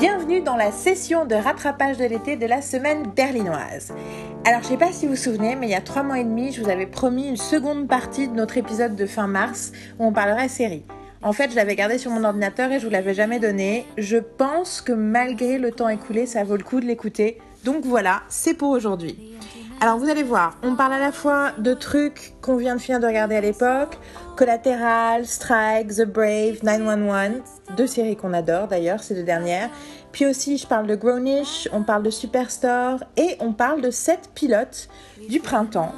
Bienvenue dans la session de rattrapage de l'été de la semaine berlinoise. Alors je sais pas si vous vous souvenez, mais il y a trois mois et demi, je vous avais promis une seconde partie de notre épisode de fin mars où on parlerait série. En fait, je l'avais gardé sur mon ordinateur et je vous l'avais jamais donné. Je pense que malgré le temps écoulé, ça vaut le coup de l'écouter. Donc voilà, c'est pour aujourd'hui. Alors vous allez voir, on parle à la fois de trucs qu'on vient de finir de regarder à l'époque, Collateral, Strike, The Brave, 911, deux séries qu'on adore d'ailleurs, ces deux dernières. Puis aussi je parle de Grownish, on parle de Superstore et on parle de sept pilotes du printemps,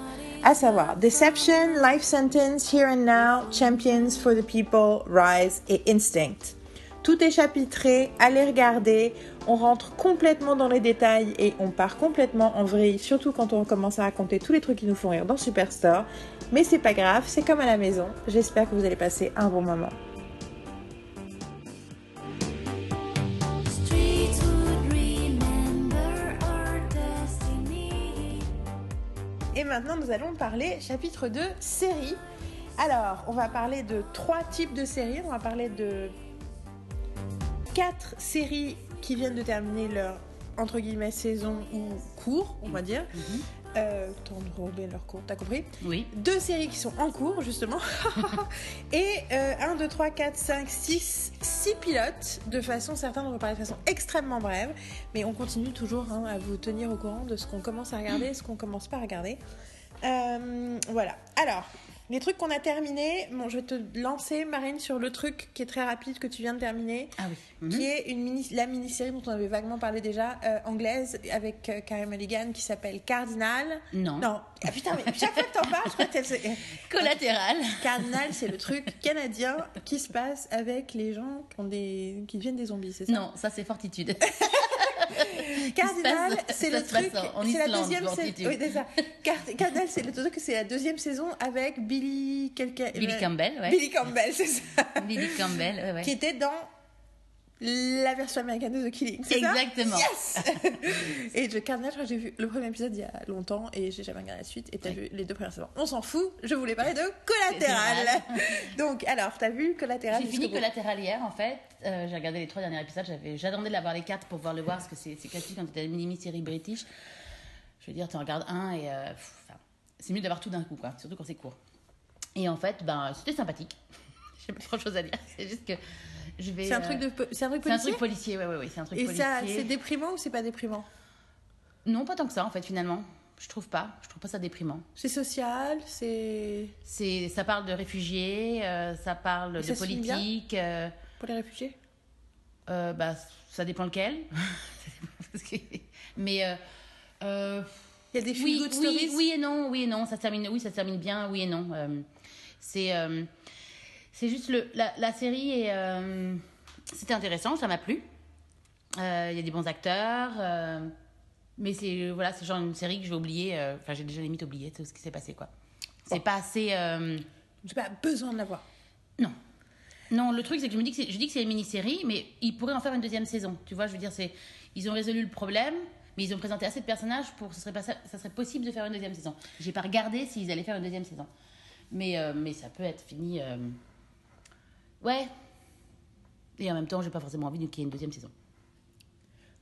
à savoir Deception, Life Sentence, Here and Now, Champions for the People, Rise et Instinct. Tout est chapitré, allez regarder, on rentre complètement dans les détails et on part complètement en vrille, surtout quand on commence à raconter tous les trucs qui nous font rire dans Superstore. Mais c'est pas grave, c'est comme à la maison. J'espère que vous allez passer un bon moment. Et maintenant, nous allons parler chapitre 2, séries. Alors, on va parler de trois types de séries. On va parler de quatre séries qui viennent de terminer leur entre guillemets saison ou cours, on va dire. Euh, temps de rouler leur cours, t'as compris? Oui. Deux séries qui sont en cours, justement. Et euh, 1, 2, 3, 4, 5, 6, 6 pilotes. De façon, certains on va parler de façon extrêmement brève. Mais on continue toujours hein, à vous tenir au courant de ce qu'on commence à regarder et ce qu'on commence pas à regarder. Euh, voilà. Alors, les trucs qu'on a terminés. Bon, je vais te lancer, Marine, sur le truc qui est très rapide que tu viens de terminer Ah oui. Mhm. qui est une mini, la mini-série dont on avait vaguement parlé déjà, euh, anglaise, avec euh, Carey Mulligan, qui s'appelle Cardinal. Non. Non. Ah putain, mais chaque fois que t'en parles, je crois que t'as- c'est- Collatéral. Cardinal, c'est le truc canadien qui se passe avec les gens qui, ont des... qui deviennent des zombies, c'est ça? Non, ça c'est Fortitude. Cardinal, c'est le truc. c'est la deuxième saison. Cardinal, c'est le truc, c'est la deuxième saison avec Billy. Quelqu'un. Billy Campbell, ouais. Billy Campbell, c'est ça. Billy Campbell, ouais. Qui était dans la version américaine de The Killing. c'est ça? Exactement. Yes Et The que j'ai vu le premier épisode il y a longtemps et j'ai jamais regardé la suite. Et t'as vu les deux premières saisons. On s'en fout, je voulais parler de Collatéral. Donc, alors, t'as vu Collatéral? J'ai fini Collatéral hier en fait. Euh, j'ai regardé les trois derniers épisodes. J'avais, j'attendais de l'avoir les quatre pour pouvoir le voir parce que c'est, c'est classique quand tu as une mini-série british. Je veux dire, tu en regardes un et euh, pff, enfin, c'est mieux d'avoir tout d'un coup, quoi. Surtout quand c'est court. Et en fait, ben, c'était sympathique. J'ai pas trop de choses à dire. C'est juste que je vais. C'est un euh, truc de c'est un truc C'est un policier truc policier, ouais, ouais, ouais. C'est un truc Et policier. ça, c'est déprimant ou c'est pas déprimant? Non, pas tant que ça en fait finalement. Je trouve pas. Je trouve pas ça déprimant. C'est social, c'est C'est, ça parle de réfugiés, euh, ça parle Et de ça politique. euh, pour les réfugiés? euh, bah, ça dépend lequel. Mais euh, euh, Il y a des feel oui, good oui, stories? oui et non, oui et non. Ça se termine, oui, ça se termine bien, oui et non. Euh, c'est, euh, c'est juste le, la, la série est, euh, c'était intéressant, ça m'a plu. Euh, Il y a des bons acteurs, euh, mais c'est voilà, c'est genre une série que je vais oublier. Enfin, j'ai déjà limite oublié tout ce qui s'est passé, quoi. C'est pas assez. J'ai pas besoin de la voir. non. Non, le truc, c'est que je me dis que c'est, je dis que c'est une mini-série, mais ils pourraient en faire une deuxième saison. Tu vois, je veux dire, c'est, ils ont résolu le problème, mais ils ont présenté assez de personnages pour que ce serait, pas, ça, ça serait possible de faire une deuxième saison. J'ai pas regardé s'ils allaient faire une deuxième saison. Mais, euh, mais ça peut être fini. euh, Ouais. Et en même temps, j'ai pas forcément envie qu'il y ait une deuxième saison.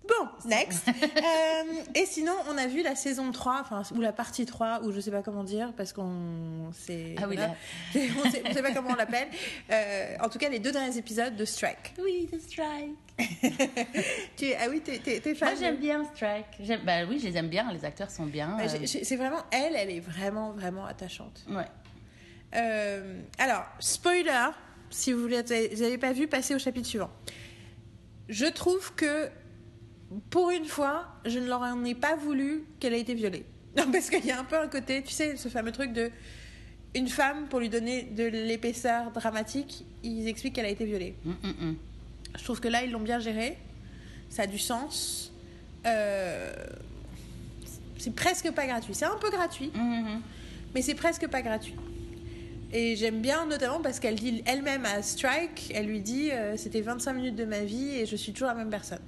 Bon, next. Euh, et sinon, on a vu la saison 3, enfin, ou la partie 3, ou je sais pas comment dire, parce qu'on sait. Ah oui, voilà. on, sait, on sait pas comment on l'appelle. Euh, en tout cas, les deux derniers épisodes de Strike. Oui, The Strike. Tu ah oui, t'es, fan Moi, j'aime bien Strike. Bah oui, je les aime bien, les acteurs sont bien. Euh, C'est vraiment elle, elle est vraiment, vraiment attachante. ouais. Alors, spoiler, si vous n'avez pas vu, passez au chapitre suivant. Je trouve que, pour une fois, je ne leur en ai pas voulu qu'elle ait été violée. Non, parce qu'il y a un peu un côté, tu sais, ce fameux truc de une femme, pour lui donner de l'épaisseur dramatique, ils expliquent qu'elle a été violée. Hum, hum, hum. Je trouve que là, ils l'ont bien géré. Ça a du sens. Euh, c'est presque pas gratuit. C'est un peu gratuit, mais c'est presque pas gratuit. Et j'aime bien notamment parce qu'elle dit elle-même à Strike, elle lui dit euh, c'était 25 minutes de ma vie et je suis toujours la même personne.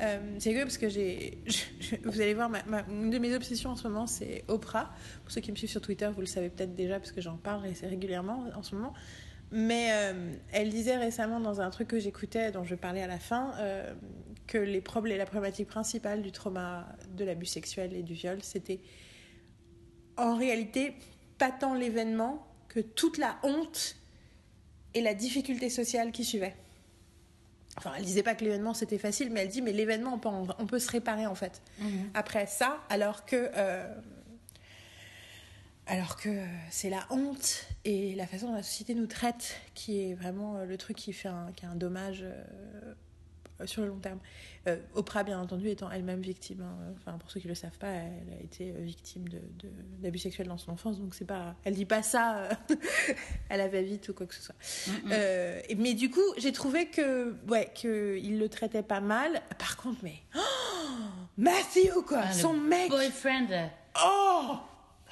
Euh, c'est rigolo parce que j'ai. vous allez voir, une de mes obsessions en ce moment, c'est Oprah. Pour ceux qui me suivent sur Twitter, vous le savez peut-être déjà parce que j'en parle régulièrement en ce moment. Mais euh, elle disait récemment dans un truc que j'écoutais, dont je parlais à la fin, que les problèmes, la problématique principale du trauma de l'abus sexuel et du viol, c'était en réalité pas tant l'événement que toute la honte et la difficulté sociale qui suivait. Enfin, elle disait pas que l'événement c'était facile, mais elle dit mais l'événement on peut, en- on peut se réparer en fait après ça, alors que euh, alors que c'est la honte et la façon dont la société nous traite qui est vraiment euh, le truc qui fait un, qui a un dommage euh, sur le long terme. Euh, Oprah, bien entendu, étant elle-même victime. hein. Enfin, pour ceux qui le savent pas, elle a été euh, victime de- de- d'abus sexuels dans son enfance, donc c'est pas. Elle dit pas ça euh, à la va-vite ou quoi que ce soit. Euh, mais du coup, j'ai trouvé que ouais, que il le traitait pas mal. Par contre, mais oh, Matthew quoi, Ah, son mec. Boyfriend. Oh,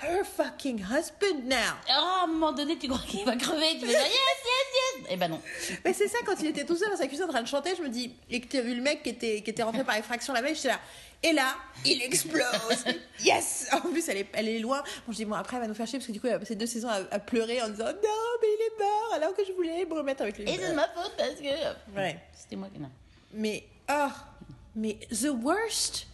her fucking husband now. Oh, à un moment donné, tu crois qu'il va crever, tu vas dire yes, yes, yes. Eh ben non. Mais c'est ça, quand il était tout seul dans sa cuisine en train de chanter, je me dis, et que tu as vu le mec qui était, qui était rentré par effraction la veille, j'étais là. Et là, il explose. Yes En plus, elle est, elle est loin. Bon, je dis, bon, après, elle va nous faire chier parce que du coup, elle a passé deux saisons à, à pleurer en disant, non, mais il est mort alors que je voulais me remettre avec lui. Et c'est de ma faute parce que. Ouais. C'était moi qui. Non. Mais, oh, mais the worst.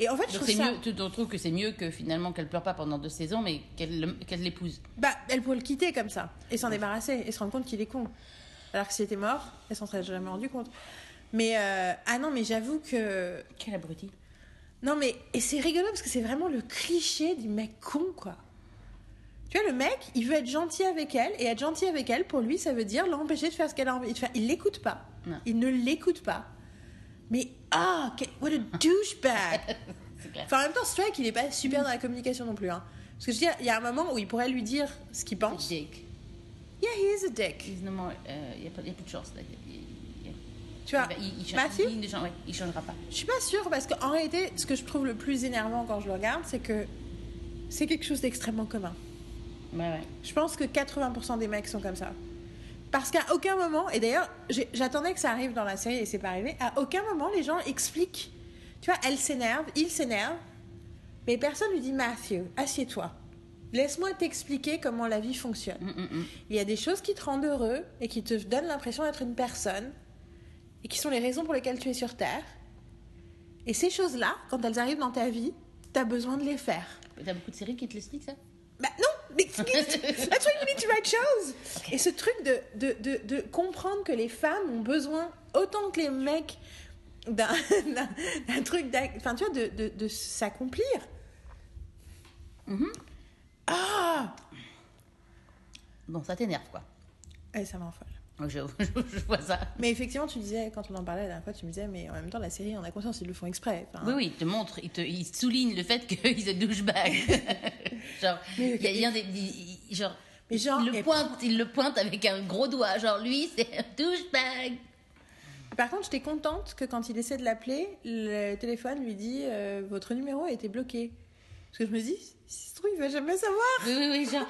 Et en fait, je trouve ça. mieux, tu tu trouves que c'est mieux que finalement qu'elle pleure pas pendant deux saisons, mais qu'elle le- qu'elle l'épouse. Bah, elle pourrait le quitter comme ça et s'en débarrasser et se rendre compte qu'il est con. Alors que s'il était mort, elle s'en serait jamais rendu compte. Mais, euh, ah non, mais j'avoue que. Quel abruti. Non, mais. Et c'est rigolo parce que c'est vraiment le cliché du mec con, quoi. Tu vois, le mec, il veut être gentil avec elle, et être gentil avec elle, pour lui, ça veut dire l'empêcher de faire ce qu'elle a envie de faire. Il l'écoute pas. Non. Il ne l'écoute pas. Mais, ah, quel- what a douchebag! Enfin, en même temps, Strike, il est pas super dans la communication non plus, hein. Parce que je veux dire, il y a un moment où il pourrait lui dire ce qu'il pense. Dick. Yeah, he is a dick. Il no more, euh, il n'y a, il y a plus de chance. Là. Il, il- Tu vois, il, Matthew, il ne change- ouais, il changera pas. je suis pas sûre parce qu'en réalité, ce que je trouve le plus énervant quand je le regarde, c'est que c'est quelque chose d'extrêmement commun. Ouais, ouais. Je pense que 80% des mecs sont comme ça. Parce qu'à aucun moment, et d'ailleurs, j'attendais que ça arrive dans la série et c'est pas arrivé, à aucun moment les gens expliquent. Tu vois, elle s'énerve, il s'énerve, mais personne lui dit Matthew, assieds-toi. Laisse-moi t'expliquer comment la vie fonctionne. Mm, mm, mm. Il y a des choses qui te rendent heureux et qui te donnent l'impression d'être une personne et qui sont les raisons pour lesquelles tu es sur Terre. Et ces choses-là, quand elles arrivent dans ta vie, t'as besoin de les faire. T'as beaucoup de séries qui te l'expliquent, ça? Bah non, that's why you need to write shows. Et ce truc de, de, de, de comprendre que les femmes ont besoin autant que les mecs d'un truc, enfin tu vois, de, de, de s'accomplir. Ah Bon, ça t'énerve, quoi. Et ça m'enfolle. Donc, Je, je, vois ça. Mais effectivement, tu disais, quand on en parlait la dernière fois, tu me disais, mais en même temps, la série, on a conscience, ils le font exprès. Enfin, Oui, oui, il te montre, il, te, il souligne le fait qu'il est douchebag. genre, il y a, y a des, genre, Mais genre, il, le pointe, il le pointe avec un gros doigt. Genre, lui, c'est un douchebag. Par contre, j'étais contente que quand il essaie de l'appeler, le téléphone lui dit, euh, votre numéro a été bloqué. Parce que je me dis, si se trouve, il va jamais savoir. Oui, oui, oui, genre.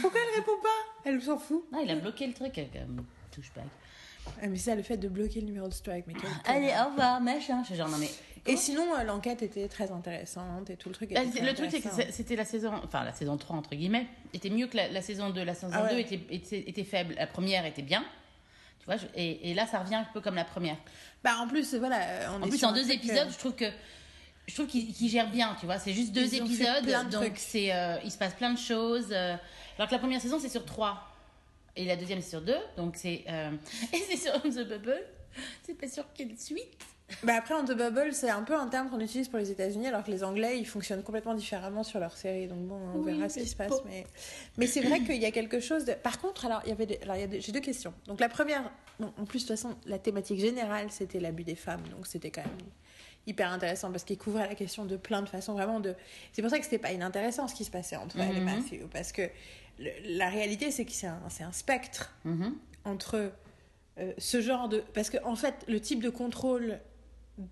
Pourquoi elle répond pas? Elle s'en fout. Non, il a bloqué le truc avec un douchebag. Ah, mais ça, le fait de bloquer le numéro de Strike, mais quel Allez, au revoir, machin. Je suis genre, non, mais. Et sinon, euh, l'enquête était très intéressante et tout le truc Bah, était très le truc, c'est que c'était la saison, enfin la saison 3, entre guillemets, était mieux que la, la saison 2. La saison Ah ouais. 2 était, était, était faible. La première était bien. Tu vois, je- et, et là, ça revient un peu comme la première. Bah, en plus, voilà. euh, On En est plus, en deux épisodes, euh, je trouve que je trouve qu'ils gèrent bien, tu vois. C'est juste deux Ils épisodes, de donc c'est euh, il se passe plein de choses. euh, alors que la première saison c'est sur trois et la deuxième c'est sur deux, donc c'est euh, et c'est sur The Bubble. C'est pas sûr qu'il y ait de suite. Bah, après, On the Bubble, c'est un peu un terme qu'on utilise pour les États-Unis, alors que les Anglais, ils fonctionnent complètement différemment sur leur série. Donc bon, on Oui, verra ce qui se passe. Mais, mais c'est vrai qu'il y a quelque chose de. Par contre, alors, il y avait des- alors, j'ai deux questions. Donc la première, bon, en plus, de toute façon, la thématique générale, c'était l'abus des femmes. Donc c'était quand même hyper intéressant parce qu'il couvrait la question de plein de façons vraiment de c'est pour ça que c'était pas inintéressant ce qui se passait entre elle et Mhm. Matthew parce que le- la réalité c'est que c'est un, un spectre Mhm. entre euh, ce genre de parce que en fait le type de contrôle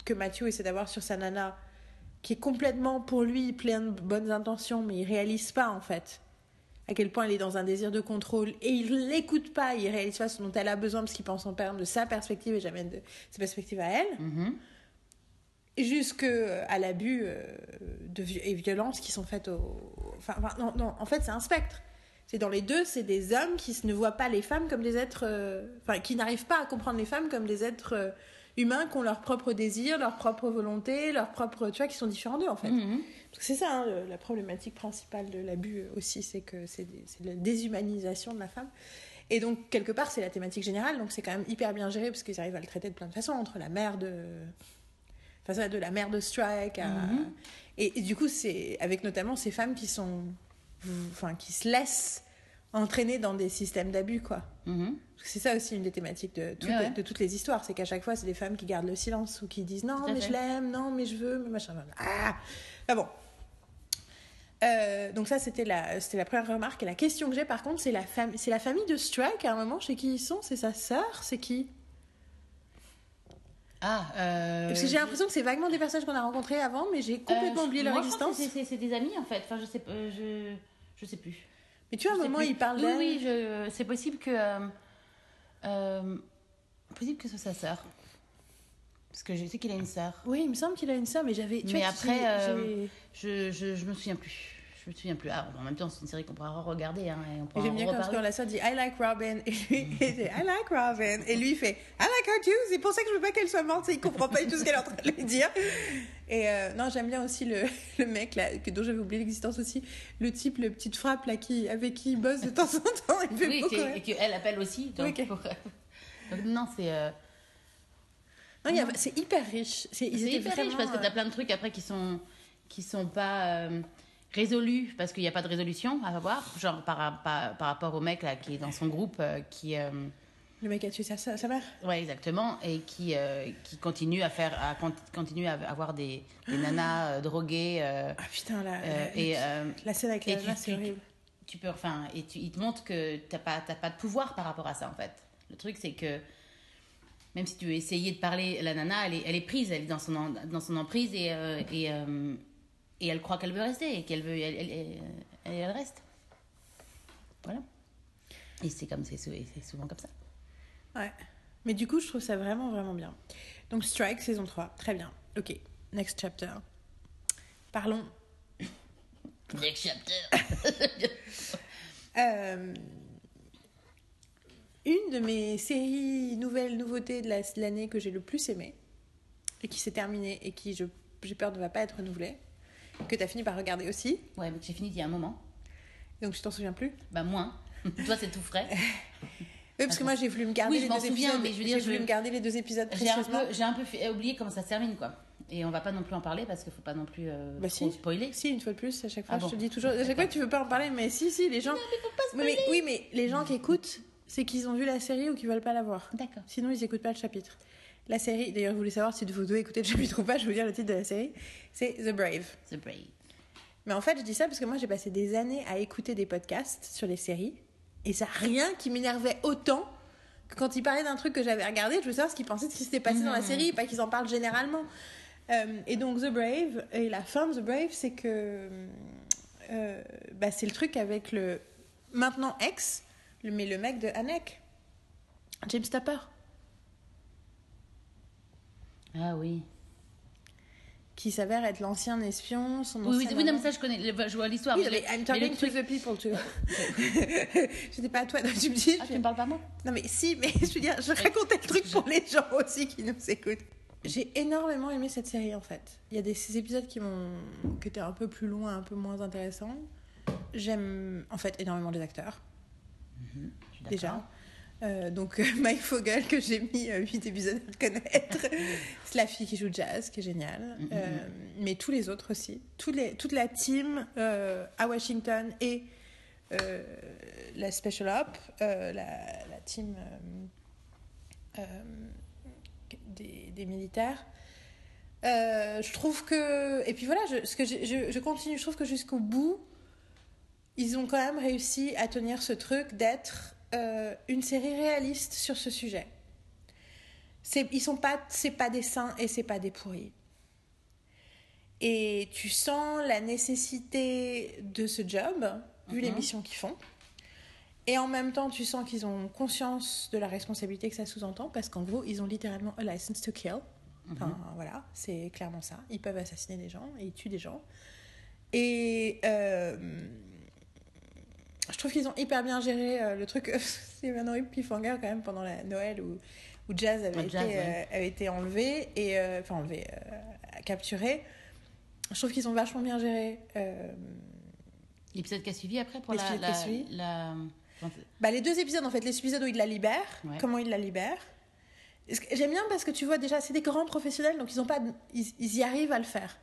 que Matthew essaie d'avoir sur sa nana qui est complètement pour lui plein de bonnes intentions mais il réalise pas en fait à quel point elle est dans un désir de contrôle et il l'écoute pas il réalise pas ce dont elle a besoin parce qu'il pense en termes de sa perspective et jamais de sa perspective à elle Mhm. jusqu'à l'abus euh, de et violences qui sont faites au enfin, enfin, non, non en fait c'est un spectre C'est dans les deux, c'est des hommes qui ne voient pas les femmes comme des êtres. euh, Enfin, qui n'arrivent pas à comprendre les femmes comme des êtres euh, humains qui ont leurs propres désirs, leurs propres volontés, leurs propres. Tu vois, qui sont différents d'eux en fait. Mhm. C'est ça hein, la problématique principale de l'abus euh, aussi, c'est que c'est la déshumanisation de la femme. Et donc, quelque part, c'est la thématique générale, donc c'est quand même hyper bien géré parce qu'ils arrivent à le traiter de plein de façons, entre la mère de. Enfin, ça, de la mère de Strike à. Mhm. Et, et du coup, c'est avec notamment ces femmes qui sont. Enfin, qui se laissent entraîner dans des systèmes d'abus, quoi. Mhm. C'est ça aussi une des thématiques de, toutes- Ouais, ouais. de toutes les histoires, c'est qu'à chaque fois, c'est des femmes qui gardent le silence ou qui disent non, mais fait. je l'aime, non, mais je veux, mais machin. Ah, ah bon. Euh, donc ça, c'était la, c'était la première remarque. Et la question que j'ai, par contre, c'est la, c'est la famille de Strike, à un moment, chez qui ils sont? C'est sa sœur? C'est qui? Ah, euh, Parce que j'ai l'impression que c'est vaguement des personnages qu'on a rencontrés avant, mais j'ai complètement euh, oublié leur moi, existence. c'est- des amis en fait. Enfin, je sais, pas, je, je sais plus. Mais tu vois, à un moment, plus. il parle Oui, d'elle. oui, je- c'est possible que. Euh, euh, possible que ce soit sa sœur. Parce que je sais qu'il a une sœur. Oui, il me semble qu'il a une sœur, mais j'avais. Mais vois, après, euh, Je, je, je me souviens plus. Je me souviens plus. Ah, en même temps, c'est une série qu'on pourra regarder. Hein, J'aime bien en quand, sœur dit I like Robin et lui il dit I like Robin et lui il fait I like her too c'est pour ça que je veux pas qu'elle soit morte il comprend pas du tout ce qu'elle est en train de lui dire et euh, non j'aime bien aussi le, le mec là que, dont j'avais oublié l'existence aussi le type le petite frappe là qui avec qui il bosse de temps en temps il me fait Oui, beaucoup qui- rire. et qu'elle appelle aussi. Donc, Ok. pour- donc, non, c'est. euh, Non, il y a- c'est hyper riche c'est hyper riche parce que euh, t'as plein de trucs après qui sont qui sont pas euh, résolus parce qu'il n'y a pas de résolution à avoir genre par, par, par rapport au mec là qui est dans son groupe euh, qui euh, le mec a tué sa, sa, mère? Ouais exactement et qui euh, qui continue à faire à con- continue à avoir des, des nanas droguées ah putain la, euh, la, et la scène avec la nana, c'est horrible. tu peux enfin et tu, il te montre que t'as pas t'as pas de pouvoir par rapport à ça en fait. Le truc c'est que même si tu veux essayer de parler la nana elle est, elle est prise elle est dans son en- dans son emprise et et, et elle croit qu'elle veut rester et qu'elle veut elle, elle, elle- elle- elle reste voilà et c'est comme c'est sou- c'est souvent comme ça Ouais. Mais du coup, je trouve ça vraiment, vraiment bien. Donc, Strike, saison 3. Très bien. Ok. Next chapter. Parlons. next chapter Euh, une de mes séries nouvelles nouveautés de la- de l'année que j'ai le plus aimée et qui s'est terminée et qui, je- j'ai peur, ne va pas être renouvelée, que tu as fini par regarder aussi. ouais mais que j'ai fini il y a un moment Donc, tu t'en souviens plus? Bah moins toi c'est tout frais Oui, parce que moi, j'ai voulu me garder Oui, les deux souviens, épisodes. mais je veux dire, j'ai voulu je- me garder les deux épisodes j'ai un peu j'ai un peu oublié comment ça se termine quoi et on va pas non plus en parler parce qu'il faut pas non plus euh, Bah trop si. spoiler Si, une fois de plus, à chaque fois, Ah je bon. te dis toujours. À chaque fois tu veux pas en parler, mais si, si, les gens. Oui, mais, oui, mais les gens qui écoutent, c'est qu'ils ont vu la série ou qu'ils veulent pas la voir. d'accord Sinon, ils écoutent pas le chapitre. La série, d'ailleurs, vous voulez savoir si vous devez écouter le chapitre ou pas, je vais vous dire le titre de la série. C'est The Brave. The Brave Mais en fait, je dis ça parce que moi, j'ai passé des années à écouter des podcasts sur les séries. Et ça, rien qui m'énervait autant que quand ils parlaient d'un truc que j'avais regardé, je veux savoir ce qu'ils pensaient de ce qui s'était passé dans la Mhm. série, pas qu'ils en parlent généralement. Euh, et donc, The Brave, et la fin de The Brave, c'est que. euh, bah, c'est le truc avec le. Maintenant ex, mais le mec de Anek. James Tapper. Ah oui Qui s'avère être l'ancien espion, son Oui, oui, oui, non, mais ça, je connais, le- je vois l'histoire. Oui, mais I'm talking to the people too. C'était pas à toi, donc tu me dis. Ah, tu me parles pas moi? Non mais si, mais je veux dire, je racontais le truc pour les gens aussi qui nous écoutent. J'ai énormément aimé cette série en fait. Il y a des ces épisodes qui m'ont qui étaient un peu plus loin, un peu moins intéressants. J'aime en fait énormément les acteurs Je suis déjà. Euh, donc euh, Mike Fogel que j'ai mis 8 épisodes à le connaître. C'est la fille qui joue jazz qui est géniale. Mhm. Euh, mais tous les autres aussi. Tous les, toute la team euh, à Washington et euh, la Special Op, euh, la, la team euh, euh, des, des militaires. Euh, je trouve que. Et puis voilà, je, ce que je continue. Je trouve que jusqu'au bout, ils ont quand même réussi à tenir ce truc d'être euh, une série réaliste sur ce sujet. C'est, ils sont pas, c'est pas des saints et c'est pas des pourris. Et tu sens la nécessité de ce job, vu les Mhm. missions qu'ils font. Et en même temps, tu sens qu'ils ont conscience de la responsabilité que ça sous-entend, parce qu'en gros, ils ont littéralement a license to kill. Enfin, voilà, c'est clairement ça. Ils peuvent assassiner des gens et ils tuent des gens. Et, euh, je trouve qu'ils ont hyper bien géré euh, le truc. C'est un horrible cliffhanger quand même pendant la Noël où, où Jazz avait, été, ouais. euh, avait été enlevé et euh, enfin enlevé, capturé. Je trouve qu'ils ont vachement bien géré. L'épisode qui a suivi après pour la. La, Bah, les deux épisodes, en fait, l'épisode où il la libère, Ouais. comment il la libère. J'aime bien parce que tu vois déjà, c'est des grands professionnels, donc ils, ont pas, ils, ils y arrivent à le faire.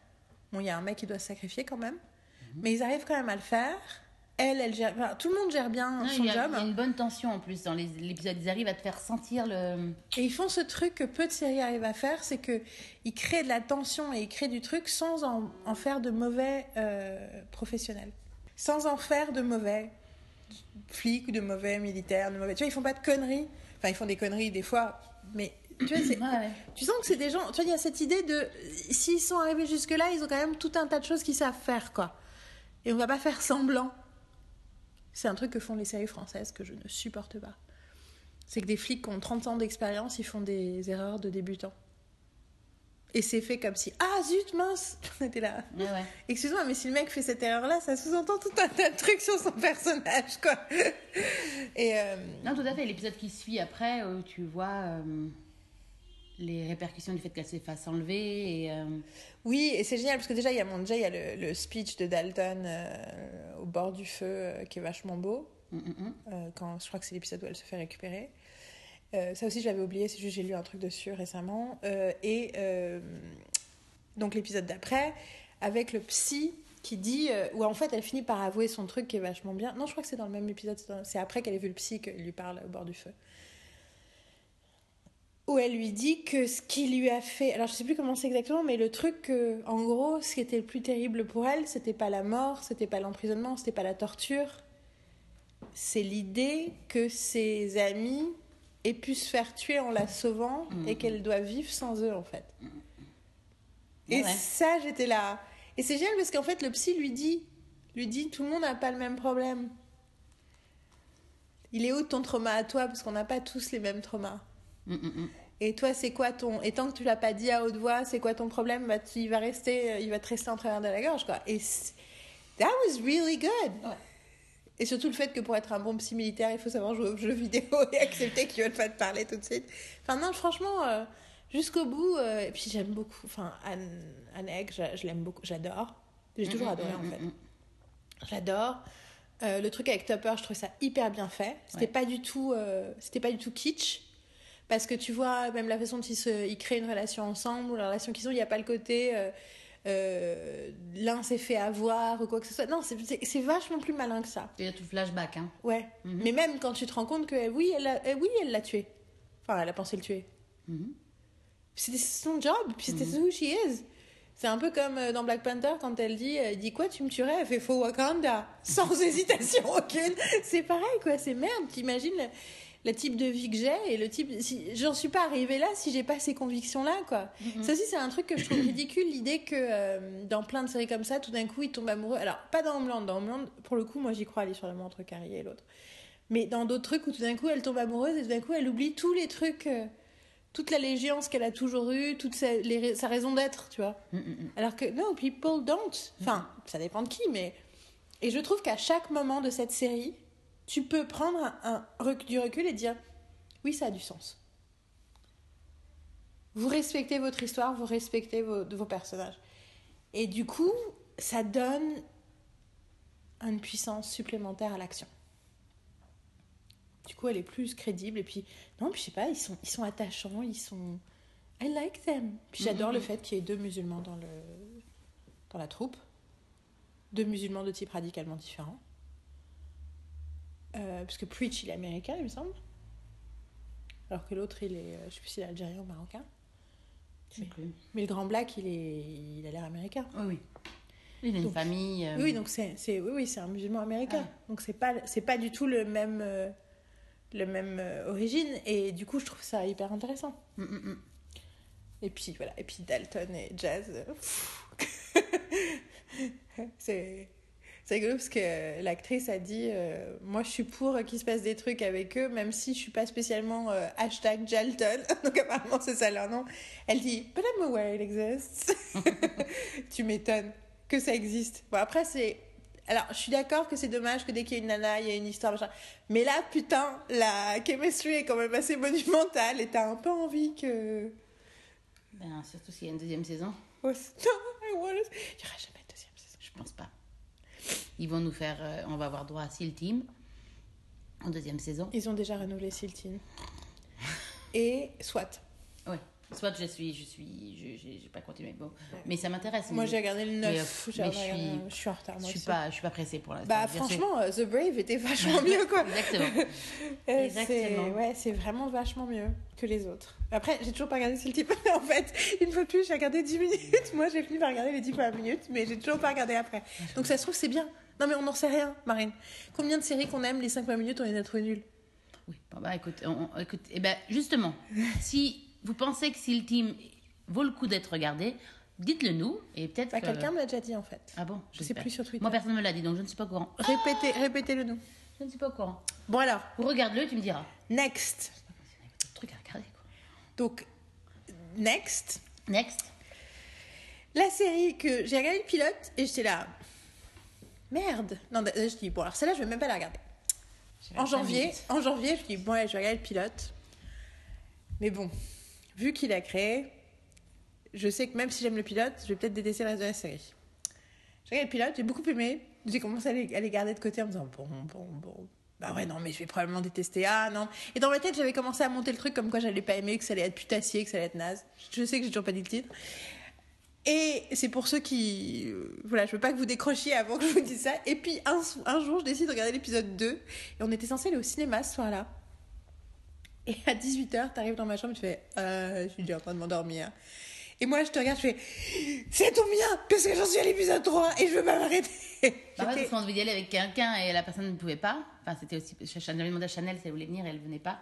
Bon, il y a un mec qui doit se sacrifier quand même, Mhm. mais ils arrivent quand même à le faire. Elle, elle gère, enfin, tout le monde gère bien Non, son il, a, job. il y a une bonne tension en plus dans l'épisode. Ils arrivent à te faire sentir le. Et ils font ce truc que peu de séries arrivent à faire, c'est que ils créent de la tension et ils créent du truc sans en, en faire de mauvais euh, professionnels, sans en faire de mauvais flics ou de mauvais militaires, de mauvais. Tu vois, ils font pas de conneries. Enfin, ils font des conneries des fois, mais tu vois, ouais. tu sens que c'est des gens. Tu vois, il y a cette idée de s'ils sont arrivés jusque là, ils ont quand même tout un tas de choses qu'ils savent faire, quoi. Et on va pas faire semblant. C'est un truc que font les séries françaises que je ne supporte pas. C'est que des flics qui ont 30 ans d'expérience, ils font des erreurs de débutants. Et c'est fait comme si ah zut mince, on était là. Ouais, ouais. Excuse-moi, mais si le mec fait cette erreur-là, ça sous-entend tout un tas de trucs sur son personnage, quoi. Et euh, Non, tout à fait. L'épisode qui suit après, où tu vois euh, les répercussions du fait qu'elle s'est fasse enlever. Et, euh, Oui, et c'est génial parce que déjà, il y a, mon, déjà, il y a le, le speech de Dalton euh, au bord du feu euh, qui est vachement beau. hum, hum. euh, quand, je crois que c'est l'épisode où elle se fait récupérer. Ça aussi, je l'avais oublié, c'est juste j'ai lu un truc dessus récemment. Et donc, l'épisode d'après, avec le psy qui dit. où en fait, elle finit par avouer son truc qui est vachement bien. Non, je crois que c'est dans le même épisode, c'est après qu'elle ait vu le psy qu'il lui parle au bord du feu. Où elle lui dit que ce qui lui a fait. Alors, je sais plus comment c'est exactement, mais le truc que, en gros, ce qui était le plus terrible pour elle, c'était pas la mort, c'était pas l'emprisonnement, c'était pas la torture. C'est l'idée que ses amis aient pu se faire tuer en la sauvant et qu'elle doit vivre sans eux, en fait. Et Ouais. ça, j'étais là. Et c'est génial parce qu'en fait, le psy lui dit, lui dit, tout le monde n'a pas le même problème. Il est où ton trauma à toi? Parce qu'on n'a pas tous les mêmes traumas. Et toi, c'est quoi ton. Et tant que tu l'as pas dit à haute voix, c'est quoi ton problème? Bah, tu- il, va rester, il va te rester en travers de la gorge, quoi. Et that was really good. Ouais. Et surtout le fait que pour être un bon psy militaire, il faut savoir jouer aux jeux vidéo et accepter qu'ils veulent pas te parler tout de suite. Enfin, non, franchement, euh, jusqu'au bout. euh, et puis j'aime beaucoup. Enfin, Anne, Anne Egg, je, je l'aime beaucoup. J'adore. J'ai toujours adoré, en fait. J'adore. Euh, le truc avec Topper, je trouve ça hyper bien fait. C'était Ouais. pas du tout, euh, c'était pas du tout kitsch. Parce que tu vois, même la façon dont ils, se, ils créent une relation ensemble, ou la relation qu'ils ont, il n'y a pas le côté euh, euh, l'un s'est fait avoir ou quoi que ce soit. Non, c'est- vachement plus malin que ça. Il y a tout flashback. Hein. Ouais. Mhm. Mais même quand tu te rends compte que oui, elle l'a euh, oui, elle l'a tué. Enfin, elle a pensé le tuer. Mhm. C'était son job, puis c'était Mhm. who she is. C'est un peu comme euh, dans Black Panther quand elle dit, euh, dit quoi, tu me tuerais? Elle fait faux Wakanda, sans hésitation aucune. C'est pareil quoi, c'est merde. T'imagines le, type de vie que j'ai et le type, si, j'en suis pas arrivée là si j'ai pas ces convictions là quoi. Mhm. Ça aussi c'est un truc que je trouve ridicule, l'idée que euh, dans plein de séries comme ça, tout d'un coup ils tombent amoureux. Alors pas dans Homeland, dans Homeland, pour le coup moi j'y crois moment entre Carrie et l'autre. Mais dans d'autres trucs où tout d'un coup elle tombe amoureuse et tout d'un coup elle oublie tous les trucs. euh, toute l'allégeance qu'elle a toujours eue, toute sa, les- sa raison d'être, tu vois. Hum, hum, hum. Alors que, no, people don't. Enfin, ça dépend de qui, mais. Et je trouve qu'à chaque moment de cette série, tu peux prendre un, un du recul et dire oui, ça a du sens. Vous respectez votre histoire, vous respectez vos, vos personnages. Et du coup, ça donne une puissance supplémentaire à l'action. Du coup, elle est plus crédible. Et puis, non, puis je sais pas, ils sont, ils sont attachants, ils sont. I like them. Puis j'adore Mhm. le fait qu'il y ait deux musulmans dans, le, dans la troupe. Deux musulmans de type radicalement différent. Euh, parce que Preach, il est américain, il me semble. Alors que l'autre, il est. euh, Je sais plus s'il est algérien ou marocain. Mais le grand black, il, est, il a l'air américain. Oui, oui. Il a une Donc- famille. euh, Oui, donc c'est, c'est, oui, oui, c'est un musulman américain. Donc c'est pas, c'est pas du tout le même, euh, le même euh, origine. Et du coup, je trouve ça hyper intéressant. hum, hum, hum. Et puis voilà, et puis Dalton et Jazz. euh, c'est, c'est rigolo parce que l'actrice a dit euh, Moi, je suis pour qu'il se passe des trucs avec eux, même si je suis pas spécialement euh, hashtag Jalton. Donc apparemment, c'est ça leur nom. Elle dit But I'm aware it exists. tu m'étonnes que ça existe. Bon, après, c'est. Alors, je suis d'accord que c'est dommage que dès qu'il y a une nana, il y a une histoire, machin. Mais là, putain, la chemistry est quand même assez monumentale et t'as un peu envie que. Ben, surtout s'il y a une deuxième saison. Oh, c'est- I wanna- Il y aura jamais de deuxième saison. Je pense pas. Ils vont nous faire. euh, on va avoir droit à Seal Team en deuxième saison. Ils ont déjà renouvelé Siltine. Et soit. Soit je suis, je suis, je j'ai j'ai pas continué, bon. mais ça m'intéresse. Moi, j'ai regardé le mais, 9. euh, J'ai mais je regardé- suis, je suis en retard, je moi suis aussi. pas, je suis pas pressée pour l'instant. Bah, Je franchement, euh, The Brave était vachement mieux, quoi. Exactement. Euh, c'est Exactement. ouais, c'est vraiment vachement mieux que les autres. Après, j'ai toujours pas regardé ce type. en fait, une fois de plus, j'ai regardé 10 minutes. Moi, j'ai fini par regarder les 10 premières minutes, mais j'ai toujours pas regardé après. Donc ça se trouve, c'est bien. Non, mais on n'en sait rien, Marine. Combien de séries qu'on aime, les 5 premières minutes, on les a trouvées nulles? Oui, bah écoute, on- écoute eh ben, justement, si vous pensez que Seal Team vaut le coup d'être regardé, dites-le nous et peut-être. bah, que- Quelqu'un me l'a déjà dit, en fait. Ah bon Je sais plus sur Twitter. Moi, personne ne me l'a dit, donc je ne suis pas au courant. Répétez, répétez-le nous. Je ne suis pas au courant. Bon, alors, Regarde-le, tu me diras. next. Trucs à regarder, quoi. Donc, next. Next. La série que j'ai regardé le pilote et j'étais là. Merde. Non, d- je dis, bon, alors celle-là, je vais même pas la regarder. En janvier, en janvier, je dis, bon, ouais, je vais regarder le pilote. Mais bon, vu qu'il a créé, je sais que même si j'aime le pilote, je vais peut-être détester le reste de la série. J'ai regardé le pilote, j'ai beaucoup aimé. J'ai commencé à les, garder de côté en me disant, bon, bon, bon. Bah ouais, non, mais je vais probablement détester. Ah non. Et dans ma tête, j'avais commencé à monter le truc comme quoi j'allais pas aimer, que ça allait être putassier, que ça allait être naze. Je sais que j'ai toujours pas dit le titre. Et c'est pour ceux qui. euh, Voilà, je veux pas que vous décrochiez avant que je vous dise ça. Et puis un, un jour, je décide de regarder l'épisode 2. Et on était censé aller au cinéma ce soir-là. Et à 18h, t'arrives dans ma chambre et tu fais euh, Je suis déjà en train de m'endormir. Et moi, je te regarde, je fais C'est tombe bien, parce que j'en suis à l'épisode 3 et je veux pas m'arrêter. Ouais, J'étais- parce qu'on devait y aller avec quelqu'un et la personne ne pouvait pas. Enfin, c'était aussi. J'avais demandé à Chanel si elle voulait venir et elle venait pas.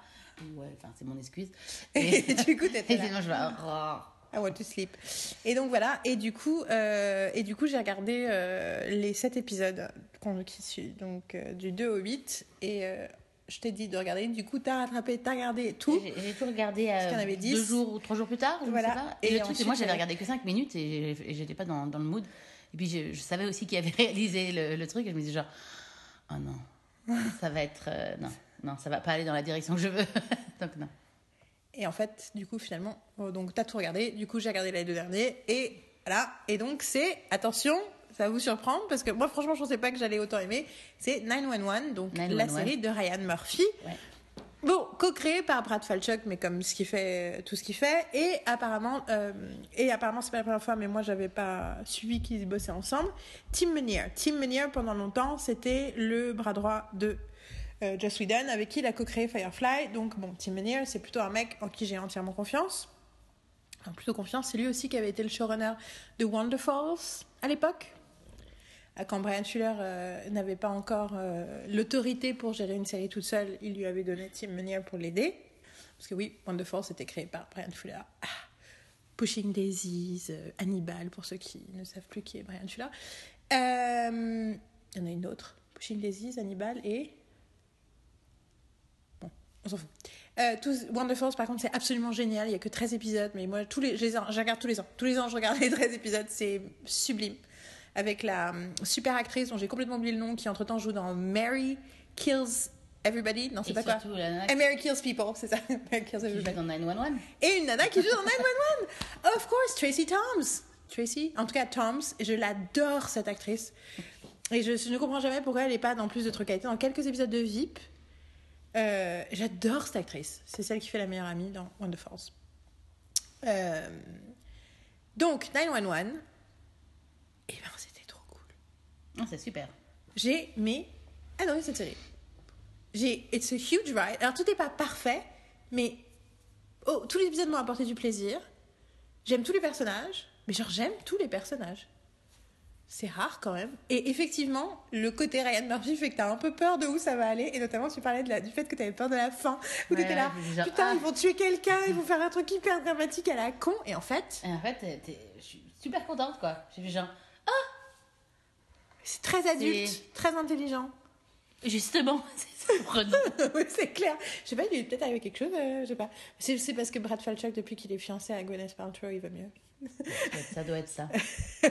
Ouais, enfin, c'est mon excuse. Et du coup, t'étais Et là. sinon, je vais. oh. I want to sleep. Et donc voilà, et du coup, euh, et du coup, j'ai regardé euh, les 7 épisodes qui suivent, donc euh, du 2 au 8, et euh, je t'ai dit de regarder. Du coup, t'as rattrapé, t'as regardé tout. J'ai tout regardé euh, qu'il avait deux jours ou trois jours plus tard. je Voilà. sais pas. Et Et, le truc, c'est moi, j'avais euh, regardé que 5 minutes et, j'étais pas dans, dans le mood. Et puis, je, je savais aussi qui avait réalisé le, le truc et je me disais, genre, oh non, ça va être. euh, non, non, ça va pas aller dans la direction que je veux. Donc, non. Et en fait, du coup, finalement, oh, donc t'as tout regardé. Du coup, j'ai regardé les deux derniers, et voilà. Et donc, c'est, attention, ça va vous surprendre, parce que moi, franchement, je pensais pas que j'allais autant aimer. C'est 911, donc la 911. série de Ryan Murphy. Ouais. Bon, co-créé par Brad Falchuk, mais comme ce qu'il fait, tout ce qu'il fait, et apparemment, euh, et apparemment c'est pas la première fois, mais moi j'avais pas suivi qu'ils bossaient ensemble. Tim Menear, Tim Menear pendant longtemps c'était le bras droit de euh, Joss Whedon, avec qui il a co-créé Firefly. Donc bon, Tim Menear c'est plutôt un mec en qui j'ai entièrement confiance. Enfin, plutôt confiance, c'est lui aussi qui avait été le showrunner de Wonderfalls à l'époque Euh, quand Brian Fuller n'avait pas encore euh, l'autorité pour gérer une série toute seule, il lui avait donné Tim Menear pour l'aider. Parce que oui, Wonderfall c'était créé par Brian Fuller. Ah, Pushing Daisies, euh, Hannibal, pour ceux qui ne savent plus qui est Brian Fuller. Euh, Il y en a une autre. Pushing Daisies, Hannibal et... Bon, on s'en fout. Euh, tous, Wonderfalls, par contre, c'est absolument génial. Il y a que 13 épisodes, mais moi, tous les, je, je regarde tous les ans. Tous les ans, je regarde les 13 épisodes. C'est sublime. Avec la hum, super actrice dont j'ai complètement oublié le nom, qui entre-temps joue dans Mary Kills Everybody. Non, c'est pas quoi. And Mary Kills People, c'est ça. Mary Kills qui joue Everybody. dans 911. Et une nana qui joue dans 911. Of course, Tracy Toms. Tracy, en tout cas Toms, je l'adore cette actrice. Et je, je ne comprends jamais pourquoi elle n'est pas dans plus de trucs. Elle était dans quelques épisodes de VIP. Euh, J'adore cette actrice. C'est celle qui fait la meilleure amie dans Wonderfalls. Euh, donc, 911. Et ben, c'était trop cool. Non, c'est super. J'ai mais adoré cette série. J'ai it's a huge ride. Alors tout n'est pas parfait, mais oh, tous les épisodes m'ont apporté du plaisir. J'aime tous les personnages, mais genre j'aime tous les personnages. C'est rare quand même. Et effectivement, le côté Ryan Murphy fait que t'as un peu peur de où ça va aller. Et notamment, tu parlais de la, du fait que t'avais peur de la fin. Où Ouais, t'étais là, genre, putain, ah. ils vont tuer quelqu'un, ils vont faire un truc hyper dramatique à la con. Et en fait, Et en fait, je suis super contente, quoi. J'ai fait genre, c'est très adulte, très intelligent. justement, c'est surprenant. oui, c'est clair. Je sais pas, il est peut-être arrivé quelque chose, euh, je sais pas. C'est parce que Brad Falchuk, depuis qu'il est fiancé à Gwyneth Paltrow, il va mieux. ça doit être ça.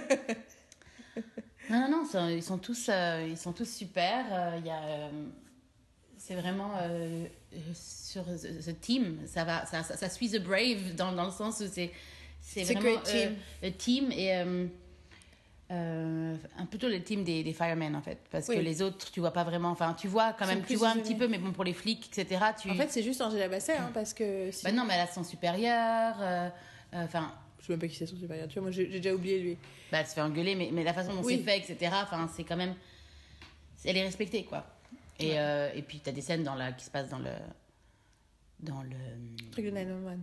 Non, non, non, ils sont tous, euh, ils sont tous super. euh, y a, euh, c'est vraiment euh, sur the, the team, ça va, ça, ça, ça suit the brave dans, dans le sens où c'est, c'est vraiment team. le team et euh, plutôt le team des, des firemen en fait, parce Oui. que les autres, tu vois pas vraiment. Enfin, tu vois quand même, tu vois un petit peu, mais bon pour les flics, etc. Tu, En fait, c'est juste Angela Basset, hein, parce que. si- bah non, mais elle a son supérieur. euh, euh, Enfin, Je sais même pas qui c'est son supérieur. Tu vois, moi, j'ai déjà oublié lui. bah, elle se fait engueuler, mais, mais la façon dont Oui. c'est fait, etc. Enfin, c'est quand même. Elle est respectée, quoi. Et, Ouais. euh, et puis, tu as des scènes dans la, qui se passent dans le. Dans le. Truc de 911.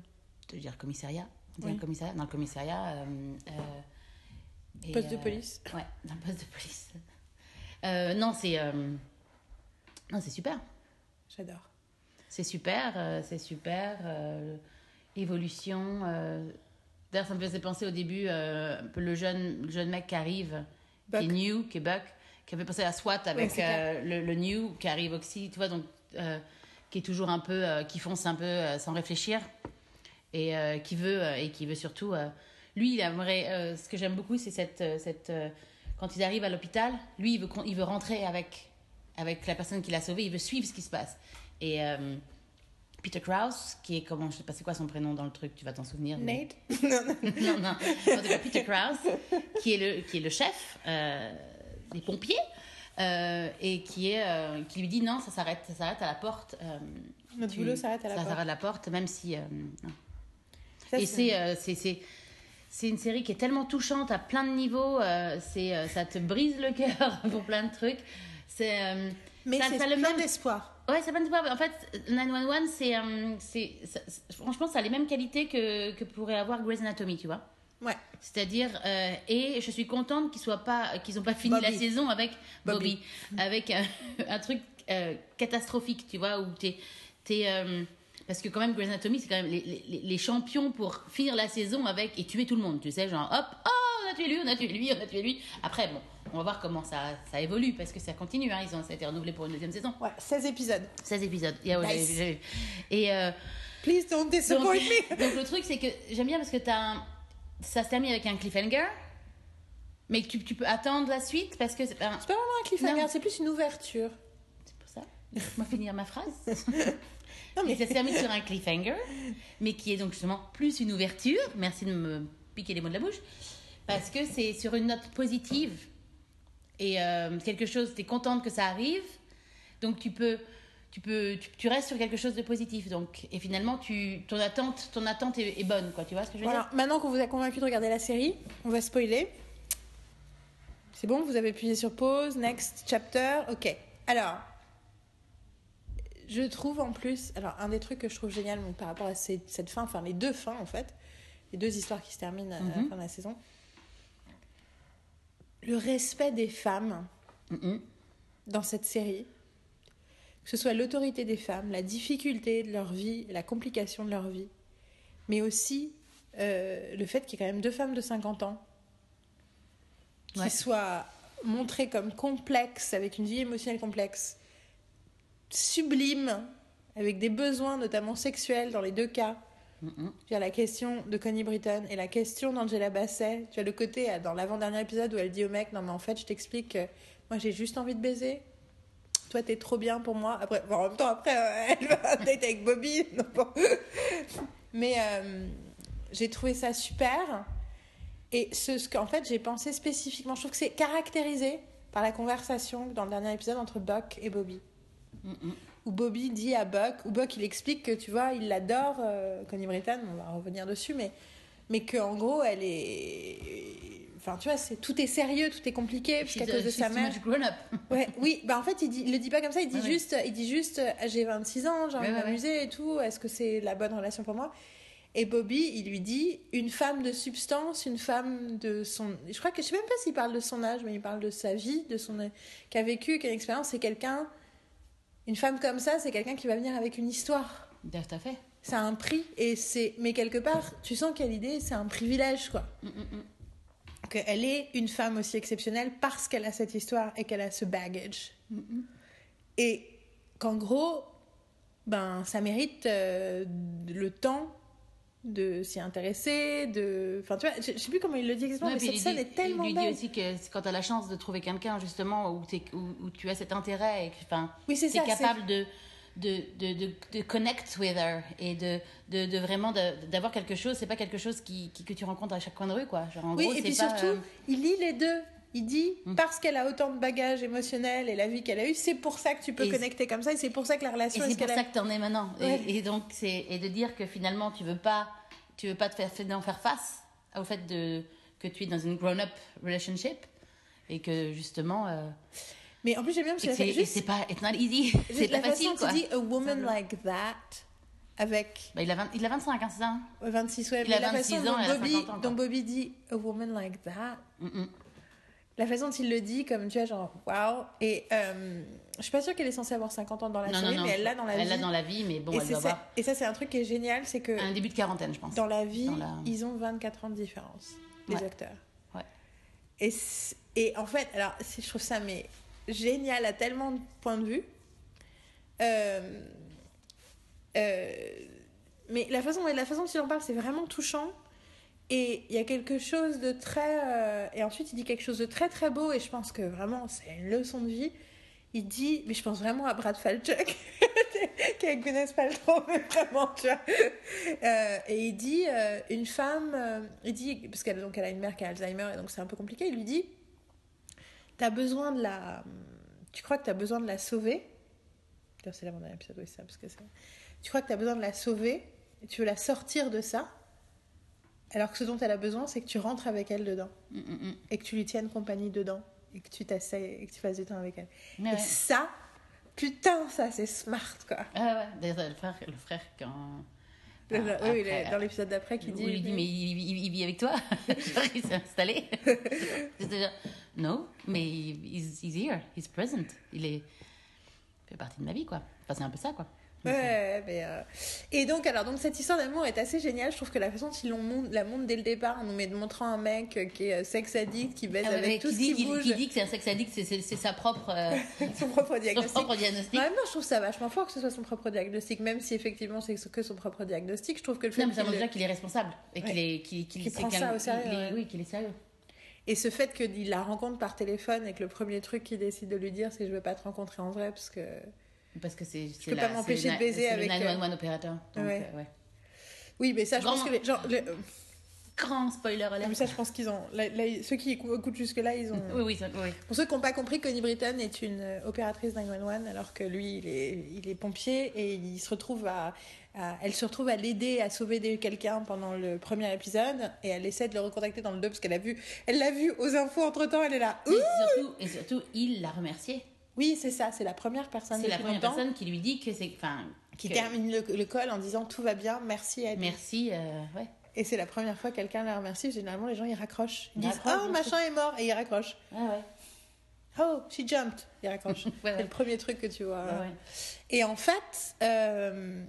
Je veux dire, commissariat. Oui. commissariat Dans le commissariat. Poste de euh, police. Ouais, le poste de police. Euh, non, c'est. euh, non, c'est super. J'adore. C'est super, c'est super. évolution. D'ailleurs, ça me faisait penser au début, un peu le jeune, le jeune mec qui arrive, Buck. qui est new, qui est Buck, qui avait pensé à SWAT avec euh, le, le new, qui arrive aussi, tu vois, donc, euh, qui est toujours un peu, euh, qui fonce un peu sans réfléchir, et qui veut, et qui veut surtout. Lui, il aimerait. euh, ce que j'aime beaucoup, c'est cette. euh, cette euh, quand ils arrivent à l'hôpital, lui, il veut, il veut rentrer avec, avec la personne qui l'a sauvé, il veut suivre ce qui se passe. Et. euh, Peter Krause, qui est comment, je sais pas c'est quoi son prénom dans le truc, tu vas t'en souvenir. mais- Nate? Non, non. non, non. En tout cas, Peter Krause, qui est le, qui est le chef euh, des pompiers, euh, et qui, est, euh, qui lui dit non, ça s'arrête, ça s'arrête à la porte. euh, Notre tu- boulot s'arrête à la ça porte. s'arrête à la porte, même si. euh. Ça, et c'est, c'est, c'est, une série qui est tellement touchante à plein de niveaux, euh, c'est, euh, ça te brise le cœur pour plein de trucs. C'est, euh, Mais ça- c'est ça a le plein même- d'espoir. Ouais, c'est pas une En fait, 911, c'est, c'est, ça- c'est- franchement, ça a les mêmes qualités que, que pourrait avoir Grey's Anatomy, tu vois. Ouais. C'est-à-dire, euh, et je suis contente qu'ils soient pas, qu'ils ont pas fini Bobby. la saison avec Bobby. Bobby, avec un, un truc euh, catastrophique, tu vois, où t'es, t'es, euh, parce que quand même Grey's Anatomy, c'est quand même les, les, les champions pour finir la saison avec et tuer tout le monde, tu sais, genre hop, oh, on a tué lui, on a tué lui, on a tué lui. Après, bon, on va voir comment ça, ça évolue parce que ça continue, hein, ils ont, ça a été renouvelé pour une deuxième saison, Ouais, 16 épisodes. 16 épisodes. Yeah, ouais, Nice. j'ai- j'ai- Et euh, Please don't disappoint donc, me. donc le truc, c'est que j'aime bien parce que t'as un- ça se termine avec un cliffhanger, mais que tu, tu peux attendre la suite parce que c'est pas vraiment un cliffhanger, c'est plus une ouverture. c'est pour ça. Laisse-moi finir ma phrase. Non, Mais ça se termine sur un cliffhanger, mais qui est donc justement plus une ouverture. Merci de me piquer les mots de la bouche. Parce que c'est sur une note positive et euh, quelque chose, tu es contente que ça arrive, donc tu peux. Tu, peux, tu, tu restes sur quelque chose de positif donc et finalement tu ton attente ton attente est, est bonne quoi tu vois ce que je veux Voilà, maintenant qu'on vous a convaincu de regarder la série, on va spoiler. C'est bon, vous avez appuyé sur pause, next chapter, ok. Alors, je trouve en plus, alors un des trucs que je trouve génial par rapport à cette fin, enfin les deux fins en fait, les deux histoires qui se terminent à la Mhm. fin de la saison, le respect des femmes dans cette série, que ce soit l'autorité des femmes, la difficulté de leur vie, la complication de leur vie, mais aussi euh, le fait qu'il y ait quand même deux femmes de 50 ans qui Ouais. soient montrées comme complexes, avec une vie émotionnelle complexe, sublime, avec des besoins notamment sexuels dans les deux cas. Je veux dire, la question de Connie Britton et la question d'Angela Bassett. Tu as le côté euh, dans l'avant-dernier épisode où elle dit au mec Non, mais en fait, je t'explique que moi j'ai juste envie de baiser. Toi, t'es trop bien pour moi. Après, bon, en même temps, après, euh, elle va date avec Bobby. Non, bon. Mais euh, j'ai trouvé ça super. Et ce, ce qu'en fait, j'ai pensé spécifiquement, je trouve que c'est caractérisé par la conversation dans le dernier épisode entre Buck et Bobby Où Bobby dit à Buck, où Buck il explique que tu vois, il l'adore, euh, Connie Britton, on va revenir dessus, mais, mais qu'en gros, elle est. Enfin, tu vois, c'est, tout est sérieux, tout est compliqué, puisqu'à a- cause de sa mère. Ouais, oui, bah en fait, il, dit, il le dit pas comme ça, il dit ouais. juste, il dit juste euh, j'ai 26 ans, j'ai envie de m'amuser et tout, est-ce que c'est la bonne relation pour moi? Et Bobby, il lui dit une femme de substance, une femme de son. Je crois que je sais même pas s'il parle de son âge, mais il parle de sa vie, de son. qu'a vécu, quelle expérience, c'est quelqu'un. Une femme comme ça, c'est quelqu'un qui va venir avec une histoire. Tout à fait. Ça a un prix, et c'est. Mais quelque part, tu sens qu'à l'idée, c'est un privilège, quoi. Mhm, mhm. Qu'elle est une femme aussi exceptionnelle parce qu'elle a cette histoire et qu'elle a ce baggage. Et qu'en gros, ben, ça mérite euh, le temps de s'y intéresser, de. Enfin, tu vois, je, je sais plus comment il le dit exactement, Ouais, mais cette scène dit- est tellement Il lui belle. dit aussi que quand tu as la chance de trouver quelqu'un, justement, où, où, où tu as cet intérêt et que enfin, Oui, es ça, capable de, de, de, de, de connect with her et de, de, de vraiment d'avoir quelque chose. C'est pas quelque chose qui, qui- que tu rencontres à chaque coin de rue, quoi. Genre, en Oui, gros, et puis pas, surtout, euh, il lit les deux. Il dit, Mm. parce qu'elle a autant de bagages émotionnels et la vie qu'elle a eue, c'est pour ça que tu peux Et connecter comme ça et c'est pour ça que la Et relation est c'est ce pour ça a. que t'en es maintenant. Et- Ouais. Et, donc, c'est et de dire que finalement, tu veux pas, tu veux pas te faire, d'en faire face au fait de que tu es dans une grown-up relationship et que justement, euh, Mais en plus, j'aime bien parce et que c'est la, et juste, c'est pas, it's not easy. C'est la pas facile, façon quoi. tu dis a woman like that avec Bah, il, a 20 il a 25, hein, c'est ça hein 26 ouais, Il mais a la 26 façon ans, dont Bobby, 50 ans, quoi. dont Bobby dit a woman like that, Mm, mm. La façon dont il le dit, comme tu vois, genre waouh. Et euh, je suis pas sûre qu'elle est censée avoir 50 ans dans la Non, série, non, non. mais elle l'a dans la Elle vie. l'a dans la vie, mais bon, et, elle c'est doit ça, avoir et ça, c'est un truc qui est génial, c'est que un début de quarantaine, je pense. dans la vie, Dans la- ils ont 24 ans de différence, les Ouais. acteurs. Ouais. Et, et en fait, alors, je trouve ça mais génial à tellement de points de vue. Euh, euh, mais la façon, la façon dont il en parle, c'est vraiment touchant. Et il y a quelque chose de très. euh, et ensuite, il dit quelque chose de très très beau. Et je pense que vraiment, c'est une leçon de vie. Il dit, mais je pense vraiment à Brad Falchuk, qui est Gwyneth Paltrow, mais vraiment, tu vois. Euh, et il dit, euh, une femme, il dit, parce qu'elle elle a une mère qui a Alzheimer et donc c'est un peu compliqué, il lui dit, t'as besoin de la, tu crois que t'as besoin de la sauver? C'est là mon épisode, oui, ça, parce que c'est, tu crois que t'as besoin de la sauver, et tu veux la sortir de ça, alors que ce dont elle a besoin, c'est que tu rentres avec elle dedans, Mm, mm, mm. et que tu lui tiennes compagnie dedans, et que tu t'essayes, et que tu fasses du temps avec elle. Ouais, Et ça, putain, ça c'est smart, quoi. Ah ouais, d'ailleurs, le frère, le frère quand. Le- Ah, oui, après, le- dans l'épisode d'après, qui où dit. il lui dit, mais il, il- il vit avec toi? Genre, il s'est installé. Genre, non, mais he's, he's here, he's present. Il est, il fait partie de ma vie, quoi. Enfin, c'est un peu ça, quoi. Ouais, mais euh, et donc alors donc cette histoire d'amour est assez géniale. Je trouve que la façon dont ils l'ont la montrent dès le départ, en nous met- montrant un mec euh, qui est euh, sex addict, qui baise Ah ouais, avec tout qui, ce dit, qui bouge, qui dit que c'est un sex addict, c'est- sa propre, euh, son propre son diagnostic. propre diagnostic. Même temps, je trouve ça vachement fort que ce soit son propre diagnostic, même si effectivement c'est que son propre diagnostic. Je trouve que le fait Non, mais ça montre déjà qu'il est responsable et qu'il Ouais. est, qu'il, prend ça au sérieux, est- ouais. Oui, qu'il est sérieux. et ce fait qu'il la rencontre par téléphone et que le premier truc qu'il décide de lui dire c'est je veux pas te rencontrer en vrai parce que Parce que c'est. c'est peux la- pas m'empêcher de baiser avec, C'est le 911 opérateur. Donc, Ouais. euh, ouais. oui mais ça je pense que les gens je- Grand spoiler alert. mais ça je pense qu'ils ont là- là, ceux qui écoutent jusque là ils ont Oui, oui, ça- oui. Pour ceux qui n'ont pas compris, Connie Britton est une euh, opératrice 911 alors que lui, il est, il est pompier et il se retrouve à, à- elle se retrouve à l'aider à sauver quelqu'un pendant le premier épisode et elle essaie de le recontacter dans le 2 parce qu'elle a vu, elle l'a vu aux infos entre temps, elle est là. Et surtout, et surtout, il l'a remercié. Oui, c'est ça, c'est la première personne C'est la première longtemps personne qui lui dit que c'est. Enfin, qui que- termine le, le call en disant tout va bien, merci Ed. Merci, euh, ouais. Et c'est la première fois que quelqu'un la remercie. Généralement, les gens ils raccrochent. Ils Ils disent raccrochent, Oh, machin est mort et ils raccrochent. Ouais. Oh, she jumped. Ils raccrochent. Ouais, C'est le premier truc que tu vois. Ouais. Et en fait, euh,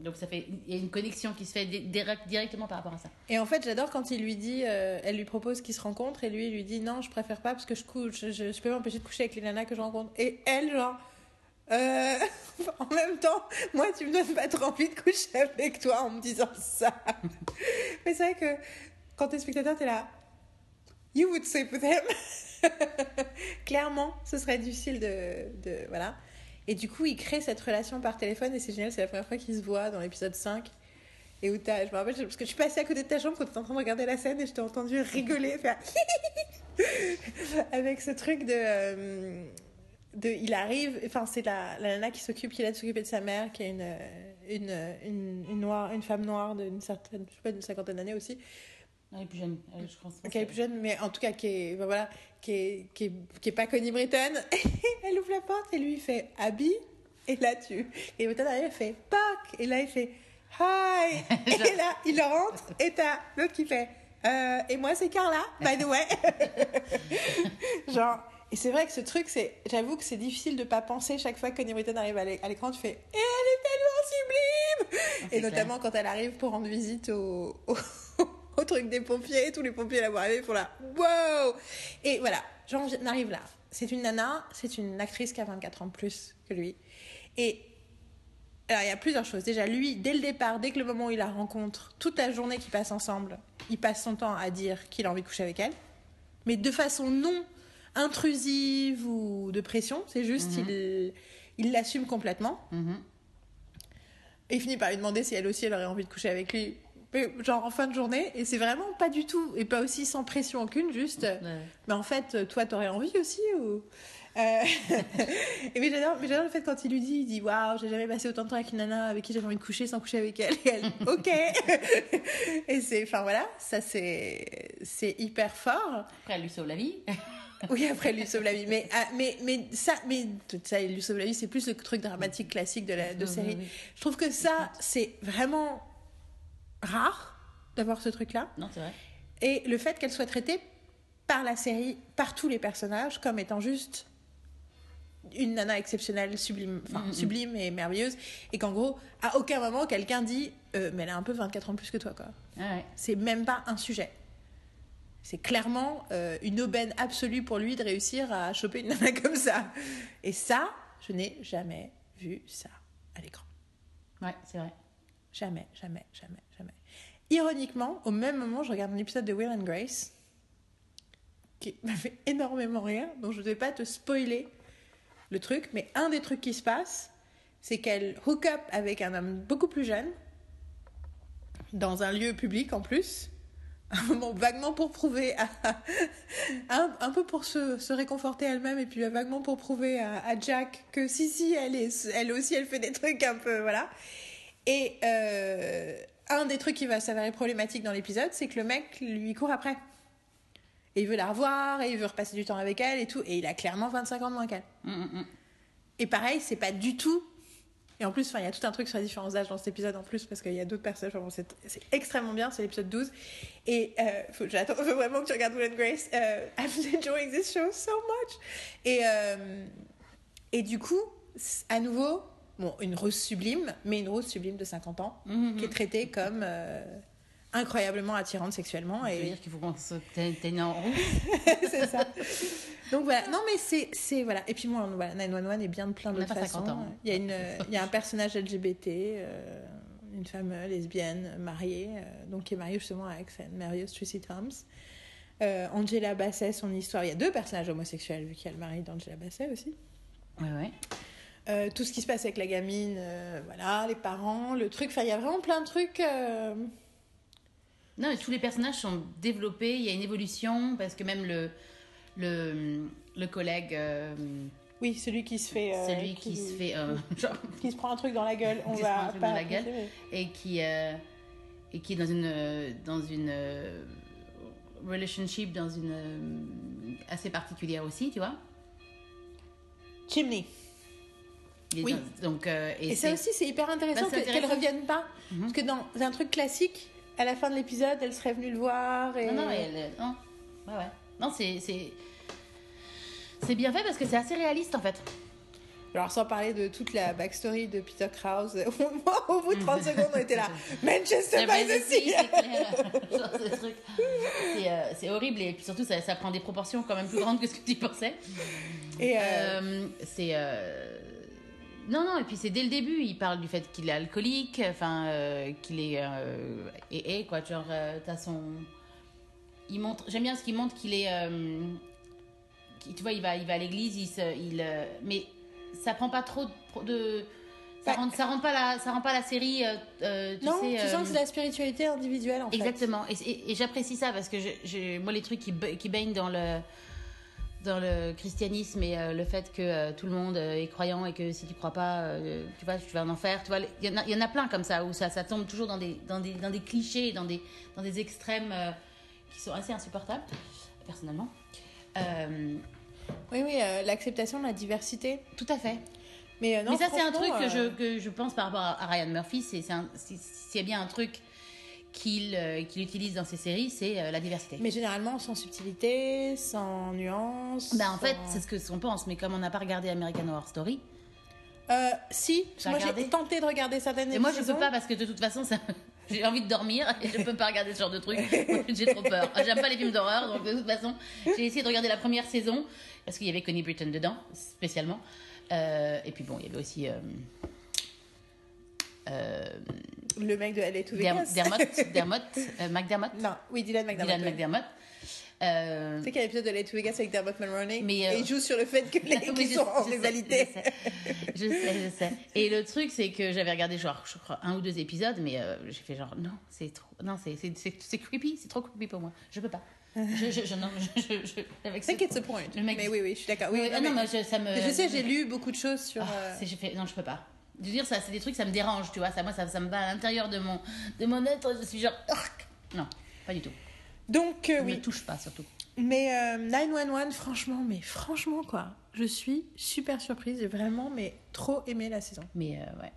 Donc ça fait, il y a une connexion qui se fait di- direct- directement par rapport à ça. Et en fait, j'adore quand il lui dit, euh, elle lui propose qu'ils se rencontrent et lui il lui dit non, je préfère pas parce que je couche, je, je, je peux m'empêcher de coucher avec les nanas que je rencontre. Et elle, genre, euh, en même temps, moi tu me donnes pas trop envie de coucher avec toi en me disant ça. Mais c'est vrai que quand t'es spectateur, t'es là, you would sleep with him. Clairement, ce serait difficile de, de voilà. Et du coup, il crée cette relation par téléphone et c'est génial, c'est la première fois qu'ils se voient dans l'épisode 5. Et où t'as, je me rappelle, parce que je suis passée à côté de ta chambre quand tu étais en train de regarder la scène et je t'ai entendu rigoler, faire avec ce truc de, euh, de, il arrive, enfin c'est la, la nana qui s'occupe, qui l'aide à s'occuper de sa mère, qui est une, une, une, une noire, une femme noire d'une certaine, je sais pas, d'une cinquantaine d'années aussi, Elle est plus jeune, elle, je pense. qui est plus jeune, mais en tout cas qui est, ben voilà, qui est, qui est, qui est pas Connie Britton. elle ouvre la porte et lui il fait Abby, et là tu, et Britton arrive, elle fait Puck, et là il fait Hi, et là il rentre et t'as l'autre qui fait euh, et moi c'est Carla, by the way. Genre, et c'est vrai que ce truc, c'est, j'avoue que c'est difficile de pas penser chaque fois que Connie Britton arrive à l'é- à l'écran, tu fais, et elle est tellement sublime! c'est Et notamment quand elle arrive pour rendre visite au, au, au truc des pompiers, tous les pompiers la voient arriver, ils font là, wow! Et voilà, j'en arrive là. C'est une nana, c'est une actrice qui a 24 ans de plus que lui. Et Alors, il y a plusieurs choses. Déjà, lui, dès le départ, dès que le moment où il la rencontre, toute la journée qu'ils passent ensemble, il passe son temps à dire qu'il a envie de coucher avec elle. Mais de façon non intrusive ou de pression. C'est juste, il il l'assume complètement. Mhm. Et il finit par lui demander si elle aussi, elle aurait envie de coucher avec lui. Mais genre en fin de journée. Et c'est vraiment pas du tout. Et pas aussi sans pression aucune, juste. Ouais. Mais en fait, toi, t'aurais envie aussi ou... Euh, et mais j'adore, mais j'adore le fait quand il lui dit, il dit waouh, j'ai jamais passé autant de temps avec une nana avec qui j'avais envie de coucher sans coucher avec elle. Et elle, ok. et c'est, enfin voilà, ça c'est, c'est hyper fort. Après, elle lui sauve la vie. Oui, après, il lui sauve la vie. Mais, ah, mais, mais ça, mais tout ça, il lui sauve la vie, c'est plus le truc dramatique classique de la de série. Je trouve que ça, c'est vraiment rare d'avoir ce truc-là. non, c'est vrai. Et le fait qu'elle soit traitée par la série, par tous les personnages, comme étant juste une nana exceptionnelle, sublime, enfin, Mhm. sublime et merveilleuse, et qu'en gros, à aucun moment, quelqu'un dit euh, Mais elle a un peu 24 ans plus que toi, quoi. Ah ouais. C'est même pas un sujet. C'est clairement euh, une aubaine absolue pour lui de réussir à choper une nana comme ça. Et ça, je n'ai jamais vu ça à l'écran. Ouais, c'est vrai. Jamais, jamais, jamais. Ironiquement, au même moment, je regarde un épisode de Will and Grace qui m'a fait énormément rire, donc je ne vais pas te spoiler le truc, mais un des trucs qui se passe, c'est qu'elle hook up avec un homme beaucoup plus jeune, dans un lieu public en plus, un moment vaguement pour prouver, un, peu pour se, réconforter elle-même, et puis vaguement pour prouver à, Jack que si, si, elle aussi, elle fait des trucs un peu, voilà. Et euh, un des trucs qui va s'avérer problématique dans l'épisode, c'est que le mec lui court après. Et il veut la revoir, et il veut repasser du temps avec elle et tout. Et il a clairement 25 ans de moins qu'elle. Mm, mm, mm. Et pareil, c'est pas du tout. Et en plus, il y a tout un truc sur la différence d'âge dans cet épisode en plus, parce qu'il y a d'autres personnages. Enfin, bon, c'est extrêmement bien, c'est l'épisode 12. Et euh, faut, j'attends faut vraiment que tu regardes Will and Grace. Euh, I'm enjoying this show so much. Et, euh, et du coup, à nouveau, bon, une rose sublime, mais une rose sublime de 50 ans, Mhm. qui est traitée comme euh, incroyablement attirante sexuellement. Et dire qu'il faut qu'on se teigne en c'est ça. Donc voilà, non mais c'est voilà et puis moi on- voilà 911 est bien de plein d'autres façons. 50 ans. Il y a une il y a un personnage LGBT euh, une femme lesbienne mariée euh, donc qui est mariée justement avec cette merveilleuse Tracy Thoms. Euh, Angela Bassett, son histoire. Il y a deux personnages homosexuels, vu qu'il y a le mari d'Angela Bassett aussi. Ouais, ouais. Euh, tout ce qui se passe avec la gamine, euh, voilà, les parents, le truc. Enfin, il y a vraiment plein de trucs. euh, Non, mais tous les personnages sont développés, il y a une évolution, parce que même le, le, le collègue, Oui, celui qui se fait. celui qui se fait. genre, qui se prend un truc dans la gueule. On Qui se prend va un truc pas dans la gueule. et qui et qui est dans une dans une relationship dans une assez particulière aussi tu vois Chimney. Il est Oui. dans- donc euh, et, Et ça aussi, c'est hyper intéressant Bah, qu'elle intéressant. revienne pas. Mhm. Parce que dans un truc classique, à la fin de l'épisode, elle serait venue le voir. Et... non non, elle- non ouais ouais non c'est c'est bien fait parce que c'est assez réaliste en fait Alors, sans parler de toute la backstory de Peter Krause, moi, au bout de 30 secondes, on était là. Manchester by the Sea euh, c'est horrible et puis surtout ça, ça prend des proportions quand même plus grandes que ce que tu pensais Et euh, Euh, c'est euh, non non et puis c'est dès le début il parle du fait qu'il est alcoolique enfin euh, qu'il est euh, et, et quoi genre euh, t'as son il montre j'aime bien ce qu'il montre qu'il est euh, tu vois il va il va à l'église il se il mais ça prend pas trop de, de- ça Bah, rend ça rend pas la ça rend pas la série tu non, sais tu sens que c'est la spiritualité individuelle, en fait. Exactement. Et, et- et j'apprécie ça parce que je, je- moi, les trucs qui, qui baignent dans le, dans le christianisme et euh, le fait que euh, tout le monde euh, est croyant et que si tu crois pas, tu vois, tu vas en enfer. Tu vois, il y, en a- il y en a plein comme ça où ça, ça tombe toujours dans des, dans des, dans des clichés, dans des, dans des extrêmes qui sont assez insupportables, personnellement. Oui, oui, l'acceptation de la diversité. tout à fait. Mais, non, Mais ça, c'est un truc que, je, que je pense par rapport à Ryan Murphy. C'est bien un truc qu'il euh, qu'il utilise dans ses séries, c'est euh, la diversité. Mais généralement, sans subtilité, sans nuance. Bah en fait, c'est ce que qu'on pense, mais comme on n'a pas regardé American Horror Story, Euh, si, moi j'ai tenté de regarder certaines et moi je saisons. peux pas parce que de toute façon, ça... j'ai envie de dormir et je peux pas regarder ce genre de truc. j'ai trop peur. J'aime pas les films d'horreur, donc de toute façon, j'ai essayé de regarder la première saison parce qu'il y avait Connie Britton dedans, spécialement. Euh, et puis bon, il y avait aussi Le mec de LA to Vegas. Dermot, Dermot, euh, McDermott, non, oui, Dylan McDermott. Dylan ouais. McDermott. Euh, Tu sais qu'il y a l'épisode de LA to Vegas avec Dermot Mulroney? Mais, euh, et il joue sur le fait que les Oui, je- sont en je sais. Je sais, je sais, je sais. Et le truc, c'est que j'avais regardé genre, je crois, un ou deux épisodes, mais euh, j'ai fait genre, non, c'est trop, non, c'est, creepy, c'est trop creepy pour moi. Je peux pas. Je, je, je, non, je, je, avec I think ce- it's a point. Le mec- Mais oui, oui, je suis d'accord. Oui, Oui, oui, non, mais je, ça me. je sais, j'ai lu beaucoup de choses sur. Ah, j'ai fait, non, je peux pas. Je veux dire, ça, c'est des trucs, ça me dérange, tu vois. Ça, moi, ça, ça me va à l'intérieur de mon, de mon être. Je suis genre, non, pas du tout. Donc, euh, Ne oui. me touche pas, surtout. Mais euh, 911, franchement, mais franchement, quoi. Je suis super surprise. J'ai vraiment, mais trop aimé la saison. Mais euh, ouais.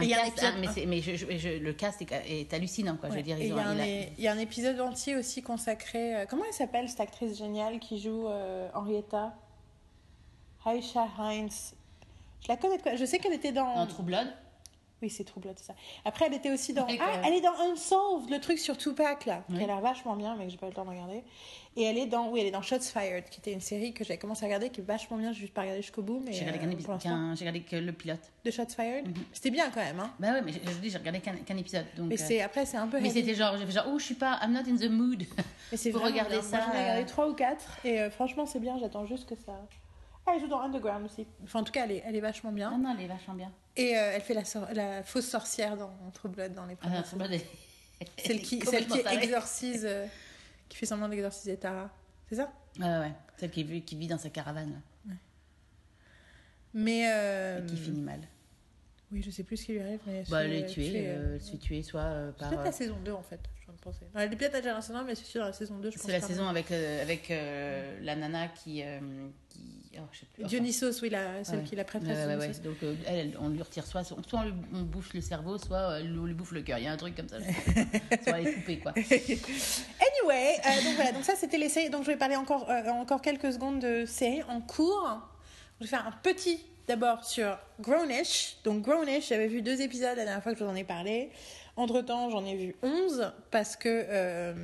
Et il y a un cast, épisode- ah, mais, je, je- je- le cast est, est hallucinant, quoi. Je veux dire, il y, a un, il a- y a un épisode entier aussi consacré. euh, comment elle s'appelle cette actrice géniale qui joue euh, Henrietta? Aisha Heinz. Je la connais quoi? Je sais qu'elle était dans. dans True Blood? Oui, c'est True Blood, c'est ça. Après, elle était aussi dans. Oui, Ah, elle est dans Unsolved, le truc sur Tupac, là, qui Oui. a l'air vachement bien, mais que j'ai pas eu le temps de regarder. Et elle est dans. Oui, elle est dans Shots Fired, qui était une série que j'avais commencé à regarder, qui est vachement bien, j'ai juste pas regardé jusqu'au bout, mais. J'ai regardé, euh, qu'un pour j'ai regardé que le pilote. De Shots Fired? Mhm. C'était bien quand même, hein. Bah ouais, mais je, je dis, j'ai regardé qu'un qu'un épisode. Donc, Mais euh, c'est après, c'est un peu. mais heavy. c'était genre, j'ai fait genre, oh, je suis pas, I'm not in the mood. Mais c'est vraiment regarder bien. ça, Moi, j'en ai regardé trois ou quatre, et euh, franchement, c'est bien, j'attends juste que ça. Ah, elle joue dans Underground aussi. Enfin, en tout cas, elle est, elle est vachement Ah bien. non, elle est vachement bien. Et euh, elle fait la, sor- la fausse sorcière dans True Blood dans les Ah, premières True Blood, elle- Celle qui, celle qui exorcise, euh, qui fait semblant d'exorciser Tara. C'est ça? Ouais, ouais, celle qui, vit- qui vit dans sa caravane là, Mais. euh, et qui finit mal. Oui, je sais plus ce qui lui arrive, mais. Bah, elle est tuée, tuer, euh, euh, elle se fait tuer soit euh, C'est par. peut-être euh, la saison 2 en fait, je viens de penser. Non, elle est peut-être saison 1, mais c'est sûr dans la saison 2, je pense. C'est la saison avec, euh, avec euh, la nana qui. euh, qui oh, je sais plus. enfin, Dionysos, oui, la, celle ouais. qui la prêtresse. Ouais, ouais, ouais. Donc, euh, elle, on lui retire soit, soit on, lui, on bouffe le cerveau, soit euh, on lui bouffe le cœur. Il y a un truc comme ça. soit elle est coupée, quoi. Anyway, euh, donc voilà, donc ça c'était les séries. Donc je vais parler encore, euh, encore quelques secondes de séries en cours. Je vais faire un petit d'abord sur Grownish. Donc Grownish, j'avais vu deux épisodes la dernière fois que je vous en ai parlé. Entre temps, j'en ai vu 11 parce que. euh,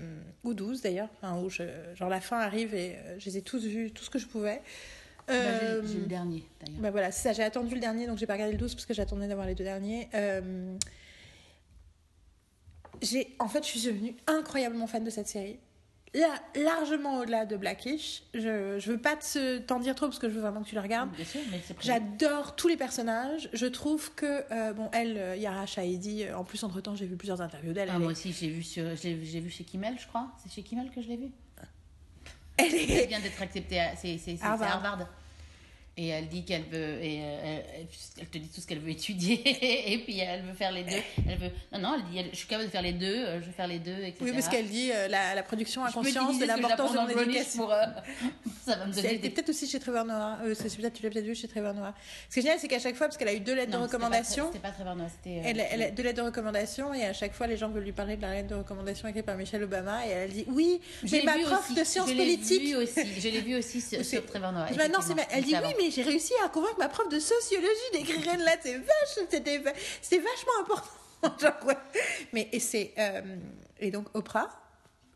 ou 12 d'ailleurs. Enfin, où je- genre la fin arrive et euh, je les ai tous vus, tout ce que je pouvais. Bah, Euh, j'ai- j'ai le dernier, d'ailleurs. bah voilà, c'est ça, j'ai attendu le dernier, donc j'ai pas regardé le 12 parce que j'attendais d'avoir les deux derniers. Euh, j'ai, en fait, je suis devenue incroyablement fan de cette série. Là, largement au-delà de Blackish. Je, je veux pas te- t'en dire trop parce que je veux vraiment que tu le regardes. Bien sûr, mais c'est prévu. J'adore tous les personnages. Je trouve que, euh, bon, elle, euh, Yara Shahidi, euh, en plus, entre-temps, j'ai vu plusieurs interviews d'elle. Ah, elle, moi est, aussi, j'ai vu, sur, j'ai j'ai vu chez Kimmel, je crois. C'est chez Kimmel que je l'ai vu. elle Elle est- vient d'être acceptée à c'est, c'est, c'est- c'est Harvard. Harvard. Et elle dit qu'elle veut. Et euh, elle, te dit tout ce qu'elle veut étudier. et puis elle veut faire les deux. Elle veut. Non, non, elle dit elle- je suis capable de faire les deux. euh, Je vais faire les deux, etc. Oui, parce qu'elle dit euh, la, la production peux conscience de l'importance de j'apprends mon dans Greenwich éducation. Pour, euh, ça va me donner Elle était des. peut-être aussi chez Trevor Noah. C'est peut-être tu l'as peut-être vu chez Trevor Noah. Ce qui est génial, c'est qu'à chaque fois, parce qu'elle a eu deux lettres Non, de recommandation, C'était pas, pas Trevor Noah, c'était. elle, elle a deux lettres de recommandation et à chaque fois, les gens veulent lui parler de la lettre de recommandation écrite par Michelle Obama et elle dit oui, mais ma prof aussi. de sciences Je l'ai politiques. vu aussi. Je l'ai vu aussi sur, Trevor Noah. Non, elle dit oui, avant. J'ai réussi à convaincre ma prof de sociologie d'écrire une lettre. C'est vache, c'était, va- c'était vachement important. Mais et c'est euh, et donc Oprah,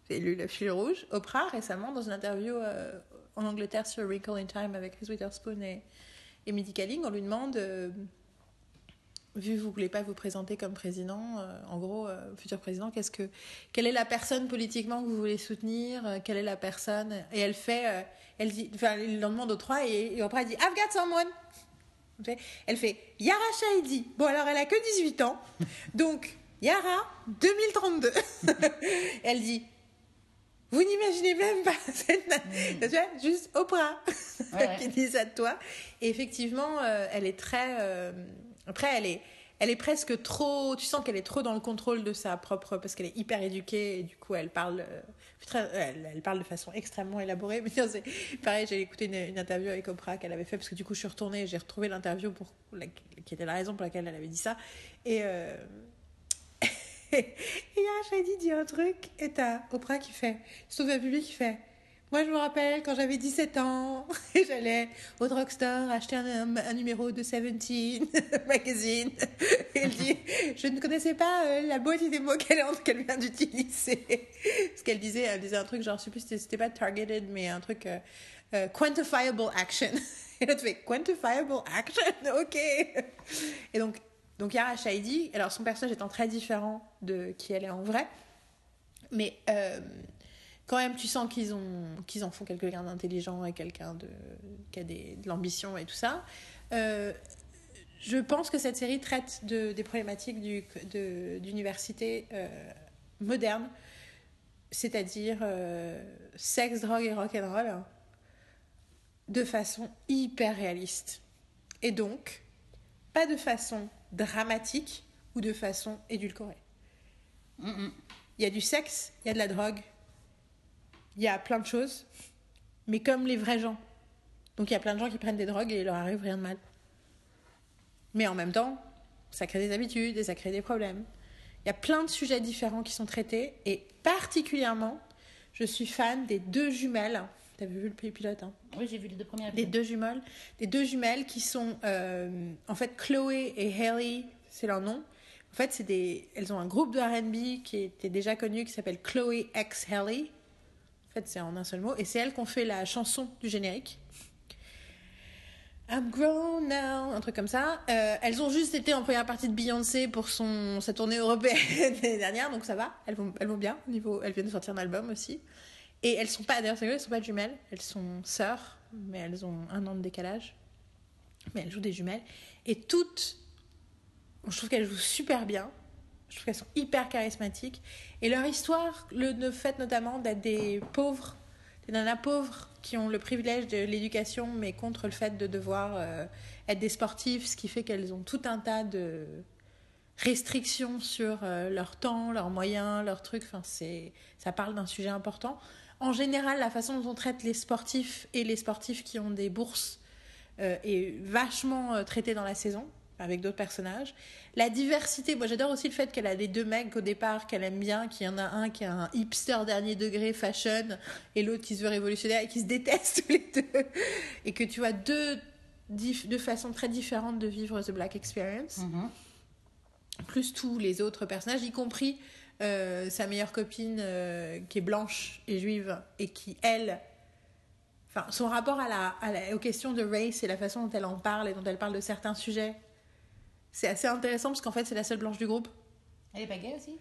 j'ai lu le fil rouge. Oprah récemment dans une interview euh, en Angleterre sur Wrinkle in Time avec Reese Witherspoon et, et on lui demande. Vu que vous voulez pas vous présenter comme président, euh, en gros, euh, futur président, qu'est-ce que, quelle est la personne politiquement que vous voulez soutenir euh, Quelle est la personne Et elle fait, elle dit, enfin, il en demande aux trois et, et Oprah dit, I've got someone. Elle fait- Elle Yara Shahidi. Bon, alors elle a que 18 ans. Donc, Yara, 2032. elle dit Vous n'imaginez même pas cette nana. Tu vois, juste Oprah Ouais, ouais. qui dit ça de toi. Et effectivement, elle est très. Après, elle est. Elle est presque trop. Tu sens qu'elle est trop dans le contrôle de sa propre. Parce qu'elle est hyper éduquée et du coup, elle parle. euh, elle, parle de façon extrêmement élaborée. Mais pareil, j'ai écouté une, interview avec Oprah qu'elle avait fait parce que du coup, je suis retournée et j'ai retrouvé l'interview pour la- qui était la raison pour laquelle elle avait dit ça. Et. Euh... et Yara Shahidi dit un truc et t'as Oprah qui fait. Un public qui fait. Moi, je me rappelle quand j'avais 17 ans, j'allais au drugstore acheter un, numéro de Seventeen magazine. Et elle dit, je ne connaissais pas euh, la beauté des mots qu'elle qu'elle vient d'utiliser. Parce qu'elle disait, elle disait un truc genre, je sais plus, c'était- c'était pas targeted, mais un truc euh, euh, quantifiable action. Et là, tu fais quantifiable action, ok. Et donc, Donc Yara Shahidi, alors son personnage étant très différent de qui elle est en vrai, mais quand même tu sens qu'ils ont qu'ils en font quelqu'un d'intelligent et quelqu'un de qui a des, de l'ambition et tout ça. Euh, je pense que cette série traite de, des problématiques du, de- d'université euh, moderne, c'est-à-dire euh, sexe, drogue et rock'n'roll, hein, de façon hyper réaliste. Et donc, pas de façon dramatique ou de façon édulcorée. Il y a du sexe, il y a de la drogue, il y a plein de choses, mais comme les vrais gens. Donc il y a plein de gens qui prennent des drogues et il leur arrive rien de mal. Mais en même temps, ça crée des habitudes et ça crée des problèmes. Il y a plein de sujets différents qui sont traités et particulièrement, je suis fan des deux jumelles. T'avais vu le pilote, hein? Oui, j'ai vu les deux premiers des deux jumelles, des deux jumelles qui sont euh, en fait Chloé et Haley, c'est leur nom. En fait, c'est des, elles ont un groupe de R&B qui était déjà connu qui s'appelle Chloé X Haley. En fait, c'est en un seul mot et c'est elles qui ont fait la chanson du générique. I'm grown now, un truc comme ça. Euh, elles ont juste été en première partie de Beyoncé pour son sa tournée européenne l'année dernière, donc ça va. Elles vont, elles vont bien. Au niveau, elles viennent de sortir un album aussi. Et elles sont pas, d'ailleurs, elles sont pas jumelles. Elles sont sœurs, mais elles ont un an de décalage. Mais elles jouent des jumelles. Et toutes, je trouve qu'elles jouent super bien. Je trouve qu'elles sont hyper charismatiques. Et leur histoire, le, fait notamment d'être des pauvres, des nanas pauvres qui ont le privilège de l'éducation, mais contre le fait de devoir euh, être des sportifs, ce qui fait qu'elles ont tout un tas de restrictions sur euh, leur temps, leurs moyens, leurs trucs. Enfin, ça parle d'un sujet important. En général, la façon dont on traite les sportifs et les sportifs qui ont des bourses euh, est vachement traitée dans la saison avec d'autres personnages. La diversité, moi j'adore aussi le fait qu'elle a des deux mecs au départ qu'elle aime bien, qu'il y en a un qui est un hipster dernier degré fashion et l'autre qui se veut révolutionnaire et qui se détestent tous les deux. Et que tu vois deux, deux façons très différentes de vivre The Black Experience Mhm. plus tous les autres personnages, y compris euh, sa meilleure copine euh, qui est blanche et juive et qui, elle, enfin, son rapport à la, à la- aux questions de race et la façon dont elle en parle et dont elle parle de certains sujets, c'est assez intéressant parce qu'en fait, c'est la seule blanche du groupe. Elle est pas gay aussi?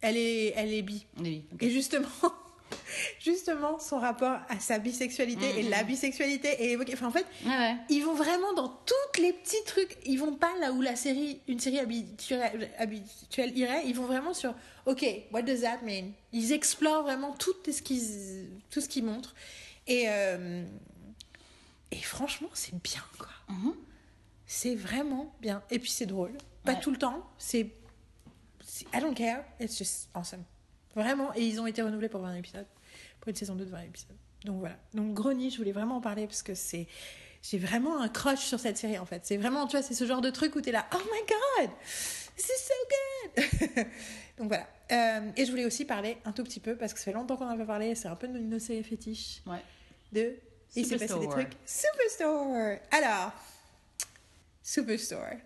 Elle est, elle est bi. Oui. ok. Et justement, justement, son rapport à sa bisexualité et Mhm. la bisexualité est évoqué. Enfin, en fait, ouais. ils vont vraiment dans tous les petits trucs. Ils vont pas là où la série, une série habituelle, habituelle irait. Ils vont vraiment sur, ok, what does that mean? Ils explorent vraiment tout ce qu'ils, tout ce qu'ils montrent. Et, euh, et franchement, c'est bien, quoi. Mhm. C'est vraiment bien. Et puis c'est drôle. Pas Ouais. tout le temps. C'est, I don't care. It's just awesome. Vraiment. Et ils ont été renouvelés pour 20 épisodes. Pour une saison 2 de 20 épisodes. Donc voilà. Donc Grony, je voulais vraiment en parler parce que c'est. J'ai vraiment un crush sur cette série en fait. C'est vraiment, tu vois, c'est ce genre de truc où t'es là, oh my god, this is so good. Donc voilà. Euh, et je voulais aussi parler un tout petit peu parce que ça fait longtemps qu'on en a pas parlé. C'est un peu de nos séries fétiches Ouais. de. Il s'est passé des trucs. Superstore. Alors, Superstore.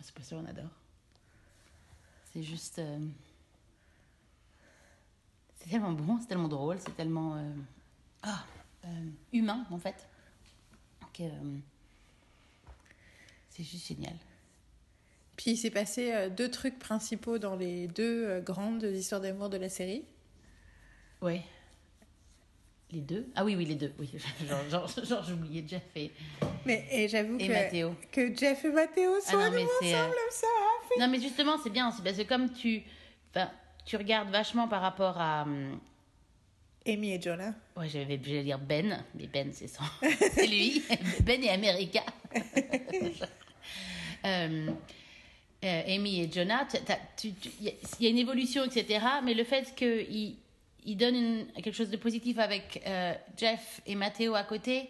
Ah, sûr, on adore. C'est juste. euh, C'est tellement bon, c'est tellement drôle, c'est tellement. euh, Ah, euh, humain, en fait. C'est juste génial. Puis il s'est passé deux trucs principaux dans les deux grandes histoires d'amour de la série. Ouais. Les deux? Ah oui, oui, les deux. Oui, genre, genre, genre, oublié Jeff et. Mais et j'avoue que, Mathéo. que Jeff et Mathéo Ah non, à mais c'est, ensemble, euh, happy. Non, mais justement, c'est bien parce que comme tu. Enfin, tu regardes vachement par rapport à. hum, Amy et Jonah. Ouais, j'avais j'allais dire Ben, mais Ben, c'est son. c'est lui. Ben et America. Euh, euh, Amy et Jonah, il y, y a une évolution, etc. Mais le fait qu'il il donne une- quelque chose de positif avec euh, Jeff et Matteo à côté,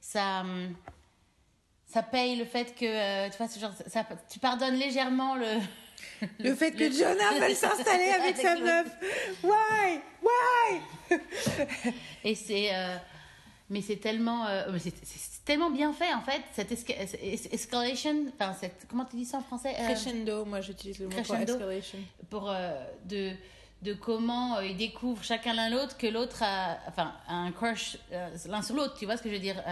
ça. hum, Ça paye le fait que. euh, tu vois, genre, ça, tu pardonnes légèrement le. Le fait que Jonah veuille s'installer avec sa le- meuf. Why? Why? Et c'est. euh, mais c'est tellement. c'est tellement bien fait, en fait, cette esca- es- escalation. Enfin, cette, comment tu dis ça en français Crescendo, moi j'utilise le mot pour escalation. Pour. de, de comment euh, ils découvrent chacun l'un l'autre, que l'autre a. Enfin, a un crush euh, l'un sur l'autre, tu vois ce que je veux dire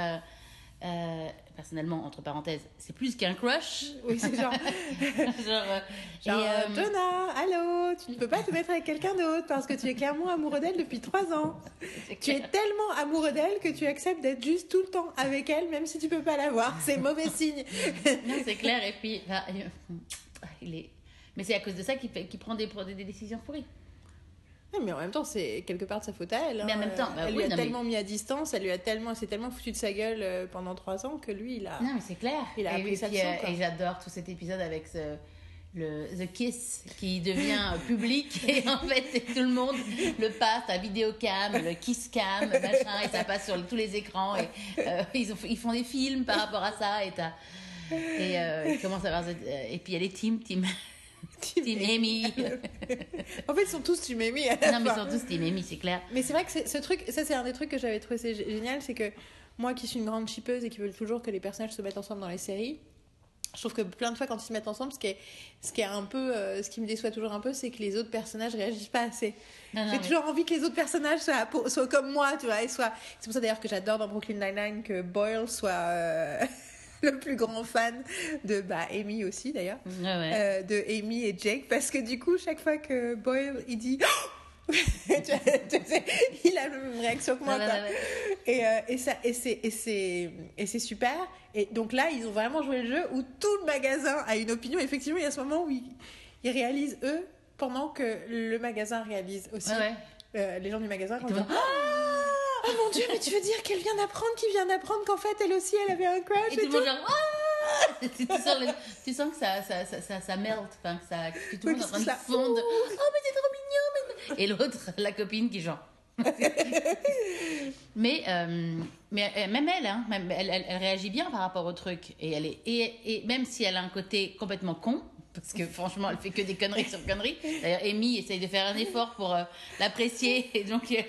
Euh, personnellement, entre parenthèses, c'est plus qu'un crush. Oui, c'est genre, Genre, euh, genre et, euh, Jonah, allô, tu ne peux pas te mettre avec quelqu'un d'autre parce que tu es clairement amoureux d'elle depuis trois ans. Tu es tellement amoureux d'elle que tu acceptes d'être juste tout le temps avec elle, même si tu peux pas la voir. C'est mauvais signe. Non, c'est clair. Et puis, euh, il est. Mais c'est à cause de ça qu'il qu'il prend des, des décisions pourries. Non, mais en même temps, c'est quelque part de sa faute à elle. Mais en hein. même temps, bah elle oui, lui a non, mais- tellement mis à distance, elle lui a tellement, s'est tellement foutu de sa gueule euh, pendant trois ans que lui, il a. Non, mais c'est clair. Il a et, appris sa puis, leçon, euh, quoi. et j'adore tout cet épisode avec ce, le The Kiss qui devient public et en fait c'est tout le monde le passe à vidéocam, le kiss cam, machin et ça passe sur tous les écrans et euh, ils, ont, ils font des films par rapport à ça et t'as et euh, à avoir cette- euh, et puis il y a les teams team team Amy En fait, ils sont tous à la non mais fin. surtout team Amy c'est clair Mais c'est vrai que ce truc, ça c'est un des trucs que j'avais trouvé génial, c'est que moi qui suis une grande chipeuse et qui veut toujours que les personnages se mettent ensemble dans les séries, je trouve que plein de fois quand ils se mettent ensemble, ce qui est, ce qui est un peu, euh, ce qui me déçoit toujours un peu, c'est que les autres personnages réagissent pas assez. J'ai mais- toujours envie que les autres personnages soient, comme moi, tu vois, et soient. C'est pour ça d'ailleurs que j'adore dans Brooklyn Nine-Nine que Boyle soit euh, le plus grand fan de bah, Amy aussi d'ailleurs. ouais. Euh, de Amy et Jake parce que du coup chaque fois que Boyle il dit sais, il a la même réaction que moi. Et, euh, et ça et c'est et c'est et c'est super et donc là ils ont vraiment joué le jeu où tout le magasin a une opinion effectivement il y a ce moment où ils, ils réalisent eux pendant que le magasin réalise aussi ouais. Euh, les gens du magasin quand tout ils le disent, oh mon dieu mais tu veux dire qu'elle vient d'apprendre qu'il vient d'apprendre qu'en fait elle aussi elle avait un crush Et et tout genre Ah tu, sens le- tu sens que ça, ça, ça, ça, ça melt, enfin, que, ça, que tout le monde est en train de fondre. Oh, mais c'est trop mignon! mais- Et l'autre, la copine qui genre. mais euh, mais euh, même elle, hein, même, elle, elle, elle réagit bien par rapport au truc. Et, elle est, et, et même si elle a un côté complètement con, parce que franchement, elle fait que des conneries sur conneries. D'ailleurs, Amy essaye de faire un effort pour euh, l'apprécier. Et donc, elle,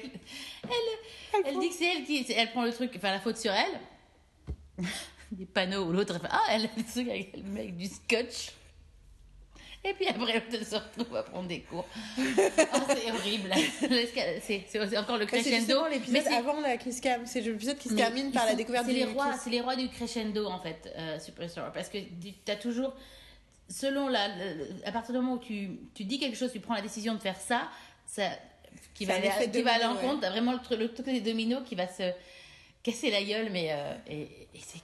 elle, elle dit que c'est elle qui. Elle prend le truc, enfin, la faute sur elle. Des panneaux où l'autre, elle fait Ah, elle a des trucs avec le mec du scotch. Et puis après, elle se retrouve à prendre des cours. Oh, c'est horrible. C'est encore le crescendo. l'épisode c'est- avant la kiss cam c'est l'épisode qui se termine par la découverte les rois, c'est les rois du crescendo en fait, euh, Superstore, parce que tu as toujours, selon la, à partir du moment où tu, tu dis quelque chose, tu prends la décision de faire ça, ça qui Ça va aller, qui va l'encontre, t'as vraiment le, truc- le truc des dominos qui va se casser la gueule, mais euh, et, et c'est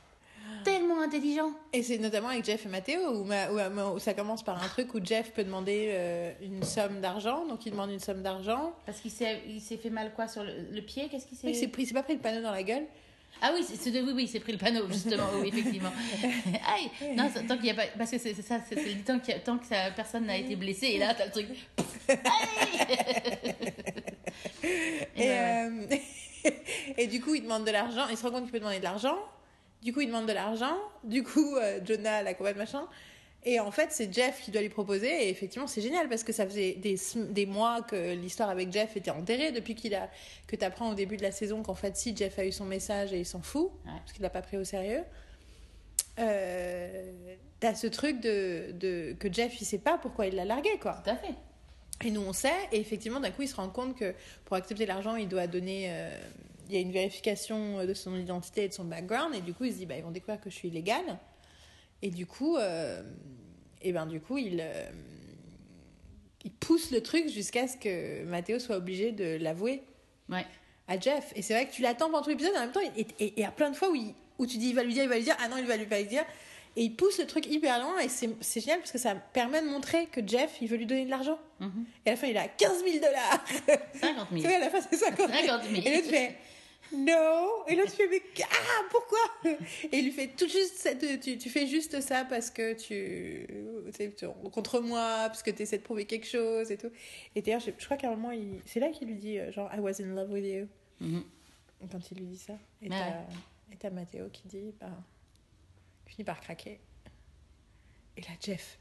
tellement intelligent. Et c'est notamment avec Jeff et Mathéo où, ma- où, où ça commence par un truc où Jeff peut demander euh, une somme d'argent, donc il demande une somme d'argent. Parce qu'il s'est, fait mal quoi sur le, le pied, qu'est-ce qu'il s'est il s'est pas pris le panneau dans la gueule. Ah oui, c'est, c'est- oui, oui, il s'est pris le panneau, justement, oui, effectivement. Aïe Non, tant qu'il y a pas. Parce que c'est, c'est ça, c'est, c'est tant, a- tant que ça, personne n'a été blessé, et là, t'as le truc. Aïe Et, Et ouais, euh, et du coup, il demande de l'argent. Il se rend compte qu'il peut demander de l'argent. Du coup, il demande de l'argent. Du coup, euh, Jonah la combat de machin. Et en fait, c'est Jeff qui doit lui proposer. Et effectivement, c'est génial parce que ça faisait des, mois que l'histoire avec Jeff était enterrée depuis qu'il a que t'apprends au début de la saison qu'en fait, si Jeff a eu son message et il s'en fout Ouais. parce qu'il l'a pas pris au sérieux. Euh, T'as ce truc de, de que Jeff il sait pas pourquoi il l'a largué quoi. Tout à fait. Et nous, on sait, et effectivement, d'un coup, il se rend compte que pour accepter l'argent, il doit donner. euh, il y a une vérification de son identité et de son background, et du coup, il se dit, bah, ils vont découvrir que je suis illégale. Et du coup, euh, et ben, du coup, il, euh, il pousse le truc jusqu'à ce que Mathéo soit obligé de l'avouer Ouais. à Jeff. Et c'est vrai que tu l'attends pendant tout l'épisode, en même temps, et et- et il y a plein de fois où, il- où tu dis, il va lui dire, il va lui dire, ah non, il va lui pas lui dire. Et il pousse le truc hyper loin, et c'est c'est génial parce que ça permet de montrer que Jeff, il veut lui donner de l'argent. Mhm. Et à la fin, il a 15 000 dollars. 50 000. C'est vrai, à la fin, c'est 50 000. 50 000. Et l'autre fait No. Et l'autre fait Mais ah, pourquoi? Et il lui fait tout juste cette- tu, tu fais juste ça parce que tu. tu- tu- contre moi, parce que tu essaies de prouver quelque chose et tout. Et d'ailleurs, je, je crois qu'à un moment, il- c'est là qu'il lui dit euh, genre I was in love with you. Mhm. Quand il lui dit ça. Et Ouais. t'as Mathéo qui dit bah, finit par craquer. Et là, Jeff.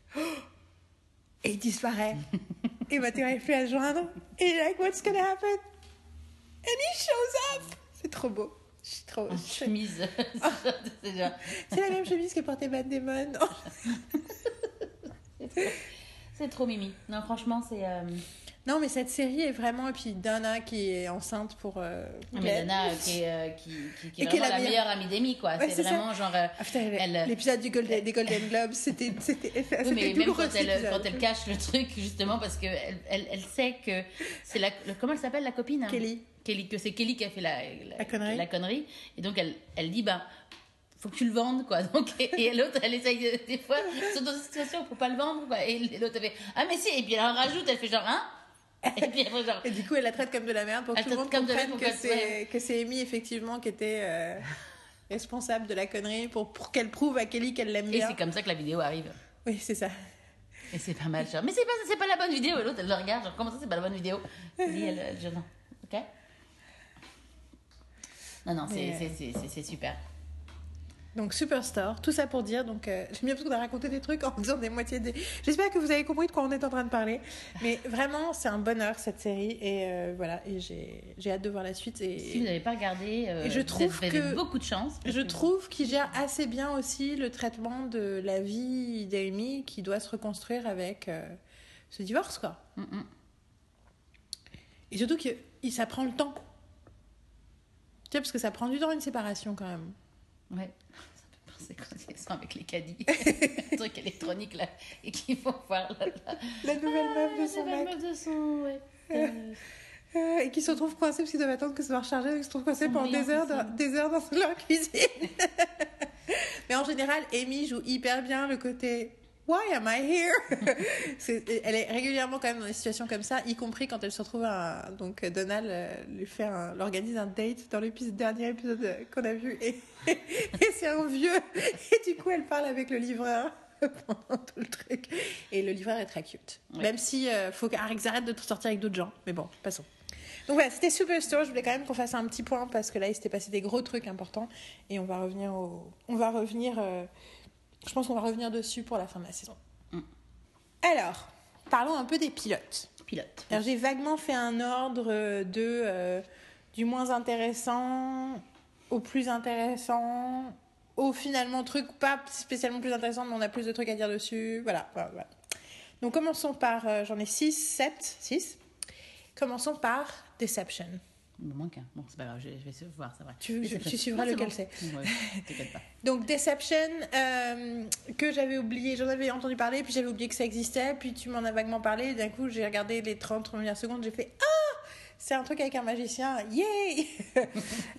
Et il disparaît. et Mathéo arrive plus à joindre. Et il est like, what's gonna happen? And he shows up! C'est trop beau. Je suis trop. En chemise. c'est la même chemise que portait Matt Damon. C'est trop mimi. Non, franchement, c'est. euh, Non, mais cette série est vraiment. Et puis Donna qui est enceinte pour. euh, Mais Glenn. Dana, euh, qui est, euh, qui, qui, qui est la la meilleure. amie d'Amy, quoi. Ouais, c'est ça. vraiment genre. Ah, l'épisode du Golden, des Golden Globes, c'était c'était Oui, mais même quand elle, quand elle cache le truc, justement, parce qu'elle elle, elle sait que c'est la. comment elle s'appelle, la copine? Hein Kelly. Kelly, que c'est Kelly qui a fait la, La connerie. la connerie. Et donc, elle, elle dit, bah, faut que tu le vendes, quoi. Donc, et, et l'autre, elle essaye de- des fois, sont dans une situation faut pas le vendre, quoi. Et l'autre, elle fait, ah, mais si, et puis elle en rajoute, elle fait genre, hein? Et puis après, genre, Et du coup, elle la traite comme de la merde pour que Elle tout le monde comprenne merde que pour c'est que c'est Amy effectivement qui était euh, responsable de la connerie pour, pour qu'elle prouve à Kelly qu'elle l'aime et bien. c'est comme ça que la vidéo arrive. Oui, c'est ça. Et c'est pas mal, genre, mais c'est pas, c'est pas la bonne vidéo. Et l'autre, elle le regarde, genre, comment ça, c'est pas la bonne vidéo? Kelly, elle, elle, genre, non. Ok? Non, non, c'est euh, c'est- super. Donc Superstore, tout ça pour dire. Donc euh, j'aime bien parce qu'on a raconté des trucs en disant des moitiés des. J'espère que vous avez compris de quoi on est en train de parler. Mais vraiment, c'est un bonheur cette série et euh, voilà. Et j'ai hâte de voir la suite. Et Si vous n'avez pas regardé, euh, Et je vous trouve avez que- beaucoup de chance. Je que- trouve qu'il gère assez bien aussi le traitement de la vie d'Amy qui doit se reconstruire avec ce divorce, quoi. Mm, mm. Et surtout que il- ça prend le temps. Tu parce que ça prend du temps une séparation quand même. Ouais. Penser quand ils sont avec les caddies. le truc électronique là. Et qu'ils vont voir la, la, La nouvelle meuf de la son nouvelle mec. meuf de son. Ouais. Euh, Euh, et qui se retrouvent coincés parce qu'ils doivent attendre que ça soit rechargé. Donc ils se retrouvent coincés pendant des heures, c'est dans, des heures dans leur cuisine. Mais en général, Amy joue hyper bien le côté Why am I here? Elle est régulièrement quand même dans des situations comme ça, y compris quand elle se retrouve à. Donc Donald euh, lui fait un, l'organise un date dans l'épisode, dernier épisode qu'on a vu. Et, et c'est un vieux. Et du coup, elle parle avec le livreur. pendant tout le truc et le livreur est très cute Ouais. même si euh, faut qu'Arix arrête de sortir avec d'autres gens mais bon passons donc voilà, c'était Superstore. Je voulais quand même qu'on fasse un petit point parce que là, il s'était passé des gros trucs importants et on va revenir au, on va revenir. euh, Je pense qu'on va revenir dessus pour la fin de la saison. Mm. Alors, parlons un peu des pilotes. pilote. Alors j'ai vaguement fait un ordre euh, de euh, du moins intéressant au plus intéressant au finalement truc pas spécialement plus intéressant mais on a plus de trucs à dire dessus. Voilà, voilà, voilà. Donc commençons par euh, j'en ai 6 7 6. Commençons par Deception. Il me manque un. Bon, c'est pas grave, je, je vais voir, c'est vrai. Tu- Oui, tu- c'est suivras Non, lequel bon. Ouais, t'inquiète pas. Donc Deception, euh, que j'avais oublié, j'en avais entendu parler, puis j'avais oublié que ça existait, puis tu m'en as vaguement parlé, et d'un coup j'ai regardé les 30 premières secondes, j'ai fait Ah C'est un truc avec un magicien, yay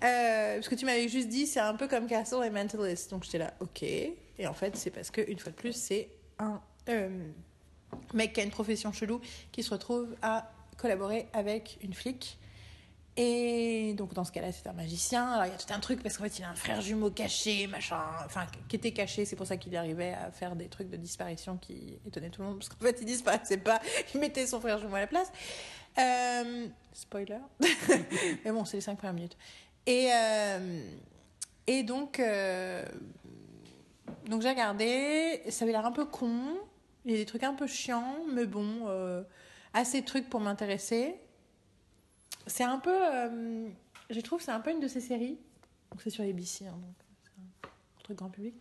Euh, Parce que tu m'avais juste dit, c'est un peu comme Castle et Mentalist, donc j'étais là, ok. Et en fait, c'est parce que, une fois de plus, c'est un euh, mec qui a une profession chelou qui se retrouve à collaborer avec une flic. Et donc dans ce cas-là, c'est un magicien. Alors il y a tout un truc parce qu'en fait, il a un frère jumeau caché, machin, enfin qui était caché. C'est pour ça qu'il arrivait à faire des trucs de disparition qui étonnaient tout le monde parce qu'en fait, il disparaissait pas. Il mettait son frère jumeau à la place. Euh, spoiler. Mais bon, c'est les cinq premières minutes. Et euh, et donc euh, donc j'ai regardé. Ça avait l'air un peu con. Il y a des trucs un peu chiants, mais bon, assez de trucs pour m'intéresser. C'est un peu. euh, je trouve que c'est un peu une de ces séries. Donc c'est sur ABC, hein, donc c'est un truc grand public.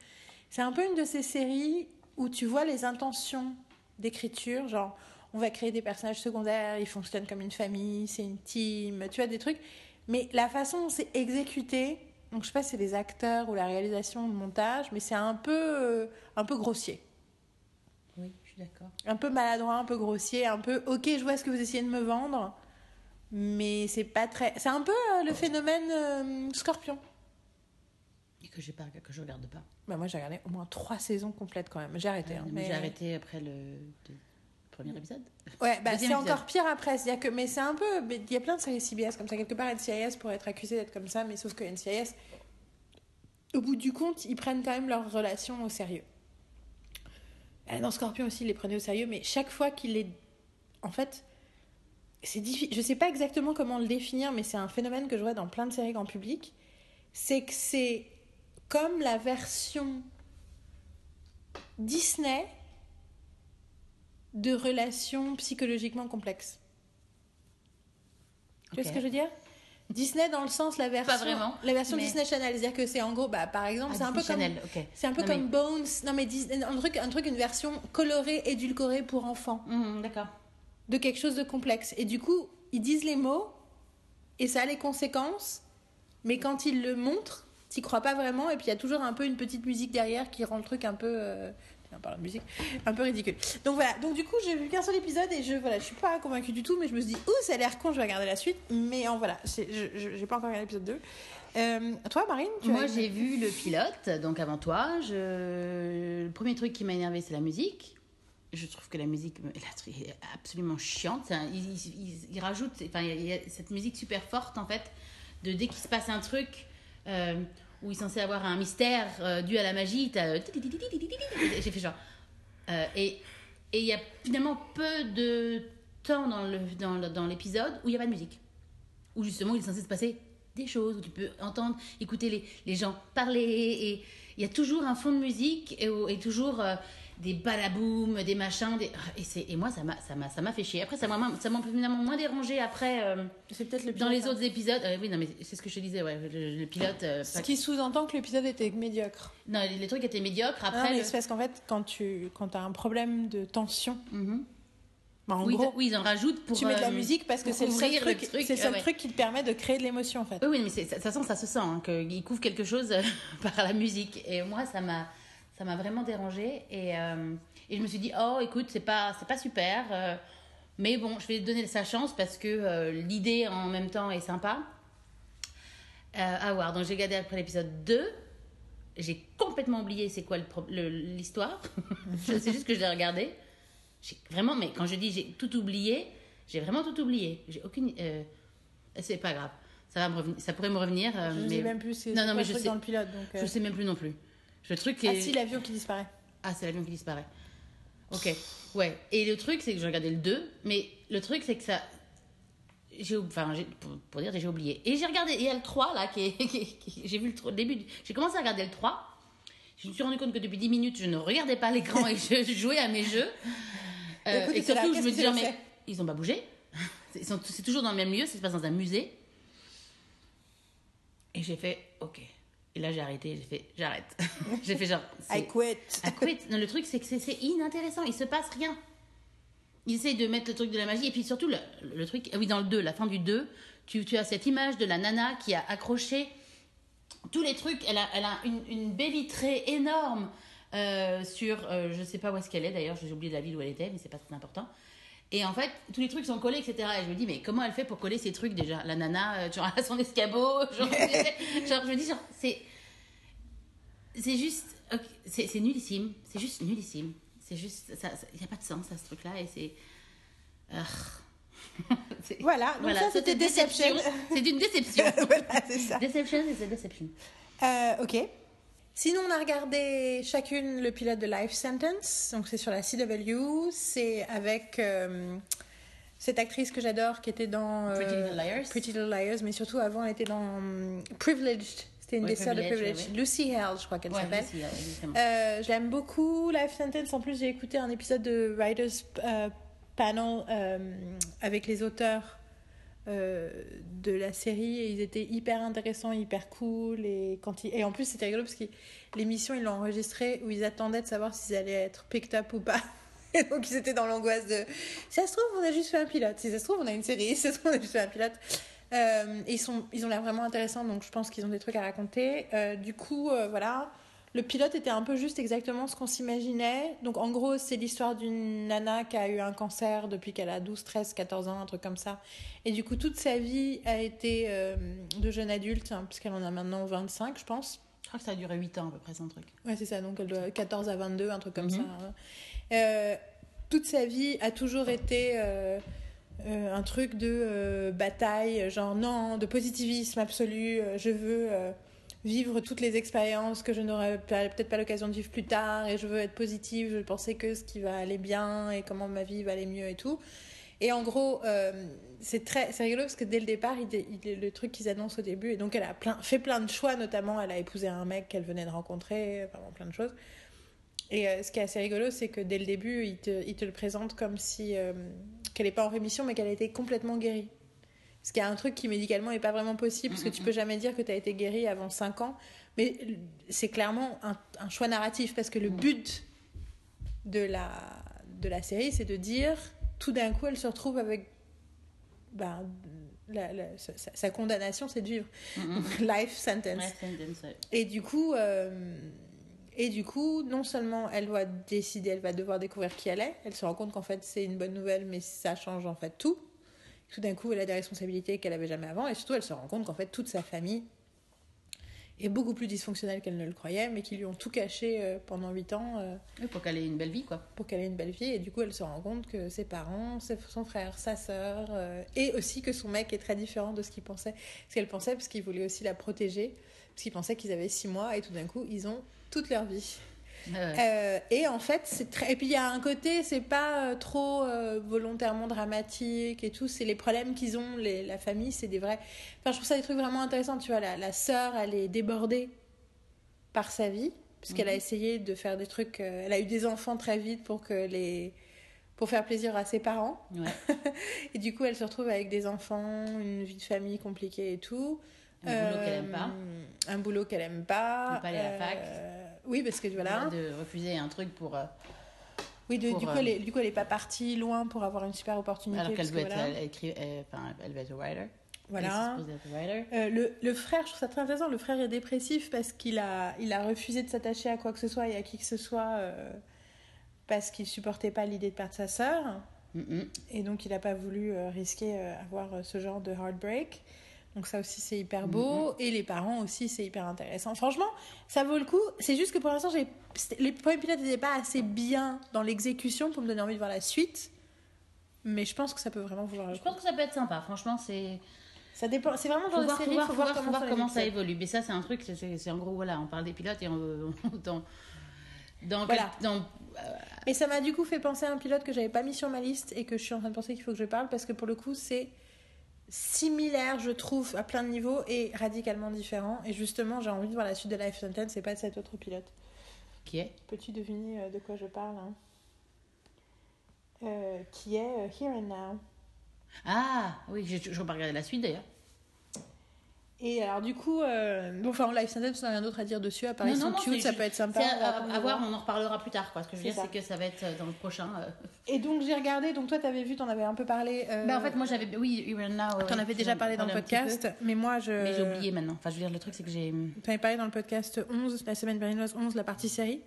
C'est un peu une de ces séries où tu vois les intentions d'écriture, genre on va créer des personnages secondaires, ils fonctionnent comme une famille, c'est une team, tu vois des trucs. Mais la façon dont c'est exécuté, donc je sais pas si c'est les acteurs ou la réalisation, le montage, mais c'est un peu, euh, un peu grossier. Oui, je suis d'accord. Un peu maladroit, un peu grossier, un peu ok, je vois ce que vous essayez de me vendre, mais c'est pas très. C'est un peu euh, le phénomène euh, scorpion. Et que, j'ai pas, que je regarde pas. Bah, moi j'ai regardé au moins trois saisons complètes quand même. J'ai arrêté. Euh, hein, mais J'ai arrêté après le premier épisode. Ouais, bah, c'est encore pire après. C'est-à-dire que, mais c'est un peu, il y a plein de séries CBS comme ça. Quelque part, NCIS pourrait être accusé d'être comme ça, mais sauf que NCIS, au bout du compte, ils prennent quand même leur relation au sérieux. Euh, Dans Scorpion aussi, ils les prenaient au sérieux, mais chaque fois qu'ils les, en fait, c'est difficile. Je sais pas exactement comment le définir, mais c'est un phénomène que je vois dans plein de séries grand public. C'est que c'est comme la version Disney de relations psychologiquement complexes. Tu vois ce que je veux dire? Disney dans le sens la version vraiment, la version mais- Disney Channel, c'est-à-dire que c'est en gros bah par exemple, Ah, c'est un peu comme Channel, ok. c'est un peu Non, comme mais- Bones, non mais Disney- un truc un truc une version colorée édulcorée pour enfants Hum, D'accord. De quelque chose de complexe et du coup, ils disent les mots et ça a les conséquences, mais quand ils le montrent, t'y crois pas vraiment et puis il y a toujours un peu une petite musique derrière qui rend le truc un peu euh, parlant de musique, un peu ridicule. Donc voilà, donc du coup, j'ai vu qu'un seul épisode et je voilà, je suis pas convaincue du tout, mais je me suis dit, ouh, ça a l'air con, je vais regarder la suite, mais en voilà, c'est- je je- j'ai pas encore regardé l'épisode 2. Euh, toi, Marine, tu Moi, j'ai vu le pilote, donc avant toi. Je... Le premier truc qui m'a énervé, c'est la musique. Je trouve que la musique tr- est absolument chiante. Un- Il, rajoute, enfin, cette musique super forte en fait, de dès qu'il se passe un truc euh, où il est censé avoir un mystère euh, dû à la magie, t'as. J'ai fait genre. Euh, et il y a finalement peu de temps dans le dans, dans l'épisode où il n'y a pas de musique où justement il est censé se passer des choses, où tu peux entendre, écouter les, les gens parler, et il y a toujours un fond de musique, et, toujours euh, des balaboum, des machins, des... et, c'est- et moi ça m'a ça m'a ça m'a fait chier. Après ça m'a moins- ça m'a moins dérangé après euh, c'est peut-être le dans les hein. autres épisodes. Euh, oui non mais c'est ce que je te disais, ouais, le, le pilote. euh, Ce pas- qui sous-entend que l'épisode était médiocre. Non les, les trucs étaient médiocres. Non, Après mais le- c'est parce qu'en fait, quand tu quand as un problème de tension, Mhm. bah, en oui, gros, oui, ils en rajoutent pour. tu mets de la musique parce que c'est le seul ouvrir le truc, truc, c'est le seul ouais. truc qui te permet de créer de l'émotion en fait. Oui, oui, mais c'est- toute façon, ça se sent, hein, qu'il couvre quelque chose par la musique. Et moi, ça m'a, ça m'a vraiment dérangé. Et, euh, et je me suis dit, oh, écoute, c'est pas, c'est pas super. euh, mais bon, je vais donner sa chance parce que euh, l'idée en même temps est sympa. À voir. Donc, j'ai regardé après l'épisode 2. J'ai complètement oublié c'est quoi l'histoire. Sais juste que je l'ai regardé. J'ai vraiment, mais quand je dis j'ai tout oublié, j'ai vraiment tout oublié. J'ai aucune. c'est pas grave. Ça, va me revenir, ça pourrait me revenir. Je mais... sais même plus c'est Non, c'est non, mais je sais. dans le pilote donc. Je sais même plus non plus. Le truc est. Ah si l'avion qui disparaît. Ah, c'est l'avion qui disparaît. Ok, ouais. Et le truc, c'est que j'ai regardé le 2, mais le truc, c'est que ça. J'ai, enfin, pour, pour dire, j'ai oublié. Et j'ai regardé, il y a le 3 là, qui est. qui- qui- j'ai vu le, début. du- J'ai commencé à regarder le 3. Je me suis rendu compte que depuis 10 minutes, je ne regardais pas l'écran et je jouais à mes jeux. Euh, et là, surtout, je me disais, mais ils ont pas bougé. C'est toujours dans le même lieu, ça se passe dans un musée. Et j'ai fait, ok. Et là, j'ai arrêté, j'ai fait, j'arrête. j'ai fait genre. I quit. à quit. Non, le truc, c'est que c'est- inintéressant. Il se passe rien. Ils essayent de mettre le truc de la magie. Et puis surtout, le, le truc. ah Oui, dans le 2, la fin du 2, tu, tu as cette image de la nana qui a accroché tous les trucs. Elle a, elle a une, une baie vitrée énorme euh, sur. euh, je sais pas où est-ce qu'elle est d'ailleurs. J'ai oublié la ville où elle était, mais c'est pas très important. Et en fait, tous les trucs sont collés, etc. Et je me dis, mais comment elle fait pour coller ces trucs déjà? La nana, euh, genre, a son escabeau. Genre, genre, je me dis, genre, c'est. C'est juste. ok, c'est nullissime. C'est juste nullissime. C'est juste. Il n'y a pas de sens à ce truc-là. Et c'est. Voilà, donc ça, c'était Deception. C'est une déception. voilà, c'est ça. Deception, c'est Deception. Euh, ok. Sinon, on a regardé chacune le pilote de Life Sentence. Donc, c'est sur la CW. C'est avec euh, cette actrice que j'adore qui était dans euh, Pretty Little Liars. Pretty Little Liars, mais surtout avant, elle était dans hum, Privileged. C'était une des sœurs de Privileged, Lucy Hale, je crois qu'elle Ouais, s'appelle. Euh, je l'aime beaucoup, Life Sentence. En plus, j'ai écouté un épisode de Writers euh, Panel euh, avec les auteurs euh, de la série et ils étaient hyper intéressants, hyper cool. Et, quand ils... et en plus, c'était rigolo parce que l'émission, ils l'ont enregistrée où ils attendaient de savoir s'ils allaient être picked up ou pas. Et donc, ils étaient dans l'angoisse de si ça se trouve, on a juste fait un pilote. Si ça se trouve, on a une série. Si ça se trouve, on a juste fait un pilote. Euh, et ils, sont, ils ont l'air vraiment intéressants, donc je pense qu'ils ont des trucs à raconter. Euh, du coup, voilà. Le pilote était un peu juste exactement ce qu'on s'imaginait. Donc en gros, c'est l'histoire d'une nana qui a eu un cancer depuis qu'elle a 12, 13, 14 ans, un truc comme ça. Et du coup, toute sa vie a été euh, de jeune adulte, hein, puisqu'elle en a maintenant 25, je pense. Je crois que ça a duré 8 ans à peu près, son truc. Ouais, c'est ça, donc elle doit 14 à 22, un truc comme Mhm. ça. hein. Euh, toute sa vie a toujours été euh, euh, un truc de euh, bataille, genre non, de positivisme absolu. euh, je veux vivre toutes les expériences que je n'aurais peut-être pas l'occasion de vivre plus tard et je veux être positive, je penser que ce qui va aller bien et comment ma vie va aller mieux et tout. Et en gros, euh, c'est très, c'est rigolo parce que dès le départ, il, le truc qu'ils annoncent au début, et donc elle a plein, fait plein de choix, notamment elle a épousé un mec qu'elle venait de rencontrer, vraiment plein de choses. Et euh, ce qui est assez rigolo, c'est que dès le début, il te, te le présente comme si euh, qu'elle n'est pas en rémission, mais qu'elle a été complètement guérie. Ce qui est un truc qui médicalement est pas vraiment possible, parce que tu peux jamais dire que tu as été guéri avant 5 ans. Mais c'est clairement un, un choix narratif, parce que le but de la, de la série, c'est de dire, tout d'un coup, elle se retrouve avec ben, la- la- sa, condamnation, c'est de vivre. Life sentence. Ouais, sentence, ouais. Et du coup, euh, et du coup, non seulement elle doit décider, elle va devoir découvrir qui elle est. Elle se rend compte qu'en fait c'est une bonne nouvelle, mais ça change en fait tout. Tout d'un coup, elle a des responsabilités qu'elle avait jamais avant, et surtout, elle se rend compte qu'en fait toute sa famille est beaucoup plus dysfonctionnelle qu'elle ne le croyait, mais qui lui ont tout caché euh, pendant 8 ans euh, Oui, pour qu'elle ait une belle vie, quoi. pour qu'elle ait une belle vie. Et du coup, elle se rend compte que ses parents, son frère, sa sœur, euh, et aussi que son mec est très différent de ce qu'il pensait. Ce qu'elle pensait, parce qu'il voulait aussi la protéger, parce qu'il pensait qu'ils avaient 6 mois, et tout d'un coup, ils ont toute leur vie. Euh, et en fait, c'est très. Et puis il y a un côté, c'est pas euh, trop euh, volontairement dramatique et tout. C'est les problèmes qu'ils ont, les, la famille, c'est des vrais. Enfin, je trouve ça des trucs vraiment intéressants. Tu vois, la, la sœur, elle est débordée par sa vie, puisqu'elle a essayé de faire des trucs. euh, elle a eu des enfants très vite pour que les. Pour faire plaisir à ses parents. Ouais. Et du coup, elle se retrouve avec des enfants, une vie de famille compliquée et tout. Un boulot qu'elle aime pas. Un boulot qu'elle aime pas. Pas aller à la fac. Euh, Oui, parce que voilà. De refuser un truc pour. euh, Oui, de- du, coup, euh, elle est, du coup, elle est pas partie loin pour avoir une super opportunité. alors qu'elle veut que être. voilà. Elle, elle écrit, elle- enfin, elle être writer. Voilà. Euh, le, le frère, je trouve ça très intéressant. Le frère est dépressif parce qu'il a, il a refusé de s'attacher à quoi que ce soit et à qui que ce soit euh, parce qu'il supportait pas l'idée de perdre sa sœur. Et donc, il n'a pas voulu euh, risquer euh, avoir euh, ce genre de heartbreak. Donc, ça aussi, c'est hyper beau. Et les parents aussi, c'est hyper intéressant. Franchement, ça vaut le coup. C'est juste que pour l'instant, j'ai... les premiers pilotes n'étaient pas assez bien dans l'exécution pour me donner envie de voir la suite. Mais je pense que ça peut vraiment vouloir le Je coup. pense que ça peut être sympa. Franchement, c'est. Ça dépend. C'est vraiment dans la faut série, voir, faut voir, comment ça évolue. Mais ça, c'est un truc, c'est- en gros, voilà, on parle des pilotes et on, dans. Dans, Voilà. dans, Et ça m'a du coup fait penser à un pilote que j'avais pas mis sur ma liste et que je suis en train de penser qu'il faut que je parle parce que pour le coup c'est similaire je trouve à plein de niveaux et radicalement différent et justement j'ai envie de voir la suite de Life Sentence c'est pas de cet autre pilote. qui est? Peux-tu deviner euh, de quoi je parle hein? Euh, Qui est euh, Here and Now. Ah, oui, je ne vais pas regarder la suite d'ailleurs. Et alors du coup, euh, bon enfin Life Sentence on n'a rien d'autre à dire dessus à part ils sont cute, ça juste- peut être sympa. à, à voir, on en reparlera plus tard. Quoi. Ce que je veux dire, ça. c'est que ça va être euh, dans le prochain. euh. Et donc j'ai regardé, donc toi t'avais vu, t'en avais un peu parlé. euh, Bah, en fait, moi j'avais. Oui, and Now. T'en avais déjà parlé dans le podcast, mais moi je. Mais j'ai oublié maintenant. Enfin, je veux dire, le truc, c'est que j'ai. Tu avais parlé dans le podcast 11, la semaine berlinoise 11, la partie série.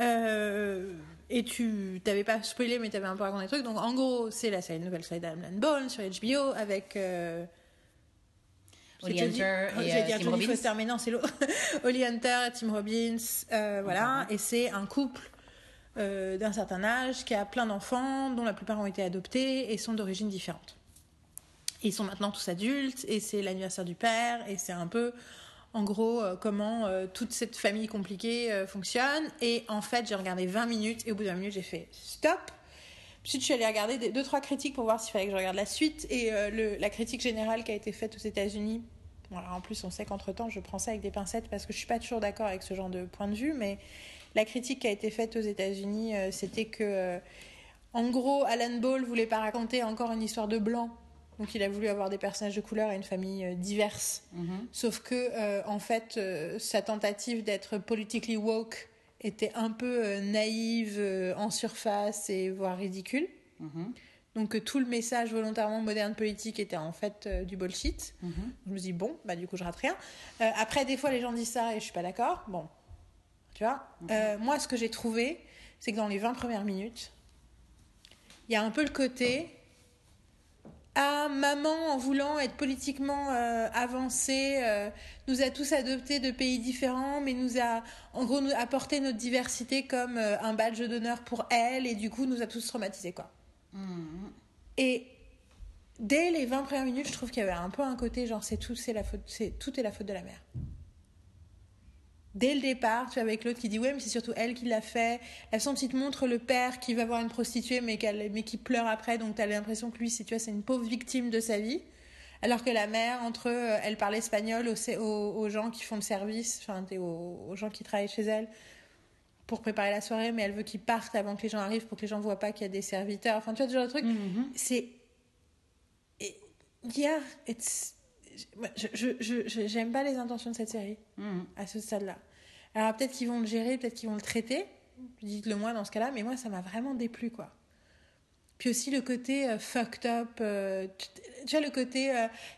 Euh, et tu t'avais pas spoilé, mais tu avais un peu raconté des trucs. Donc en gros, c'est la série nouvelle série d'Alan Ball sur HBO avec. Holly dit- Hunter et, euh, Tim Robbins. Foster, mais non, c'est l'autre. Holly Hunter, Tim Robbins, euh, voilà. Et c'est un couple euh, d'un certain âge qui a plein d'enfants, dont la plupart ont été adoptés et sont d'origines différentes. Ils sont maintenant tous adultes et c'est l'anniversaire du père et c'est un peu en gros euh, comment euh, toute cette famille compliquée euh, fonctionne et en fait j'ai regardé 20 minutes et au bout de 20 minutes j'ai fait stop Ensuite, je suis allée regarder des- deux, trois critiques pour voir s'il fallait que je regarde la suite. Et euh, le- la critique générale qui a été faite aux États-Unis, bon, alors en plus, on sait qu'entre-temps, je prends ça avec des pincettes parce que je suis pas toujours d'accord avec ce genre de point de vue, mais la critique qui a été faite aux États-Unis, euh, c'était que, euh, en gros, Alan Ball voulait pas raconter encore une histoire de blanc. Donc, il a voulu avoir des personnages de couleur et une famille diverse. Mhm. Sauf que, en fait, sa tentative d'être politically woke était un peu euh, naïve, euh, en surface et voire ridicule. Mhm. Donc que tout le message volontairement moderne politique était en fait euh, du bullshit. Mhm. Je me dis bon, bah du coup je rate rien. Euh, après des fois les gens disent ça et je suis pas d'accord. Bon, tu vois. Euh, moi ce que j'ai trouvé, c'est que dans les 20 premières minutes, il y a un peu le côté ah maman en voulant être politiquement euh, avancée euh, nous a tous adoptés de pays différents mais nous a en gros nous apporté notre diversité comme euh, un badge d'honneur pour elle et du coup nous a tous traumatisés quoi. Mhm. Et dès les 20 premières minutes, je trouve qu'il y avait un peu un côté genre c'est tout, c'est la faute, c'est tout est la faute de la mère. Dès le départ, tu vois, avec l'autre qui dit ouais, mais c'est surtout elle qui l'a fait. La façon dont il te montre le père qui va voir une prostituée mais, qui pleure après, donc t'as l'impression que lui, c'est tu vois, c'est une pauvre victime de sa vie. Alors que la mère, entre eux, elle parle espagnol aux, aux, gens qui font le service, enfin aux, aux gens qui travaillent chez elle pour préparer la soirée, mais elle veut qu'ils partent avant que les gens arrivent pour que les gens voient pas qu'il y a des serviteurs. Enfin, tu vois, ce genre de truc Mhm. c'est et yeah, it's. Je, j'aime pas les intentions de cette série Mhm. à ce stade-là. Alors peut-être qu'ils vont le gérer, peut-être qu'ils vont le traiter. Dites-le moi dans ce cas-là, mais moi ça m'a vraiment déplu quoi. Puis aussi le côté euh, fucked up, euh, tu vois le côté,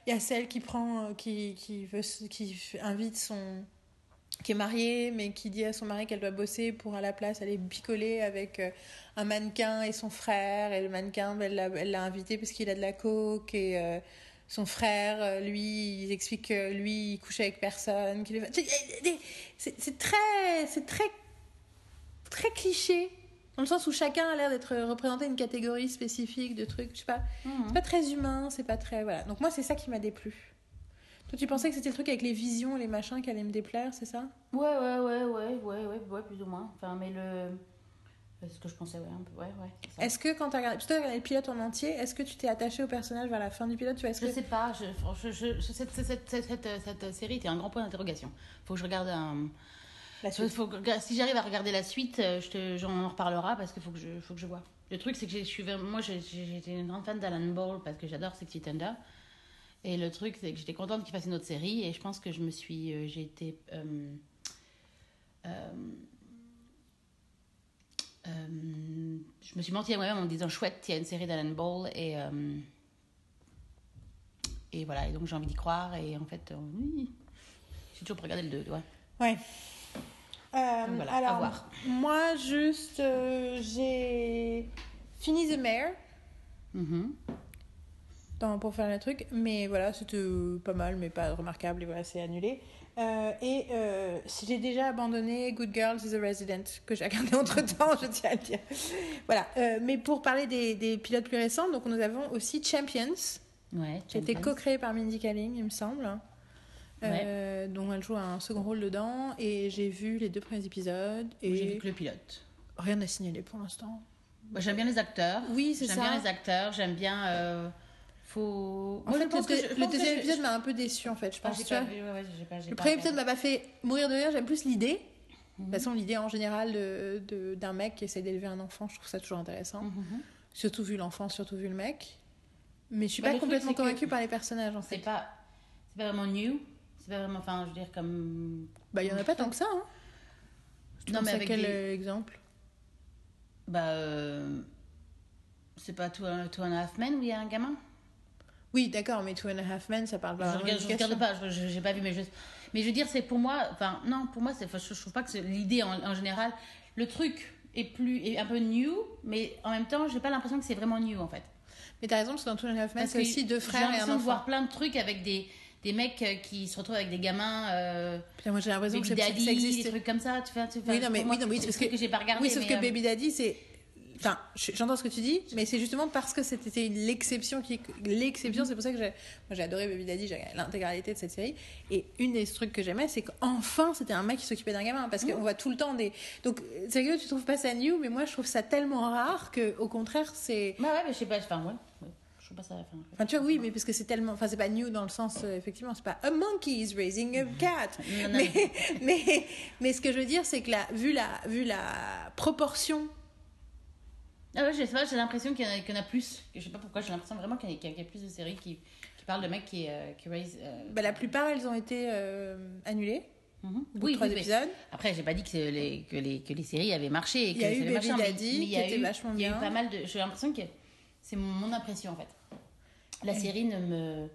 il y a celle qui prend, euh, qui, qui veut, qui invite son, qui est mariée, mais qui dit à son mari qu'elle doit bosser pour à la place aller picoler avec euh, un mannequin et son frère. Et le mannequin, elle l'a, elle l'a invité parce qu'il a de la coke et euh, son frère, euh, lui, il explique que lui, il couche avec personne. qu'il C'est, c'est très, c'est très, très cliché. Dans le sens où chacun a l'air d'être représenté une catégorie spécifique de trucs, je sais pas. Mhm. C'est pas très humain, c'est pas très. Voilà. Donc moi, c'est ça qui m'a déplu. Toi, tu pensais que c'était le truc avec les visions, les machins qui allaient me déplaire, c'est ça? Ouais, ouais, ouais, ouais, ouais, ouais, ouais, plus ou moins. Enfin, mais le. Ce que je pensais, ouais, un peu, ouais, ouais. c'est ça. Est-ce que quand t'as regardé, parce que t'as regardé le pilote en entier, est-ce que tu t'es attaché au personnage vers la fin du pilote tu vois, Je que... sais pas, je, je, je- je- cette, cette, cette, cette, cette série était un grand point d'interrogation. Faut que je regarde un. La suite. faut si j'arrive à regarder la suite, euh, j'en en reparlera parce qu'il faut que je, faut que je vois. Le truc, c'est que je suis, moi, j'étais une grande fan d'Alan Ball parce que j'adore Sexy Thunder. Et le truc, c'est que j'étais contente qu'il fasse une autre série et je pense que je me suis, euh, j'ai été. euh, euh, euh, je me suis menti à moi-même en me disant chouette, il y a une série d'Alan Ball et. euh, et voilà, et donc j'ai envie d'y croire et en fait, euh, oui. J'ai toujours regardé le 2, ouais. Ouais. Euh, Donc voilà, à alors, voir. moi, juste, euh, j'ai fini The Mayor Mhm. dans- pour faire le truc, mais voilà, c'était euh, pas mal, mais pas remarquable, et voilà, c'est annulé. Euh, et euh, si j'ai déjà abandonné Good Girls is a Resident, que j'ai regardé entre temps, je tiens à le dire. Voilà, euh, mais pour parler des, des pilotes plus récents, donc nous avons aussi Champions, Ouais, qui a été co-créé par Mindy Kaling, il me semble. Euh, dont elle joue un second rôle dedans et j'ai vu les deux premiers épisodes et J'ai vu que le pilote. rien à signaler pour l'instant. Bah, j'aime bien les acteurs. Oui, c'est J'aime ça. bien les acteurs, j'aime bien. Faut. En Moi, je pense que je- je le pense que deuxième je- épisode m'a un peu déçu en fait, je Ah, pense. pas ouais, ouais, pas- j'ai Le premier épisode m'a pas fait mourir de rire, j'aime plus l'idée. Mhm. De toute façon, l'idée en général de- d'un mec qui essaie d'élever un enfant, je trouve ça toujours intéressant. Mhm. Surtout vu l'enfant, surtout vu le mec. Mais je suis Bah, pas complètement que- convaincue par les personnages en C'est pas. C'est pas vraiment new. C'est pas vraiment. Enfin, je veux dire, comme. Bah, il y en a pas tant que ça. Hein. Tu Non, mais avec quel des- euh, exemple? Bah. euh, C'est pas and Two and a Half Men où il y a un gamin? Oui, d'accord, mais Two and a Half Men, ça parle pas je regarde, je regarde pas, je- j'ai pas vu, mais je, mais je veux dire, c'est pour moi, enfin, non, pour moi, c'est, je, je trouve pas que l'idée en, en général. Le truc est plus, est un peu new, mais en même temps, j'ai pas l'impression que c'est vraiment new en fait. Mais t'as raison, parce que dans Two and a Half Men, c'est que aussi deux J'ai frères et un l'impression de enfant. voir plein de trucs avec des, des mecs euh, qui se retrouvent avec des gamins, euh, Putain, moi j'ai l'impression que Baby c'est- Daddy, ça existe. des trucs comme ça. Tu fais, tu Oui, non, mais, oui, non, oui, c'est parce que, que j'ai pas regardé. Oui, sauf mais, que euh, Baby Daddy, c'est. Enfin, je- j'entends ce que tu dis, mais c'est justement parce que c'était l'exception qui. L'exception, c'est pour ça que j'ai. Moi, j'ai adoré Baby Daddy, j'ai regardé l'intégralité de cette série. Et une des trucs que j'aimais, c'est qu'enfin, c'était un mec qui s'occupait d'un gamin. Parce qu'on voit tout le temps des. Donc, euh, sérieux, tu trouves pas ça new, mais moi, je trouve ça tellement rare que, au contraire, c'est. Bah ouais, mais je sais pas, enfin, ouais, ouais, je trouve pas ça. Enfin, Enfin, tu vois, oui, mais parce que c'est tellement. Enfin, c'est pas new dans le sens, euh, effectivement, c'est pas a monkey is raising a cat. Non, non, mais, mais, mais ce que je veux dire, c'est que la, vu, la, vu la proportion. Ah ouais, je sais pas, j'ai l'impression qu'il y, en a- qu'il y en a plus. Je sais pas pourquoi, j'ai l'impression vraiment qu'il y, a- qu'il y a plus de séries qui, qui parlent de mecs qui, euh, qui raise. euh, Bah, la plupart, elles ont été euh, annulées. Au bout de trois oui, mais- épisodes. Après, j'ai pas dit que les, que, les, que les séries avaient marché. Et Il y a que eu Baby Daddy, il y qui a était eu- vachement Il y a eu pas mal de. J'ai l'impression que c'est mon, impression en fait. La série ne me.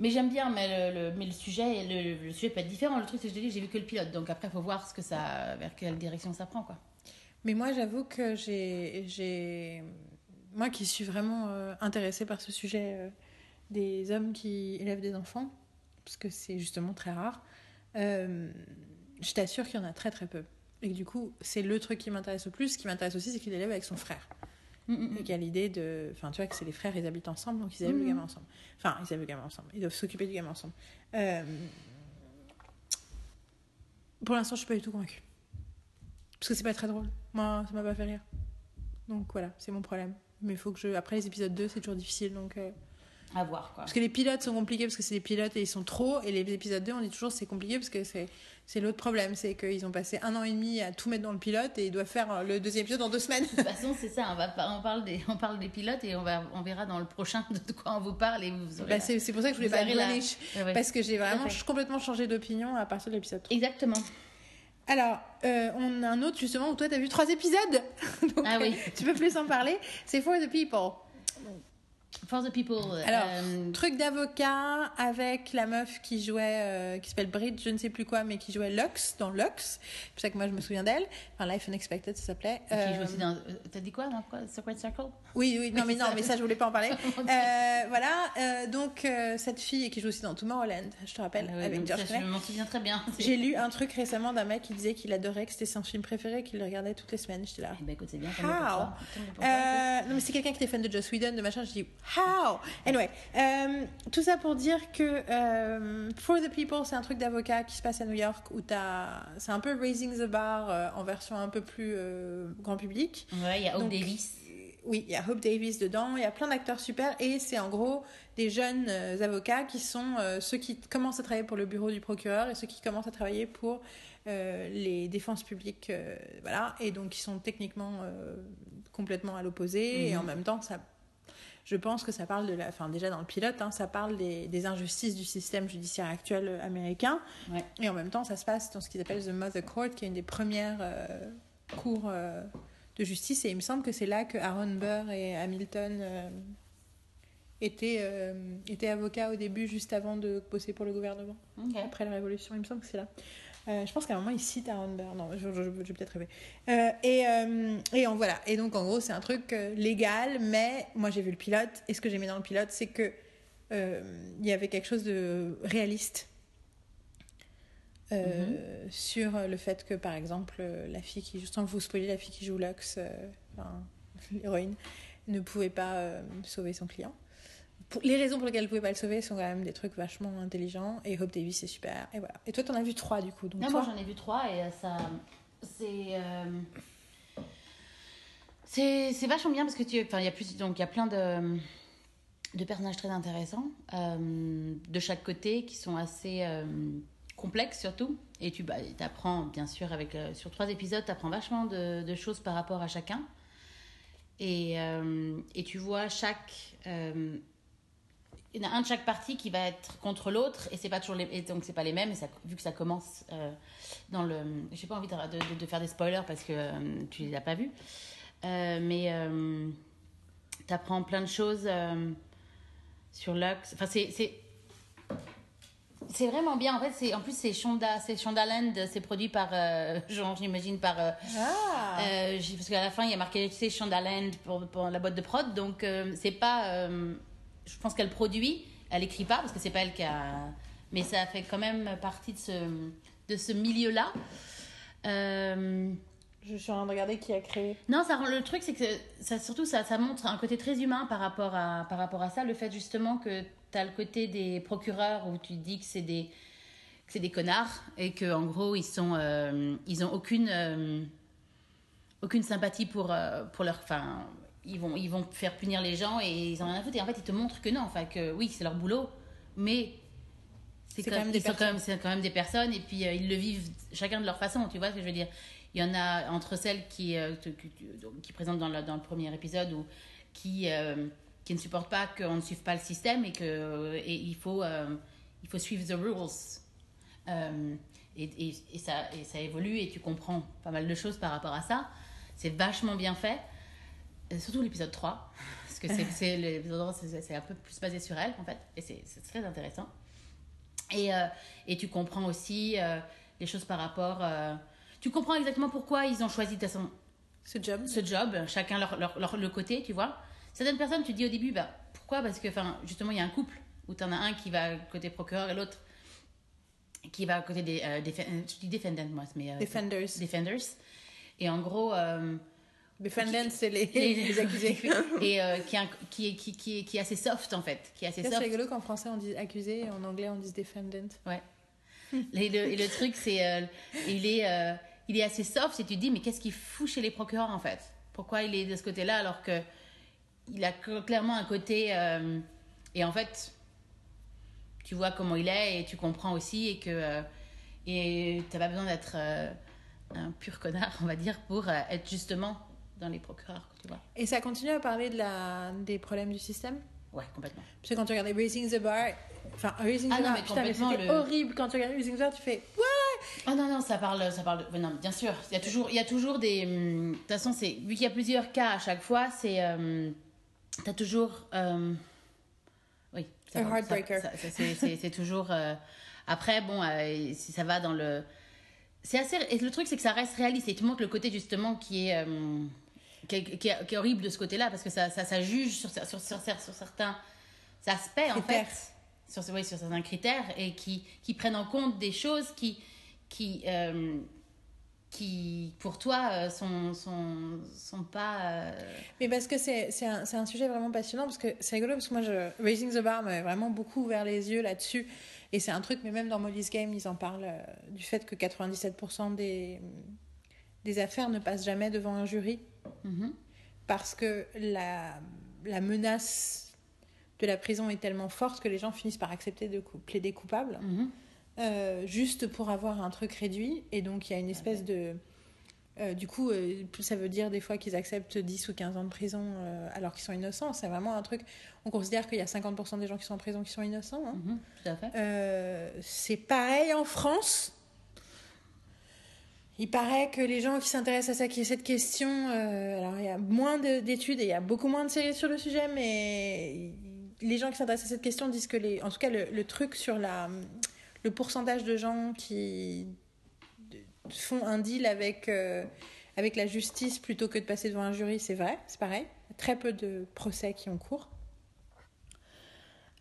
Mais j'aime bien, mais le, le- mais le sujet, le, le sujet peut être différent. Le truc, c'est que j'ai vu que le pilote, donc après, il faut voir ce que ça, vers quelle direction ça prend, quoi. Mais moi, j'avoue que j'ai. j'ai- Moi qui suis vraiment euh, intéressée par ce sujet euh, des hommes qui élèvent des enfants, parce que c'est justement très rare, euh, je t'assure qu'il y en a très très peu. Et que du coup, c'est le truc qui m'intéresse le plus. Ce qui m'intéresse aussi, c'est qu'il élève avec son frère. Mm, mm, Et qu'il y a l'idée de. Enfin, tu vois, que c'est les frères, ils habitent ensemble, donc ils élèvent le Mhm. gamin ensemble. Enfin, ils élèvent le gamin ensemble. Ils doivent s'occuper du gamin ensemble. Pour l'instant, je suis pas du tout convaincue. Parce que c'est pas très drôle. Moi, ça m'a pas fait rire. Donc voilà, c'est mon problème. Mais il faut que je. Après les épisodes 2, c'est toujours difficile, donc. euh, À voir, quoi. Parce que les pilotes sont compliqués parce que c'est des pilotes et ils sont trop. Et les épisodes 2, on dit toujours c'est compliqué parce que c'est, c'est l'autre problème. C'est qu'ils ont passé un an et demi à tout mettre dans le pilote et ils doivent faire euh, le deuxième épisode en deux semaines. De toute façon, c'est ça. On, va, on, parle des, on parle des pilotes et on, va, on verra dans le prochain de quoi on vous parle. Et vous aurez Bah, c'est, c'est pour ça que je voulais pas être la- Greenwich. Ouais, ouais. Parce que j'ai vraiment complètement changé d'opinion à partir de l'épisode 3. Exactement. Alors, euh, on a un autre justement où toi t'as vu trois épisodes. Donc, Ah oui. tu peux plus en parler. C'est For the People. For the people. Alors, euh, truc d'avocat avec la meuf qui jouait, euh, qui s'appelle Bridge, je ne sais plus quoi, mais qui jouait Lux dans Lux. C'est pour ça que moi je me souviens d'elle. Enfin, Life Unexpected, ça s'appelait. qui Euh, joue aussi dans. euh, T'as dit quoi dans quoi Secret Circle? Oui, oui, non, mais non, ça. mais ça je voulais pas en parler. Euh, voilà, euh, donc euh, cette fille qui joue aussi dans Tomorrowland, je te rappelle, Ah avec George ça. Je m'en souviens très bien. J'ai lu un truc récemment d'un mec qui disait qu'il adorait, que c'était son film préféré, qu'il le regardait toutes les semaines. J'étais là. Eh ben, écoute, c'est bien. pour toi. Pour toi, Euh, non mais c'est quelqu'un qui était fan de Joss Whedon, de machin, je dis how? Anyway, euh, tout ça pour dire que euh, For the People, c'est un truc d'avocat qui se passe à New York où t'as, c'est un peu Raising the Bar euh, en version un peu plus grand public. Ouais, il y a Hope Donc, Davis. Oui, il y a Hope Davis dedans, il y a plein d'acteurs super et c'est en gros des jeunes avocats qui sont ceux qui commencent à travailler pour le bureau du procureur et ceux qui commencent à travailler pour euh, les défenses publiques, euh, voilà, et donc ils sont techniquement euh, complètement à l'opposé et Mhm. en même temps ça, je pense que ça parle de la, enfin déjà dans le pilote, hein, ça parle des, des injustices du système judiciaire actuel euh, américain Ouais. et en même temps ça se passe dans ce qu'ils appellent the Mother Court, qui est une des premières euh, cours euh, de justice. Et il me semble que c'est là que Aaron Burr et Hamilton euh, étaient, étaient avocats au début, juste avant de bosser pour le gouvernement, après la Révolution. Il me semble que c'est là. Euh, je pense qu'à un moment, il cite Aaron Burr. Non, je, je, je- j'ai peut-être rêvé. Euh, et, euh, et en voilà. Et donc, en gros, c'est un truc légal, mais moi, j'ai vu le pilote. Et ce que j'aimais dans le pilote, c'est que il y avait quelque chose de réaliste. euh, sur le fait que par exemple la fille qui sans vous spoiler la fille qui joue Lux enfin, l'héroïne ne pouvait pas sauver son client pour, les raisons pour lesquelles elle pouvait pas le sauver sont quand même des trucs vachement intelligents et Hope Davis c'est super et voilà et toi t'en as vu trois du coup donc Non, toi moi j'en ai vu trois et euh, ça. C'est. euh, C'est c'est vachement bien parce que tu. Enfin, il y a plus. Donc, il y a plein de. De personnages très intéressants euh, de chaque côté qui sont assez euh, complexes surtout. Et tu bah, apprends, bien sûr, avec, sur trois épisodes, tu apprends vachement de, de choses par rapport à chacun. Et, euh, et tu vois chaque. euh, il y en a un de chaque partie qui va être contre l'autre et c'est pas toujours les, et donc c'est pas les mêmes et ça, vu que ça commence euh, dans le j'ai pas envie de, de- de faire des spoilers parce que euh, tu les as pas vus Euh, mais tu apprends plein de choses euh, sur Lux enfin c'est c'est c'est vraiment bien en fait c'est en plus c'est Shonda c'est Shondaland c'est produit par euh, genre j'imagine par euh, ah euh, parce qu'à la fin, il y a marqué tu sais, Shondaland pour, pour la boîte de prod. Donc, euh, c'est pas. Je pense qu'elle produit, elle écrit pas parce que c'est pas elle qui a. Mais ça fait quand même partie de ce, de ce milieu-là. Euh, je suis en train de regarder qui a créé non, ça le truc, c'est que ça, surtout, ça, ça montre un côté très humain par rapport à, par rapport à ça. Le fait justement que tu as le côté des procureurs où tu dis que c'est des, que c'est des connards et que en gros, ils sont, euh, ils ont aucune, euh, aucune sympathie pour, pour leur. Ils vont, ils vont faire punir les gens et ils en ont rien à foutre. Et en fait, ils te montrent que non, enfin, que oui, c'est leur boulot, mais. C'est quand même des sont quand personnes. même, c'est quand même des personnes et puis euh, ils le vivent chacun de leur façon, tu vois ce que je veux dire. Il y en a entre celles qui, euh, qui, qui présentent dans le, dans le premier épisode ou qui, euh, qui ne supportent pas qu'on ne suive pas le système et que et il, faut, il faut suivre the rules. Et, et, et ça, et ça évolue et tu comprends pas mal de choses par rapport à ça. C'est vachement bien fait. Euh, Surtout l'épisode 3, parce que c'est, c'est, l'épisode 3, c'est, c'est un peu plus basé sur elle en fait, et c'est, très intéressant. Et, euh, et tu comprends aussi euh, les choses par rapport. euh, tu comprends exactement pourquoi ils ont choisi de toute façon ce job ce job, chacun leur, leur, leur- le côté, tu vois. Certaines personnes, tu dis au début, bah, pourquoi? Parce que, justement, il y a un couple où tu en as un qui va côté procureur et l'autre qui va côté des. je dis defendant, moi, mais. Defenders defenders. Et en gros. Defendants c'est les, les, les accusés et euh, qui, qui, est, qui, qui, est, qui est assez soft, en fait. Qui est assez Ça, c'est soft. rigolo qu'en français on dise accusé et en anglais on dise defendant Ouais. Et le, et le truc, c'est. euh, il, est, euh, il est assez soft et tu te dis, mais qu'est-ce qu'il fout chez les procureurs en fait? Pourquoi il est de ce côté-là alors que il a cl- clairement un côté. euh, et en fait, tu vois comment il est et tu comprends aussi et que euh, et t'as pas besoin d'être euh, un pur connard, on va dire, pour être justement dans les procureurs, tu vois. Et ça continue à parler de la... des problèmes du système? Ouais, complètement. Parce que quand tu regardais Raising the Bar, enfin Raising Ah the non, Bar, mais putain, complètement, le- horrible quand tu regardais Raising the Bar, tu fais ouais. Oh non, non, ça parle, ça parle de... non, bien sûr, il y a toujours, il y a toujours des... hum, De toute façon, c'est... vu qu'il y a plusieurs cas à chaque fois, c'est... Euh, T'as toujours... euh, Oui. ça A heartbreaker. ça- ça- c'est- C'est c'est toujours... euh, Après, bon, euh, si ça va dans le... C'est assez... Et le truc, c'est que ça reste réaliste. Et tu montres le côté, justement, qui est... Qui est, qui est- qui est horrible de ce côté-là, parce que ça, ça, ça juge sur, sur, sur, certains aspects, en fait sur, oui, sur certains critères et qui, qui prennent en compte des choses qui, qui, euh, qui pour toi, euh, sont, sont, sont pas. euh, Mais parce que c'est un, un sujet vraiment passionnant, parce que c'est rigolo, parce que moi, je, Raising the Bar m'a vraiment beaucoup ouvert les yeux là-dessus. Et c'est un truc, mais même dans Molly's Game, ils en parlent euh, du fait que 97% des, des affaires ne passent jamais devant un jury, mhm. parce que la, la menace de la prison est tellement forte que les gens finissent par accepter de plaider coupable. Mhm. euh, juste pour avoir un truc réduit. Et donc, il y a une espèce de. euh, du coup, euh, ça veut dire des fois qu'ils acceptent 10 ou 15 ans de prison euh, alors qu'ils sont innocents. C'est vraiment un truc. On considère qu'il y a 50% des gens qui sont en prison qui sont innocents. hein. Mhm, c'est pareil en France. Il paraît que les gens qui s'intéressent à ça, cette question, euh, alors il y a moins de- d'études et il y a beaucoup moins de séries sur le sujet, mais les gens qui s'intéressent à cette question disent que les, en tout cas le, truc sur la, le pourcentage de gens qui font un deal avec euh, avec la justice plutôt que de passer devant un jury, c'est vrai, c'est pareil. Très peu de procès qui ont cours.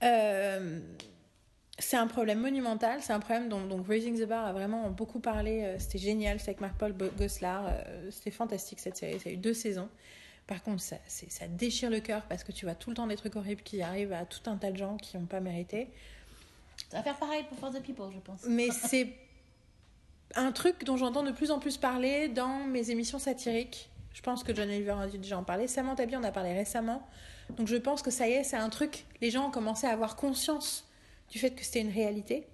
Euh, c'est un problème monumental, c'est un problème dont donc Raising the Bar a vraiment beaucoup parlé. euh, C'était génial, c'était avec Marc-Paul Gosselaar, euh, c'était fantastique cette série. Ça a eu deux saisons. Par contre, ça, c'est- ça déchire le cœur parce que tu vois tout le temps des trucs horribles qui arrivent à tout un tas de gens qui n'ont pas mérité. Ça va faire pareil pour For the People, je pense. Mais c'est un truc dont j'entends de plus en plus parler dans mes émissions satiriques. Je pense que John Oliver a dû déjà en parler. Samantha Bee en a parlé récemment. Donc je pense que ça y est, c'est un truc. Les gens ont commencé à avoir conscience du fait que c'était une réalité.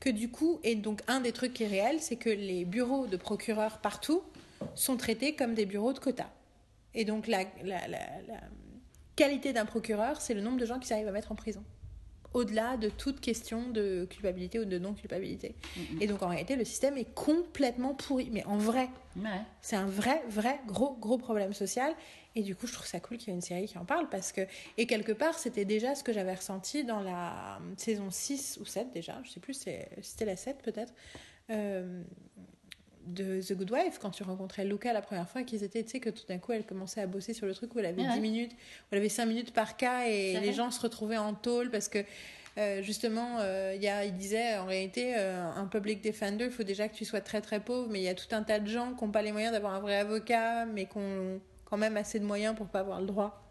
Que du coup, et donc un des trucs qui est réel, c'est que les bureaux de procureurs partout sont traités comme des bureaux de quotas. Et donc la, la, la, la qualité d'un procureur, c'est le nombre de gens qui s'arrivent à mettre en prison. Au-delà de toute question de culpabilité ou de non-culpabilité. Et donc en réalité, le système est complètement pourri. Mais en vrai, Ouais. c'est un vrai, vrai, gros, gros problème social. Et du coup, je trouve ça cool qu'il y ait une série qui en parle parce que, et quelque part, c'était déjà ce que j'avais ressenti dans la euh, saison 6 ou 7 déjà, je sais plus, c'était la 7 peut-être, euh, de The Good Wife, quand tu rencontrais Luca la première fois, qu'ils étaient, tu sais, que tout d'un coup, elle commençait à bosser sur le truc où elle avait Ouais. 10 minutes, où elle avait 5 minutes par cas et les vrai. gens se retrouvaient en tôle parce que. euh, justement, euh, il y a, il disait en réalité, euh, un public defender, il faut déjà que tu sois très très pauvre, mais il y a tout un tas de gens qui n'ont pas les moyens d'avoir un vrai avocat, mais qui ont quand même assez de moyens pour pas avoir le droit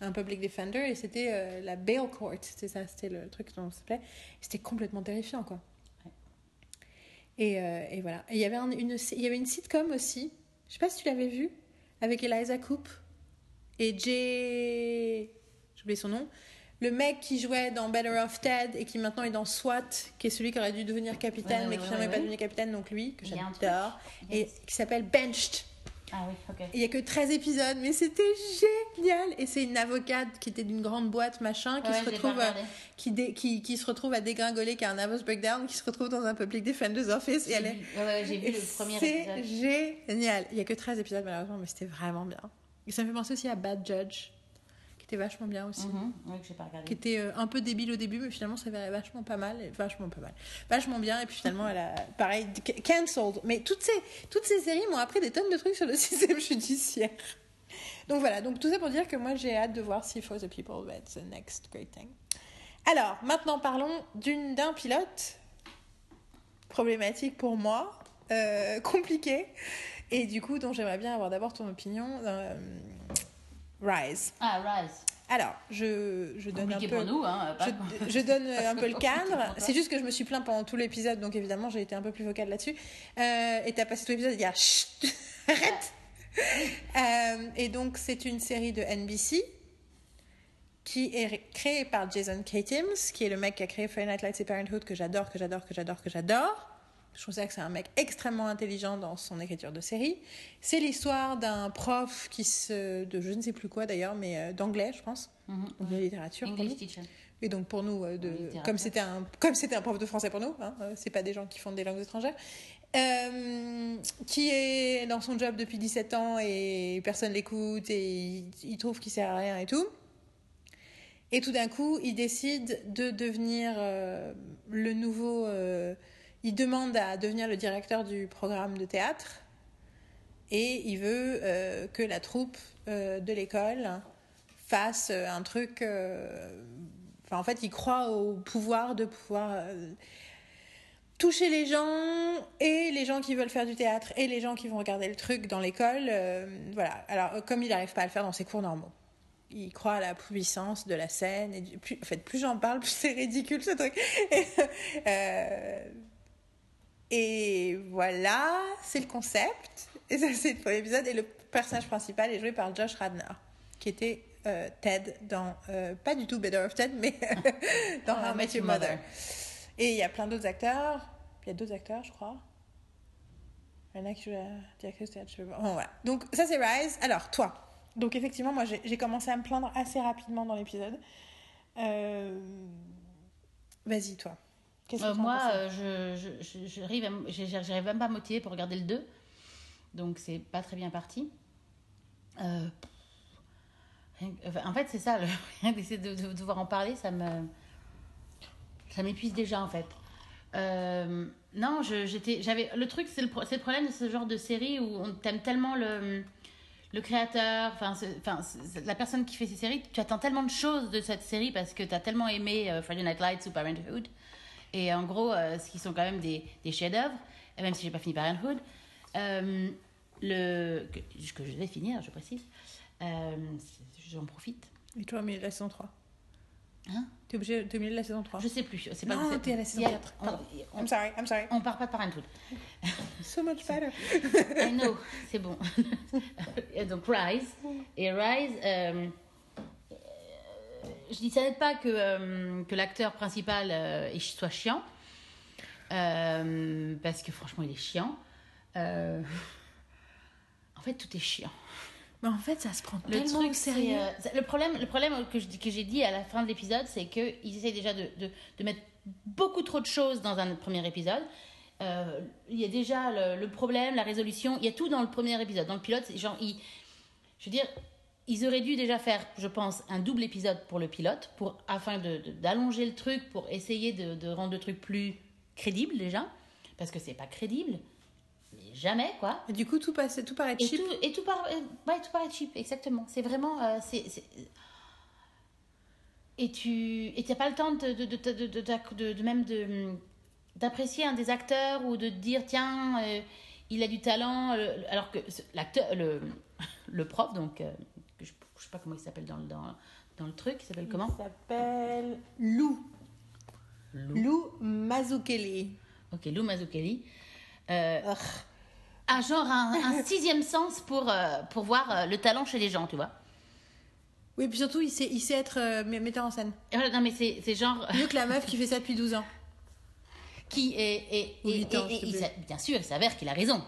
à un public defender. Et c'était euh, la bail court, c'était ça, c'était le truc dont on s'appelait. C'était complètement terrifiant, quoi. Ouais. Et, euh, et voilà. Et il y avait un- une, il y avait une sitcom aussi. Je sais pas si tu l'avais vue avec Eliza Coupe et Jay. J'ai oublié son nom. Le mec qui jouait dans Better Off Ted et qui maintenant est dans SWAT, qui est celui qui aurait dû devenir capitaine, Ouais, mais qui ouais, n'est ouais, pas devenu capitaine, donc lui, que j'adore, et qui s'appelle Benched. Ah oui, ok. Il y a que 13 épisodes, mais c'était génial. Et c'est une avocate qui était d'une grande boîte, machin, qui, Ouais, se retrouve, euh, qui, dé- qui, qui se retrouve à dégringoler, qui a un nervous breakdown, qui se retrouve dans un public defender's office. Et J'ai elle est... ouais, j'ai vu le premier C'est épisode. génial. Il y a que 13 épisodes, malheureusement, mais c'était vraiment bien. Et ça me fait penser aussi à Bad Judge, qui était vachement bien aussi. Mhm, ouais, que j'ai pas Qui était euh, un peu débile au début, mais finalement ça s'avérait vachement pas mal, et vachement pas mal, vachement bien. Et puis finalement, elle a pareil, ca- cancelled. Mais toutes ces, toutes ces séries m'ont appris des tonnes de trucs sur le système judiciaire. Donc voilà, donc tout ça pour dire que moi j'ai hâte de voir si For the People être the next great thing. Alors, maintenant parlons d'une d'un pilote problématique pour moi, euh, compliqué, et du coup dont j'aimerais bien avoir d'abord ton opinion. euh, Rise. Ah, Rise. Alors, je, je donne Compliqué un peu. pour nous, hein. Pas... Je, je donne un peu le cadre. C'est juste que je me suis plaint pendant tout l'épisode, donc évidemment j'ai été un peu plus vocale là-dessus. Euh, et t'as passé tout l'épisode à dire chut, arrête. Euh, et donc c'est une série de NBC qui est ré- créé par Jason Katims, qui est le mec qui a créé Friday Night Lights et Parenthood, que j'adore, que j'adore, que j'adore, que j'adore. Je trouve ça que c'est un mec extrêmement intelligent dans son écriture de série. C'est l'histoire d'un prof qui se, de je ne sais plus quoi d'ailleurs, mais euh, d'anglais, je pense, Mhm. donc de littérature. English teacher. Et donc pour nous, euh, de, comme c'était un comme c'était un prof de français pour nous, hein, euh, c'est pas des gens qui font des langues étrangères, euh, qui est dans son job depuis 17 ans et personne l'écoute et il, il trouve qu'il sert à rien et tout. Et tout d'un coup, il décide de devenir euh, le nouveau. euh, il demande à devenir le directeur du programme de théâtre et il veut euh, que la troupe euh, de l'école fasse euh, un truc. Enfin, en fait, il croit au pouvoir de pouvoir toucher les gens et les gens qui veulent faire du théâtre et les gens qui vont regarder le truc dans l'école. voilà. Alors, comme il n'arrive pas à le faire dans ses cours normaux. Il croit à la puissance de la scène. Et du- plus, en fait, plus j'en parle, plus c'est ridicule ce truc. et voilà, c'est le concept. Et ça, c'est le premier épisode. Et le personnage principal est joué par Josh Radner, qui était euh, Ted dans, euh, pas du tout Better of Ted, mais dans Ah, How I Met Your Mother. Et il y a plein d'autres acteurs. Il y a d'autres acteurs, je crois. Il y en a qui jouent la je voilà. Donc, ça, c'est Rise. Alors, toi. Donc, effectivement, moi, j'ai j'ai commencé à me plaindre assez rapidement dans l'épisode. Euh, Vas-y, toi. Euh, moi, euh, je, je, je- j'arrive même pas à motiver pour regarder le 2. Donc, c'est pas très bien parti. Euh, en fait, c'est ça, le, rien d'essayer de, de devoir en parler, ça me. Ça m'épuise déjà, en fait. Non, j'étais, j'avais. Le truc, c'est le, problème de ce genre de série où on t'aime tellement le, le créateur, enfin, la personne qui fait ces séries, tu attends tellement de choses de cette série parce que tu as tellement aimé Friday Night Lights ou Parenthood. Et en gros, euh, ce qui sont quand même des, des chefs-d'œuvre, même si j'ai pas fini Parenthood, euh, le, que, que je vais finir, je précise, euh, j'en profite. Et toi, au milieu de la saison 3 Hein? T'es obligé, au milieu de la saison 3 Je sais plus. C'est pas Non, c'est- t'es à la saison il y a- 4. On, on, I'm sorry, I'm sorry. on part pas de Parenthood. So much better. I know, c'est bon. Donc Rise. Et Rise, euh, je dis ça n'aide pas que, euh, que l'acteur principal euh, soit chiant. Euh, parce que franchement, il est chiant. En fait, tout est chiant. Mais en fait, ça se prend Le tellement truc, sérieux. le problème, le problème que je dis- que j'ai dit à la fin de l'épisode, c'est que ils essayent déjà de, de, de mettre beaucoup trop de choses dans un premier épisode. Il y a déjà le, le problème, la résolution, il y a tout dans le premier épisode. Dans le pilote, genre, ils- je veux dire, ils auraient dû déjà faire, je pense, un double épisode pour le pilote, pour afin de, de- d'allonger le truc, pour essayer de, de rendre le truc plus crédible déjà, parce que c'est pas crédible, mais jamais quoi. Et du coup, tout, passe, tout paraît Et cheap. tout, et tout, par, euh, ouais, tout paraît cheap, exactement. C'est vraiment. euh, c'est, c'est- Et tu et t'as pas le temps de, de, de, de, de, de- de- même de, d'apprécier un des acteurs ou de te dire tiens, euh, il a du talent. euh, alors que l'acteur, le, le prof, donc, euh, je, sais pas comment il s'appelle dans, le- dans, dans le truc, il s'appelle comment Il s'appelle Lou. Lou Mazzucchelli. Ok, Lou Mazzucchelli. Euh, a genre un, un sixième sens pour, euh, pour voir euh, le talent chez les gens, tu vois. Oui, puis surtout, il sait, il sait être metteur en scène. Non, mais c'est, genre. Mieux que la meuf qui fait ça depuis 12 ans. qui est. Ans, bien sûr, il s'avère qu'il a raison.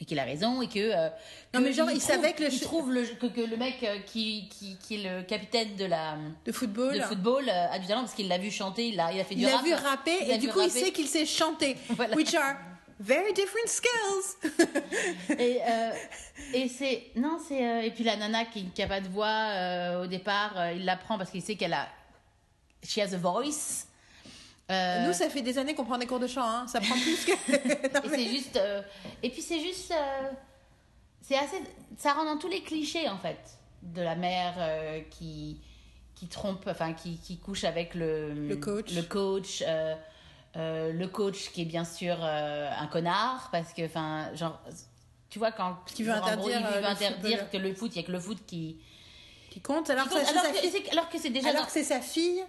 Et qu'il a raison et que. euh, Non, que mais genre, il trouve- savait que le Il trouve le, que, que le mec euh, qui, qui, qui est le capitaine de la. De football. De football euh, a du talent parce qu'il l'a vu chanter, il a, il a fait du Il l'a rap. vu rapper Il a et du coup, il rapper. sait qu'il sait chanter. Voilà. Which are very different skills. Et, euh, et c'est. Non, c'est. euh, et puis la nana qui n'a pas de voix euh, au départ, il l'apprend parce qu'il sait qu'elle a. She has a voice. Euh, Nous, ça fait des années qu'on prend des cours de chant. Hein. Ça prend plus que. Non, Et mais- juste. euh, et puis c'est juste. euh, c'est assez. Ça rentre dans tous les clichés en fait. De la mère qui, qui trompe, enfin qui, qui couche avec le. Le coach. Le coach. le coach qui est bien sûr un connard parce que, enfin, genre. Tu vois, quand. qu'il veut gros, interdire, il veut interdire football. que le foot, il y a que le foot qui. qui compte alors, qui que, compte, alors, que, c'est- alors que c'est déjà. alors dans- que c'est sa fille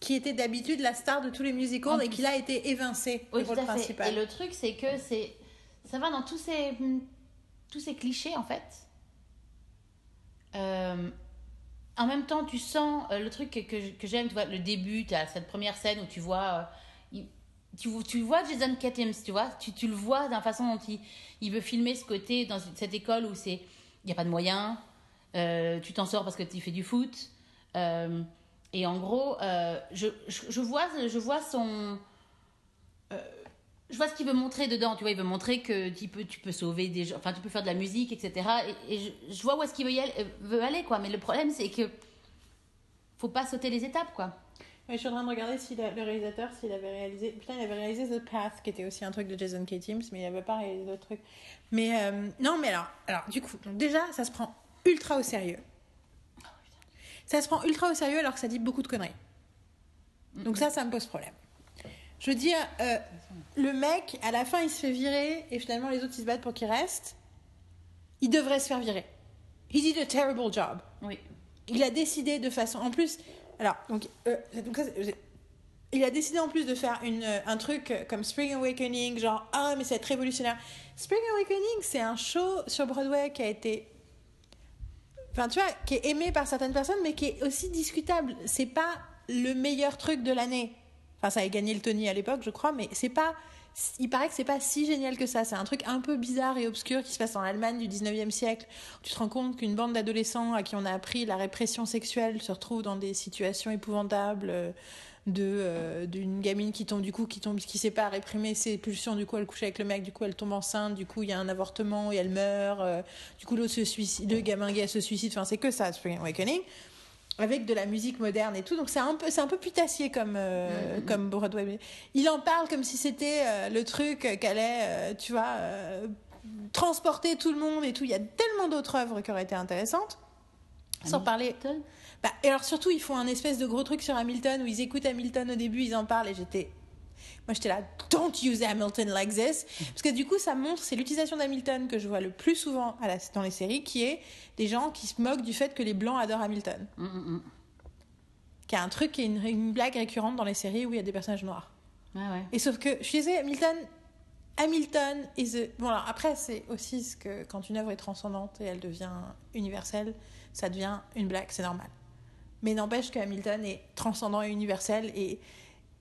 qui était d'habitude la star de tous les musicals et plus. qu'il a été évincé Oui, fait. principal. Et le truc, c'est que c'est, ça va dans tous ces, tous ces clichés, en fait. Euh, en même temps, tu sens euh, le truc que, que, que j'aime, tu vois, le début, tu as cette première scène où tu vois, euh, tu, tu vois Jason Katims, tu vois, tu, tu le vois la façon dont il, il veut filmer ce côté dans cette école où c'est, il n'y a pas de moyens, tu t'en sors parce que tu fais du foot. Et en gros, euh, je, je, vois, je vois son. euh, je vois ce qu'il veut montrer dedans, tu vois, il veut montrer que tu peux, tu peux sauver des gens, enfin, tu peux faire de la musique, etc. Et, je, vois où est-ce qu'il veut, y aller, euh, veut aller, quoi. Mais le problème, c'est que faut pas sauter les étapes, quoi. Je suis en train de regarder si le réalisateur, s'il avait réalisé. Putain, il avait réalisé The Path, qui était aussi un truc de Jason K. Timms, mais il n'avait pas réalisé d'autres trucs. Mais non, mais alors, alors, du coup, déjà, ça se prend ultra au sérieux. Ça se prend ultra au sérieux alors que ça dit beaucoup de conneries. Donc ça, ça me pose problème. Je veux dire, euh, le mec, à la fin, il se fait virer et finalement, les autres, ils se battent pour qu'il reste. Il devrait se faire virer. He did a terrible job Oui. il a décidé de façon en plus alors donc, euh, donc ça, il a décidé en plus de faire une, euh, un truc comme Spring Awakening genre ah mais c'est révolutionnaire Spring Awakening c'est un show sur Broadway qui a été enfin tu vois qui est aimé par certaines personnes mais qui est aussi discutable c'est pas le meilleur truc de l'année enfin ça a gagné le Tony à l'époque je crois mais c'est pas il paraît que c'est pas si génial que ça. C'est un truc un peu bizarre et obscur qui se passe en Allemagne du 19e siècle. Tu te rends compte qu'une bande d'adolescents à qui on a appris la répression sexuelle se retrouve dans des situations épouvantables euh, de euh, d'une gamine qui tombe du coup qui tombe qui sait pas réprimer ses pulsions du coup elle couche avec le mec du coup elle tombe enceinte du coup il y a un avortement et elle meurt euh, du coup l'autre se suicide le gamin gay se suicide. Enfin c'est que ça Spring Awakening avec de la musique moderne et tout. Donc c'est un peu c'est un peu putassier comme euh, comme Broadway. Il en parle comme si c'était le truc qu'allait tu vois transporter tout le monde et tout. Il y a tellement d'autres œuvres qui auraient été intéressantes. Sans parler bah, et alors surtout ils font un espèce de gros truc sur Hamilton où ils écoutent Hamilton au début ils en parlent et j'étais moi j'étais là don't use Hamilton like this parce que du coup ça montre c'est l'utilisation d'Hamilton que je vois le plus souvent à la, dans les séries qui est des gens qui se moquent du fait que les blancs adorent Hamilton hum, hum. qui est un truc qui est une, une blague récurrente dans les séries où il y a des personnages noirs ouais. et sauf que je suis désolée, Hamilton Hamilton is a... bon alors après c'est aussi ce que quand une œuvre est transcendante et elle devient universelle ça devient une blague c'est normal mais n'empêche que Hamilton est transcendant et universel et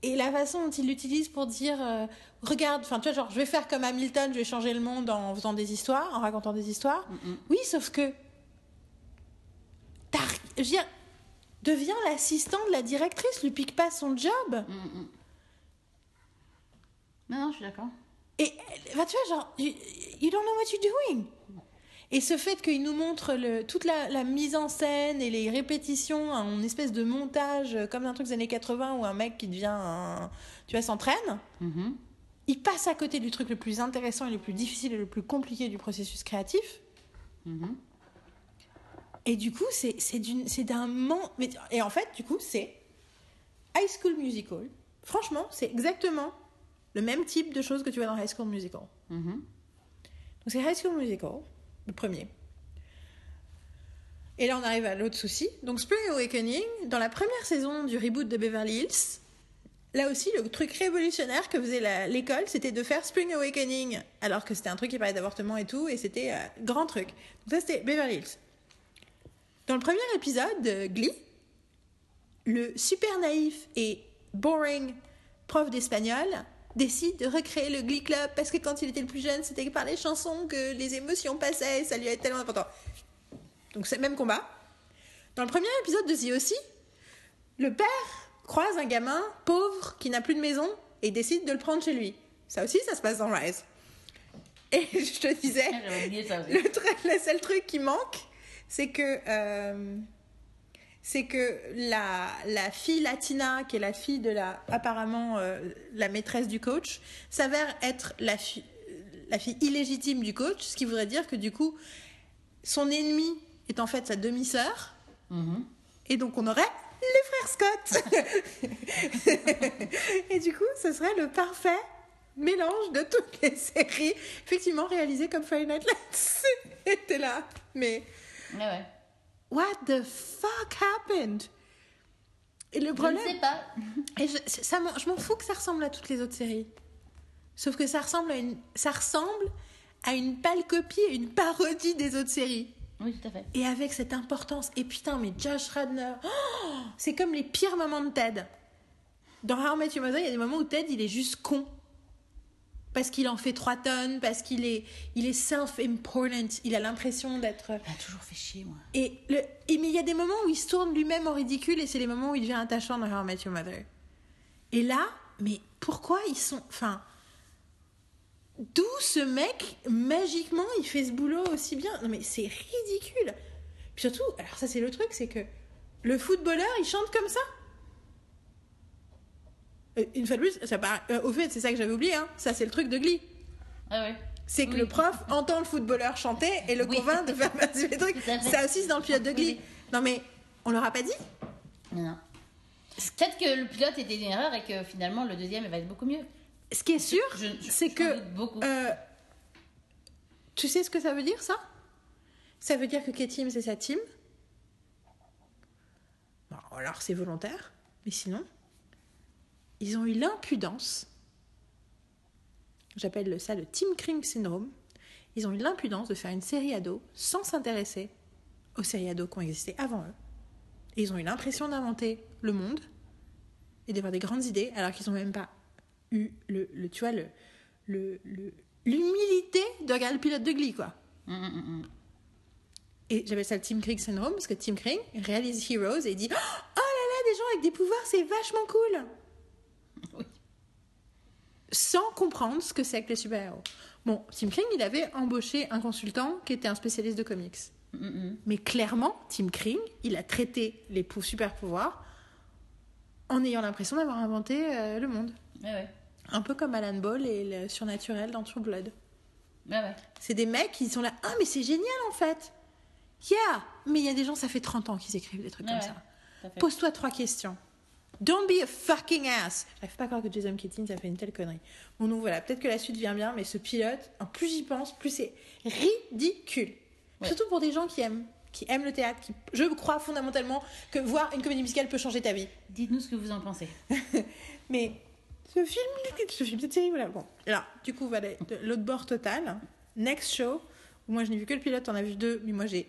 et la façon dont il l'utilise pour dire euh, regarde enfin tu vois genre je vais faire comme Hamilton je vais changer le monde en faisant des histoires en racontant des histoires Mm, oui sauf que dire deviens l'assistant de la directrice lui pique pas son job hum. Non, non, je suis d'accord. Et bah, tu vois, genre, you, you don't know what you're doing. Et ce fait qu'il nous montre le, toute la, la mise en scène et les répétitions en espèce de montage, euh, comme un truc des années 80 où un mec qui devient un. Tu vois, s'entraîne, Mhm. il passe à côté du truc le plus intéressant et le plus difficile et le plus compliqué du processus créatif. Mhm. Et du coup, c'est d'un man... Et en fait, du coup, c'est High School Musical. Franchement, c'est exactement le même type de choses que tu vois dans High School Musical. Mhm. Donc c'est High School Musical, le premier. Et là, on arrive à l'autre souci. Donc Spring Awakening, dans la première saison du reboot de Beverly Hills, là aussi, le truc révolutionnaire que faisait l'école, c'était de faire Spring Awakening, alors que c'était un truc qui parlait d'avortement et tout, et c'était euh, grand truc. Donc ça, c'était Beverly Hills. Dans le premier épisode de Glee, le super naïf et boring prof d'espagnol décide de recréer le Glee Club parce que quand il était le plus jeune, c'était par les chansons que les émotions passaient et ça lui est tellement important. Donc c'est le même combat. Dans le premier épisode de The aussi, le père croise un gamin pauvre qui n'a plus de maison et décide de le prendre chez lui. Ça aussi, ça se passe dans Rise. Et je te disais, le seul truc qui manque, c'est que euh, c'est que la, la fille latina, qui est la fille de la apparemment euh, la maîtresse du coach, s'avère être la fille la fille illégitime du coach, ce qui voudrait dire que du coup son ennemi est en fait sa demi-sœur, Mhm. et donc on aurait les frères Scott. et du coup, ce serait le parfait mélange de toutes les séries, effectivement réalisées comme Friday Night Lights. T'es là, mais Ouais, ouais. What the fuck happened? Et le Je ne problème, sais pas. et je, ça, m'en- je m'en fous que ça ressemble à toutes les autres séries. Sauf que ça ressemble à une, ça ressemble à une pâle copie et une parodie des autres séries. Oui, tout à fait. et avec cette importance. Et putain, mais Josh Radner, oh, c'est comme les pires moments de Ted. Dans How I Met Your Mother, il y a des moments où Ted, il est juste con. Parce qu'il en fait 3 tonnes, parce qu'il est, il est self-important, il a l'impression d'être... Il m'a toujours fait chier, moi. Et, le, et mais il y a des moments où il se tourne lui-même en ridicule et c'est les moments où il devient attachant dans How I Met Your Mother. Et là, mais pourquoi ils sont... Enfin, d'où ce mec, magiquement, il fait ce boulot aussi bien? Non mais c'est ridicule. Puis surtout, alors ça c'est le truc, c'est que le footballeur, il chante comme ça. Euh, Une fois de plus, ça euh, au fait, c'est ça que j'avais oublié, hein. ça c'est le truc de Glee. Ah ouais. C'est que Oui. le prof entend le footballeur chanter et le Oui. convainc de faire passer les trucs. Ça aussi, c'est dans le pilote de Glee. Non, mais on leur a pas dit? Non, non. Peut-être que le pilote était une erreur et que finalement le deuxième il va être beaucoup mieux. Ce qui est sûr, c'est que. euh, tu sais ce que ça veut dire, ça? Ça veut dire que K-Team, c'est sa team. Bon, alors, c'est volontaire. Mais sinon, ils ont eu l'impudence. J'appelle ça le Team Kring Syndrome. Ils ont eu l'impudence de faire une série ado sans s'intéresser aux séries ados qui ont existé avant eux. Et ils ont eu l'impression d'inventer le monde et d'avoir des grandes idées alors qu'ils n'ont même pas eu le, le tu vois le le- le- l'humilité de regarder le pilote de Glee quoi. Hum, hum, hum. Et j'appelle ça le Team Kring syndrome parce que Team Kring réalise Heroes et dit oh là là des gens avec des pouvoirs c'est vachement cool. Sans comprendre ce que c'est que les super-héros. Bon, Tim Kring, il avait embauché un consultant qui était un spécialiste de comics. Mais clairement, Tim Kring, il a traité les pou- super-pouvoirs en ayant l'impression d'avoir inventé euh, le monde. Ouais. Un peu comme Alan Ball et le surnaturel dans True Blood. Ouais. C'est des mecs qui sont là, ah mais c'est génial en fait. Yeah, mais il y a des gens, ça fait 30 ans qu'ils écrivent des trucs Ouais, comme ouais. ça. Pose-toi trois questions. Don't be a fucking ass. J'arrive pas à croire que Jason Keating ça fait une telle connerie. Bon donc voilà, peut-être que la suite vient bien, mais ce pilote, en plus j'y pense, plus c'est ridicule. Ouais. Surtout pour des gens qui aiment, qui aiment le théâtre, qui, je crois fondamentalement que voir une comédie musicale peut changer ta vie. Dites-nous ce que vous en pensez. Mais ce film, ce film, série, voilà. Bon, alors du coup voilà, l'autre bord total. Next show. où Moi je n'ai vu que le pilote, on a vu deux, mais moi j'ai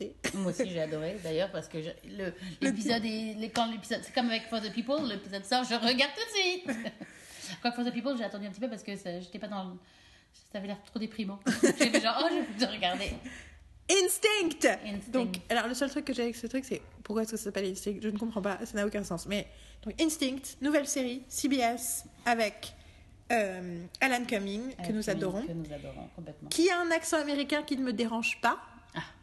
adoré. Moi aussi j'ai adoré d'ailleurs parce que je- le- l'épisode est quand l'épisode c'est comme avec For the People l'épisode sort je regarde tout de suite. Quoi que For the People j'ai attendu un petit peu parce que ça- j'étais pas dans le- ça avait l'air trop déprimant. J'ai fait genre oh je vais regarder. Instinct. Instinct. Donc, alors le seul truc que j'ai avec ce truc, c'est pourquoi est-ce que ça s'appelle Instinct? Je ne comprends pas, ça n'a aucun sens. Mais donc Instinct, nouvelle série CBS avec euh, Alan Cumming que nous adorons, Que nous adorons complètement. qui a un accent américain qui ne me dérange pas.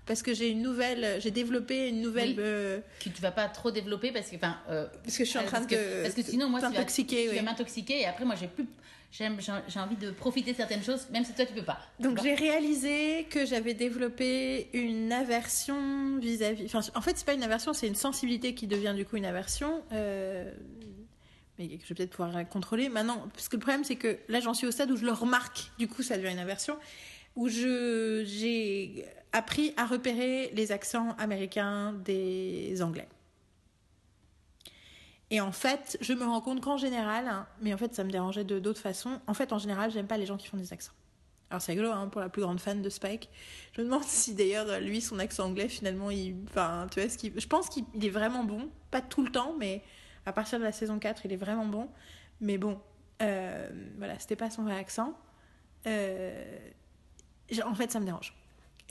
Parce que j'ai une nouvelle, j'ai développé une nouvelle. Oui. euh, Que tu vas pas trop développer parce que enfin euh, parce que je suis en train que, de. parce que sinon moi tu vas, oui. vas m'intoxiquer et après moi j'ai plus j'aime j'ai envie de profiter de certaines choses même si toi tu peux pas Donc Bon. j'ai réalisé que j'avais développé une aversion vis-à-vis. Enfin, en fait, c'est pas une aversion, c'est une sensibilité qui devient du coup une aversion. euh, Mais que je vais peut-être pouvoir contrôler maintenant. Parce que le problème, c'est que là, j'en suis au stade où je le remarque. Du coup, ça devient une aversion. Où je j'ai appris à repérer les accents américains des Anglais. Et en fait, je me rends compte qu'en général, hein, mais en fait, ça me dérangeait de d'autres façons. En fait, en général, j'aime pas les gens qui font des accents. Alors c'est rigolo hein, pour la plus grande fan de Spike. Je me demande si d'ailleurs lui son accent anglais finalement il enfin tu vois ce qu'il je pense qu'il il est vraiment bon, pas tout le temps mais à partir de la saison 4, il est vraiment bon. Mais bon, euh, voilà, c'était pas son vrai accent. Euh, en fait, ça me dérange.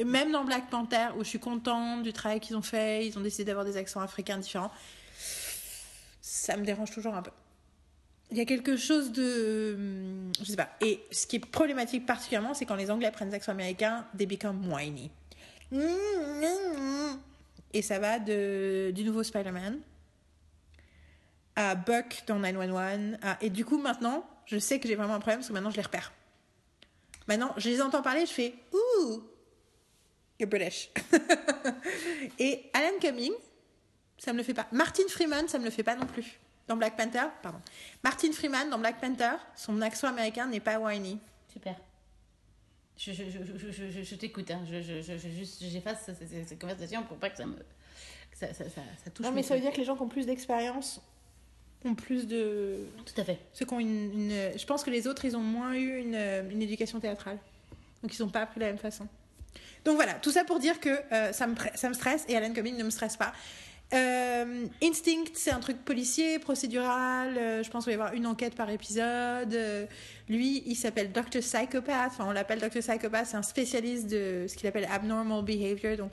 Même dans Black Panther où je suis contente du travail qu'ils ont fait, ils ont décidé d'avoir des accents africains différents. Ça me dérange toujours un peu. Il y a quelque chose de je sais pas. Et ce qui est problématique particulièrement c'est quand les anglais prennent des accents américains they become whiny. Et ça va de du nouveau Spider-Man à Buck dans 911 à- et du coup maintenant je sais que j'ai vraiment un problème parce que maintenant je les repère. Maintenant je les entends parler je fais ouh you're British et Alan Cumming ça me le fait pas. Martin Freeman, ça me le fait pas non plus. Dans Black Panther, pardon. Martin Freeman, dans Black Panther, son accent américain n'est pas whiny. super je, je, je, je, je, je- je t'écoute hein. je, je, je, je- juste j'efface cette, conversation pour pas que ça me que ça, ça, ça, ça touche Non, mais ça veut dire que les gens qui ont plus d'expérience ont plus de. tout à fait Ceux qui ont une, une- Je pense que les autres, ils ont moins eu une, une éducation théâtrale. Donc ils n'ont pas appris de la même façon. Donc voilà, tout ça pour dire que euh, ça, me, ça me stresse et Alan Cumming ne me stresse pas. Euh, Instinct, c'est un truc policier, procédural. euh, je pense qu'il va y avoir une enquête par épisode. Lui, il s'appelle Dr. Psychopath. Enfin, on l'appelle Dr. Psychopath. C'est un spécialiste de ce qu'il appelle abnormal behavior, donc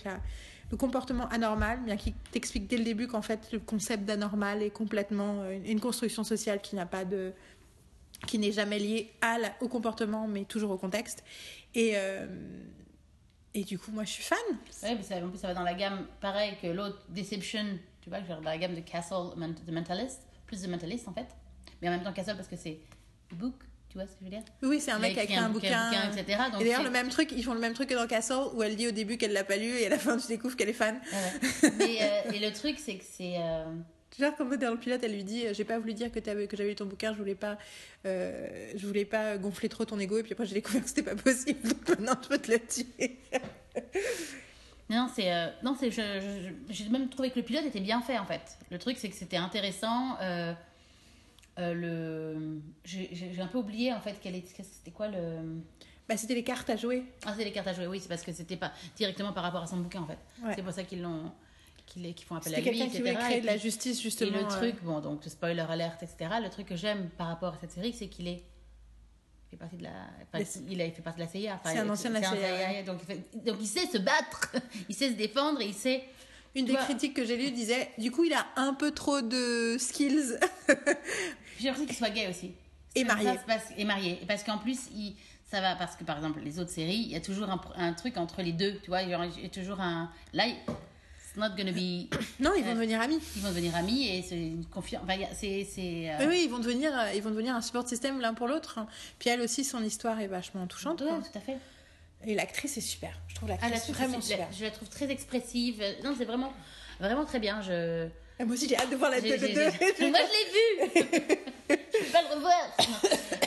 le comportement anormal, bien qu'il t'explique dès le début qu'en fait, le concept d'anormal est complètement une, construction sociale qui n'a pas de qui n'est jamais liée à au comportement, mais toujours au contexte. Et, et du coup, moi, je suis fan. Ouais, mais ça, en plus, ça va dans la gamme pareil que l'autre, Deception, tu vois, genre dans la gamme de Castle, de Mentalist, plus de Mentalist en fait. Mais en même temps, Castle parce que c'est book, tu vois ce que je veux dire? Oui, c'est un mec qui a écrit un bouquin. etc. Donc Et d'ailleurs, le même truc, ils font le même truc que dans Castle, où elle dit au début qu'elle l'a pas lu, et à la fin, tu découvres qu'elle est fan. Ouais. Mais, euh, et le truc, c'est que c'est. euh, Genre, comme dans le pilote, elle lui dit euh, J'ai pas voulu dire que, que j'avais lu ton bouquin, je voulais pas, euh, je voulais pas gonfler trop ton ego, et puis après, j'ai découvert que c'était pas possible, donc maintenant, je peux te le tuer. Non, c'est. euh, Non, c'est. J'ai même trouvé que le pilote était bien fait en fait. Le truc, c'est que c'était intéressant. euh, le... J'ai un peu oublié en fait quel est... c'était quoi le. Bah, c'était les cartes à jouer. Ah, c'est les cartes à jouer, oui, c'est parce que c'était pas directement par rapport à son bouquin en fait. Ouais. C'est pour ça qu'ils l'ont. Qu'ils qu'ils font appel à lui, quelqu'un qui etc. voulait créer Et de la justice, Et justement. le euh, truc, bon, donc spoiler alerte, etc. Le truc que j'aime par rapport à cette série, c'est qu'il est. il fait partie de la. enfin, Les- il a fait partie de la CIA. Enfin, C'est un ancien de la CIA, donc, il fait- donc il sait se battre, il sait se défendre, et il sait. Une des vois- critiques que j'ai lues disait Du coup, il a un peu trop de skills. J'ai l'impression qu'il soit gay aussi. Et marié. ça, c'est parce- et marié. Et parce qu'en plus, il, ça va, parce que par exemple, les autres séries, il y a toujours un, un truc entre les deux, tu vois, il y a toujours un. Là, not gonna be. non, ils vont Euh, devenir amis. Ils vont devenir amis et c'est une confiance. Enfin, c'est. c'est, euh, Oui, oui, ils vont devenir, euh, ils vont devenir un support système l'un pour l'autre. hein. Puis elle aussi, son histoire est vachement touchante. quoi. tout à fait. Et l'actrice est super. Je trouve Ah, l'actrice la trouve- vraiment super. la, je la trouve très expressive. Non, c'est vraiment, vraiment très bien. Je, Et moi aussi, j'ai hâte de voir la j'ai- tête de j'ai- deux. j'ai- Moi, je l'ai vu. je peux pas le revoir.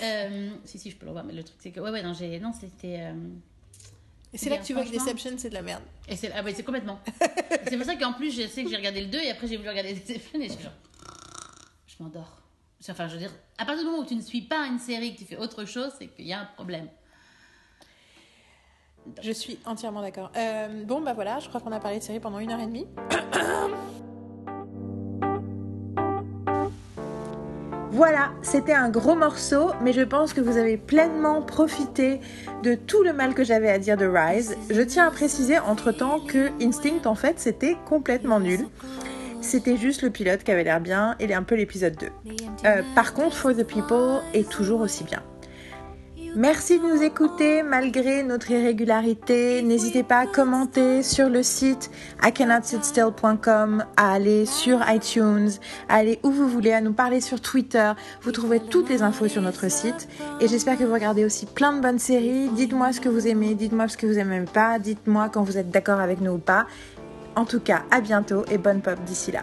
Euh, si, si, je peux le revoir. Mais le truc, c'est que. Ouais, ouais, non, j'ai- non c'était. euh, Et c'est là Bien, que tu vois que. Deception, c'est de la merde. Et c'est ah c'est complètement. c'est pour ça qu'en plus, je sais que j'ai regardé le 2 et après j'ai voulu regarder Deception et je suis genre. Je m'endors. Enfin, je veux dire, à partir du moment où tu ne suis pas une série, que tu fais autre chose, c'est qu'il y a un problème. Je suis entièrement d'accord. Euh, bon, bah voilà, je crois qu'on a parlé de série pendant une heure et demie. Voilà, c'était un gros morceau, mais je pense que vous avez pleinement profité de tout le mal que j'avais à dire de Rise. Je tiens à préciser entre-temps que Instinct, en fait, c'était complètement nul. C'était juste le pilote qui avait l'air bien et un peu l'épisode 2. Euh, par contre, For the People est toujours aussi bien. Merci de nous écouter malgré notre irrégularité. N'hésitez pas à commenter sur le site icannotsitstill.com, à aller sur iTunes, à aller où vous voulez, à nous parler sur Twitter. Vous trouverez toutes les infos sur notre site. Et j'espère que vous regardez aussi plein de bonnes séries. Dites-moi ce que vous aimez, dites-moi ce que vous aimez pas, dites-moi quand vous êtes d'accord avec nous ou pas. En tout cas, à bientôt et bonne pop d'ici là.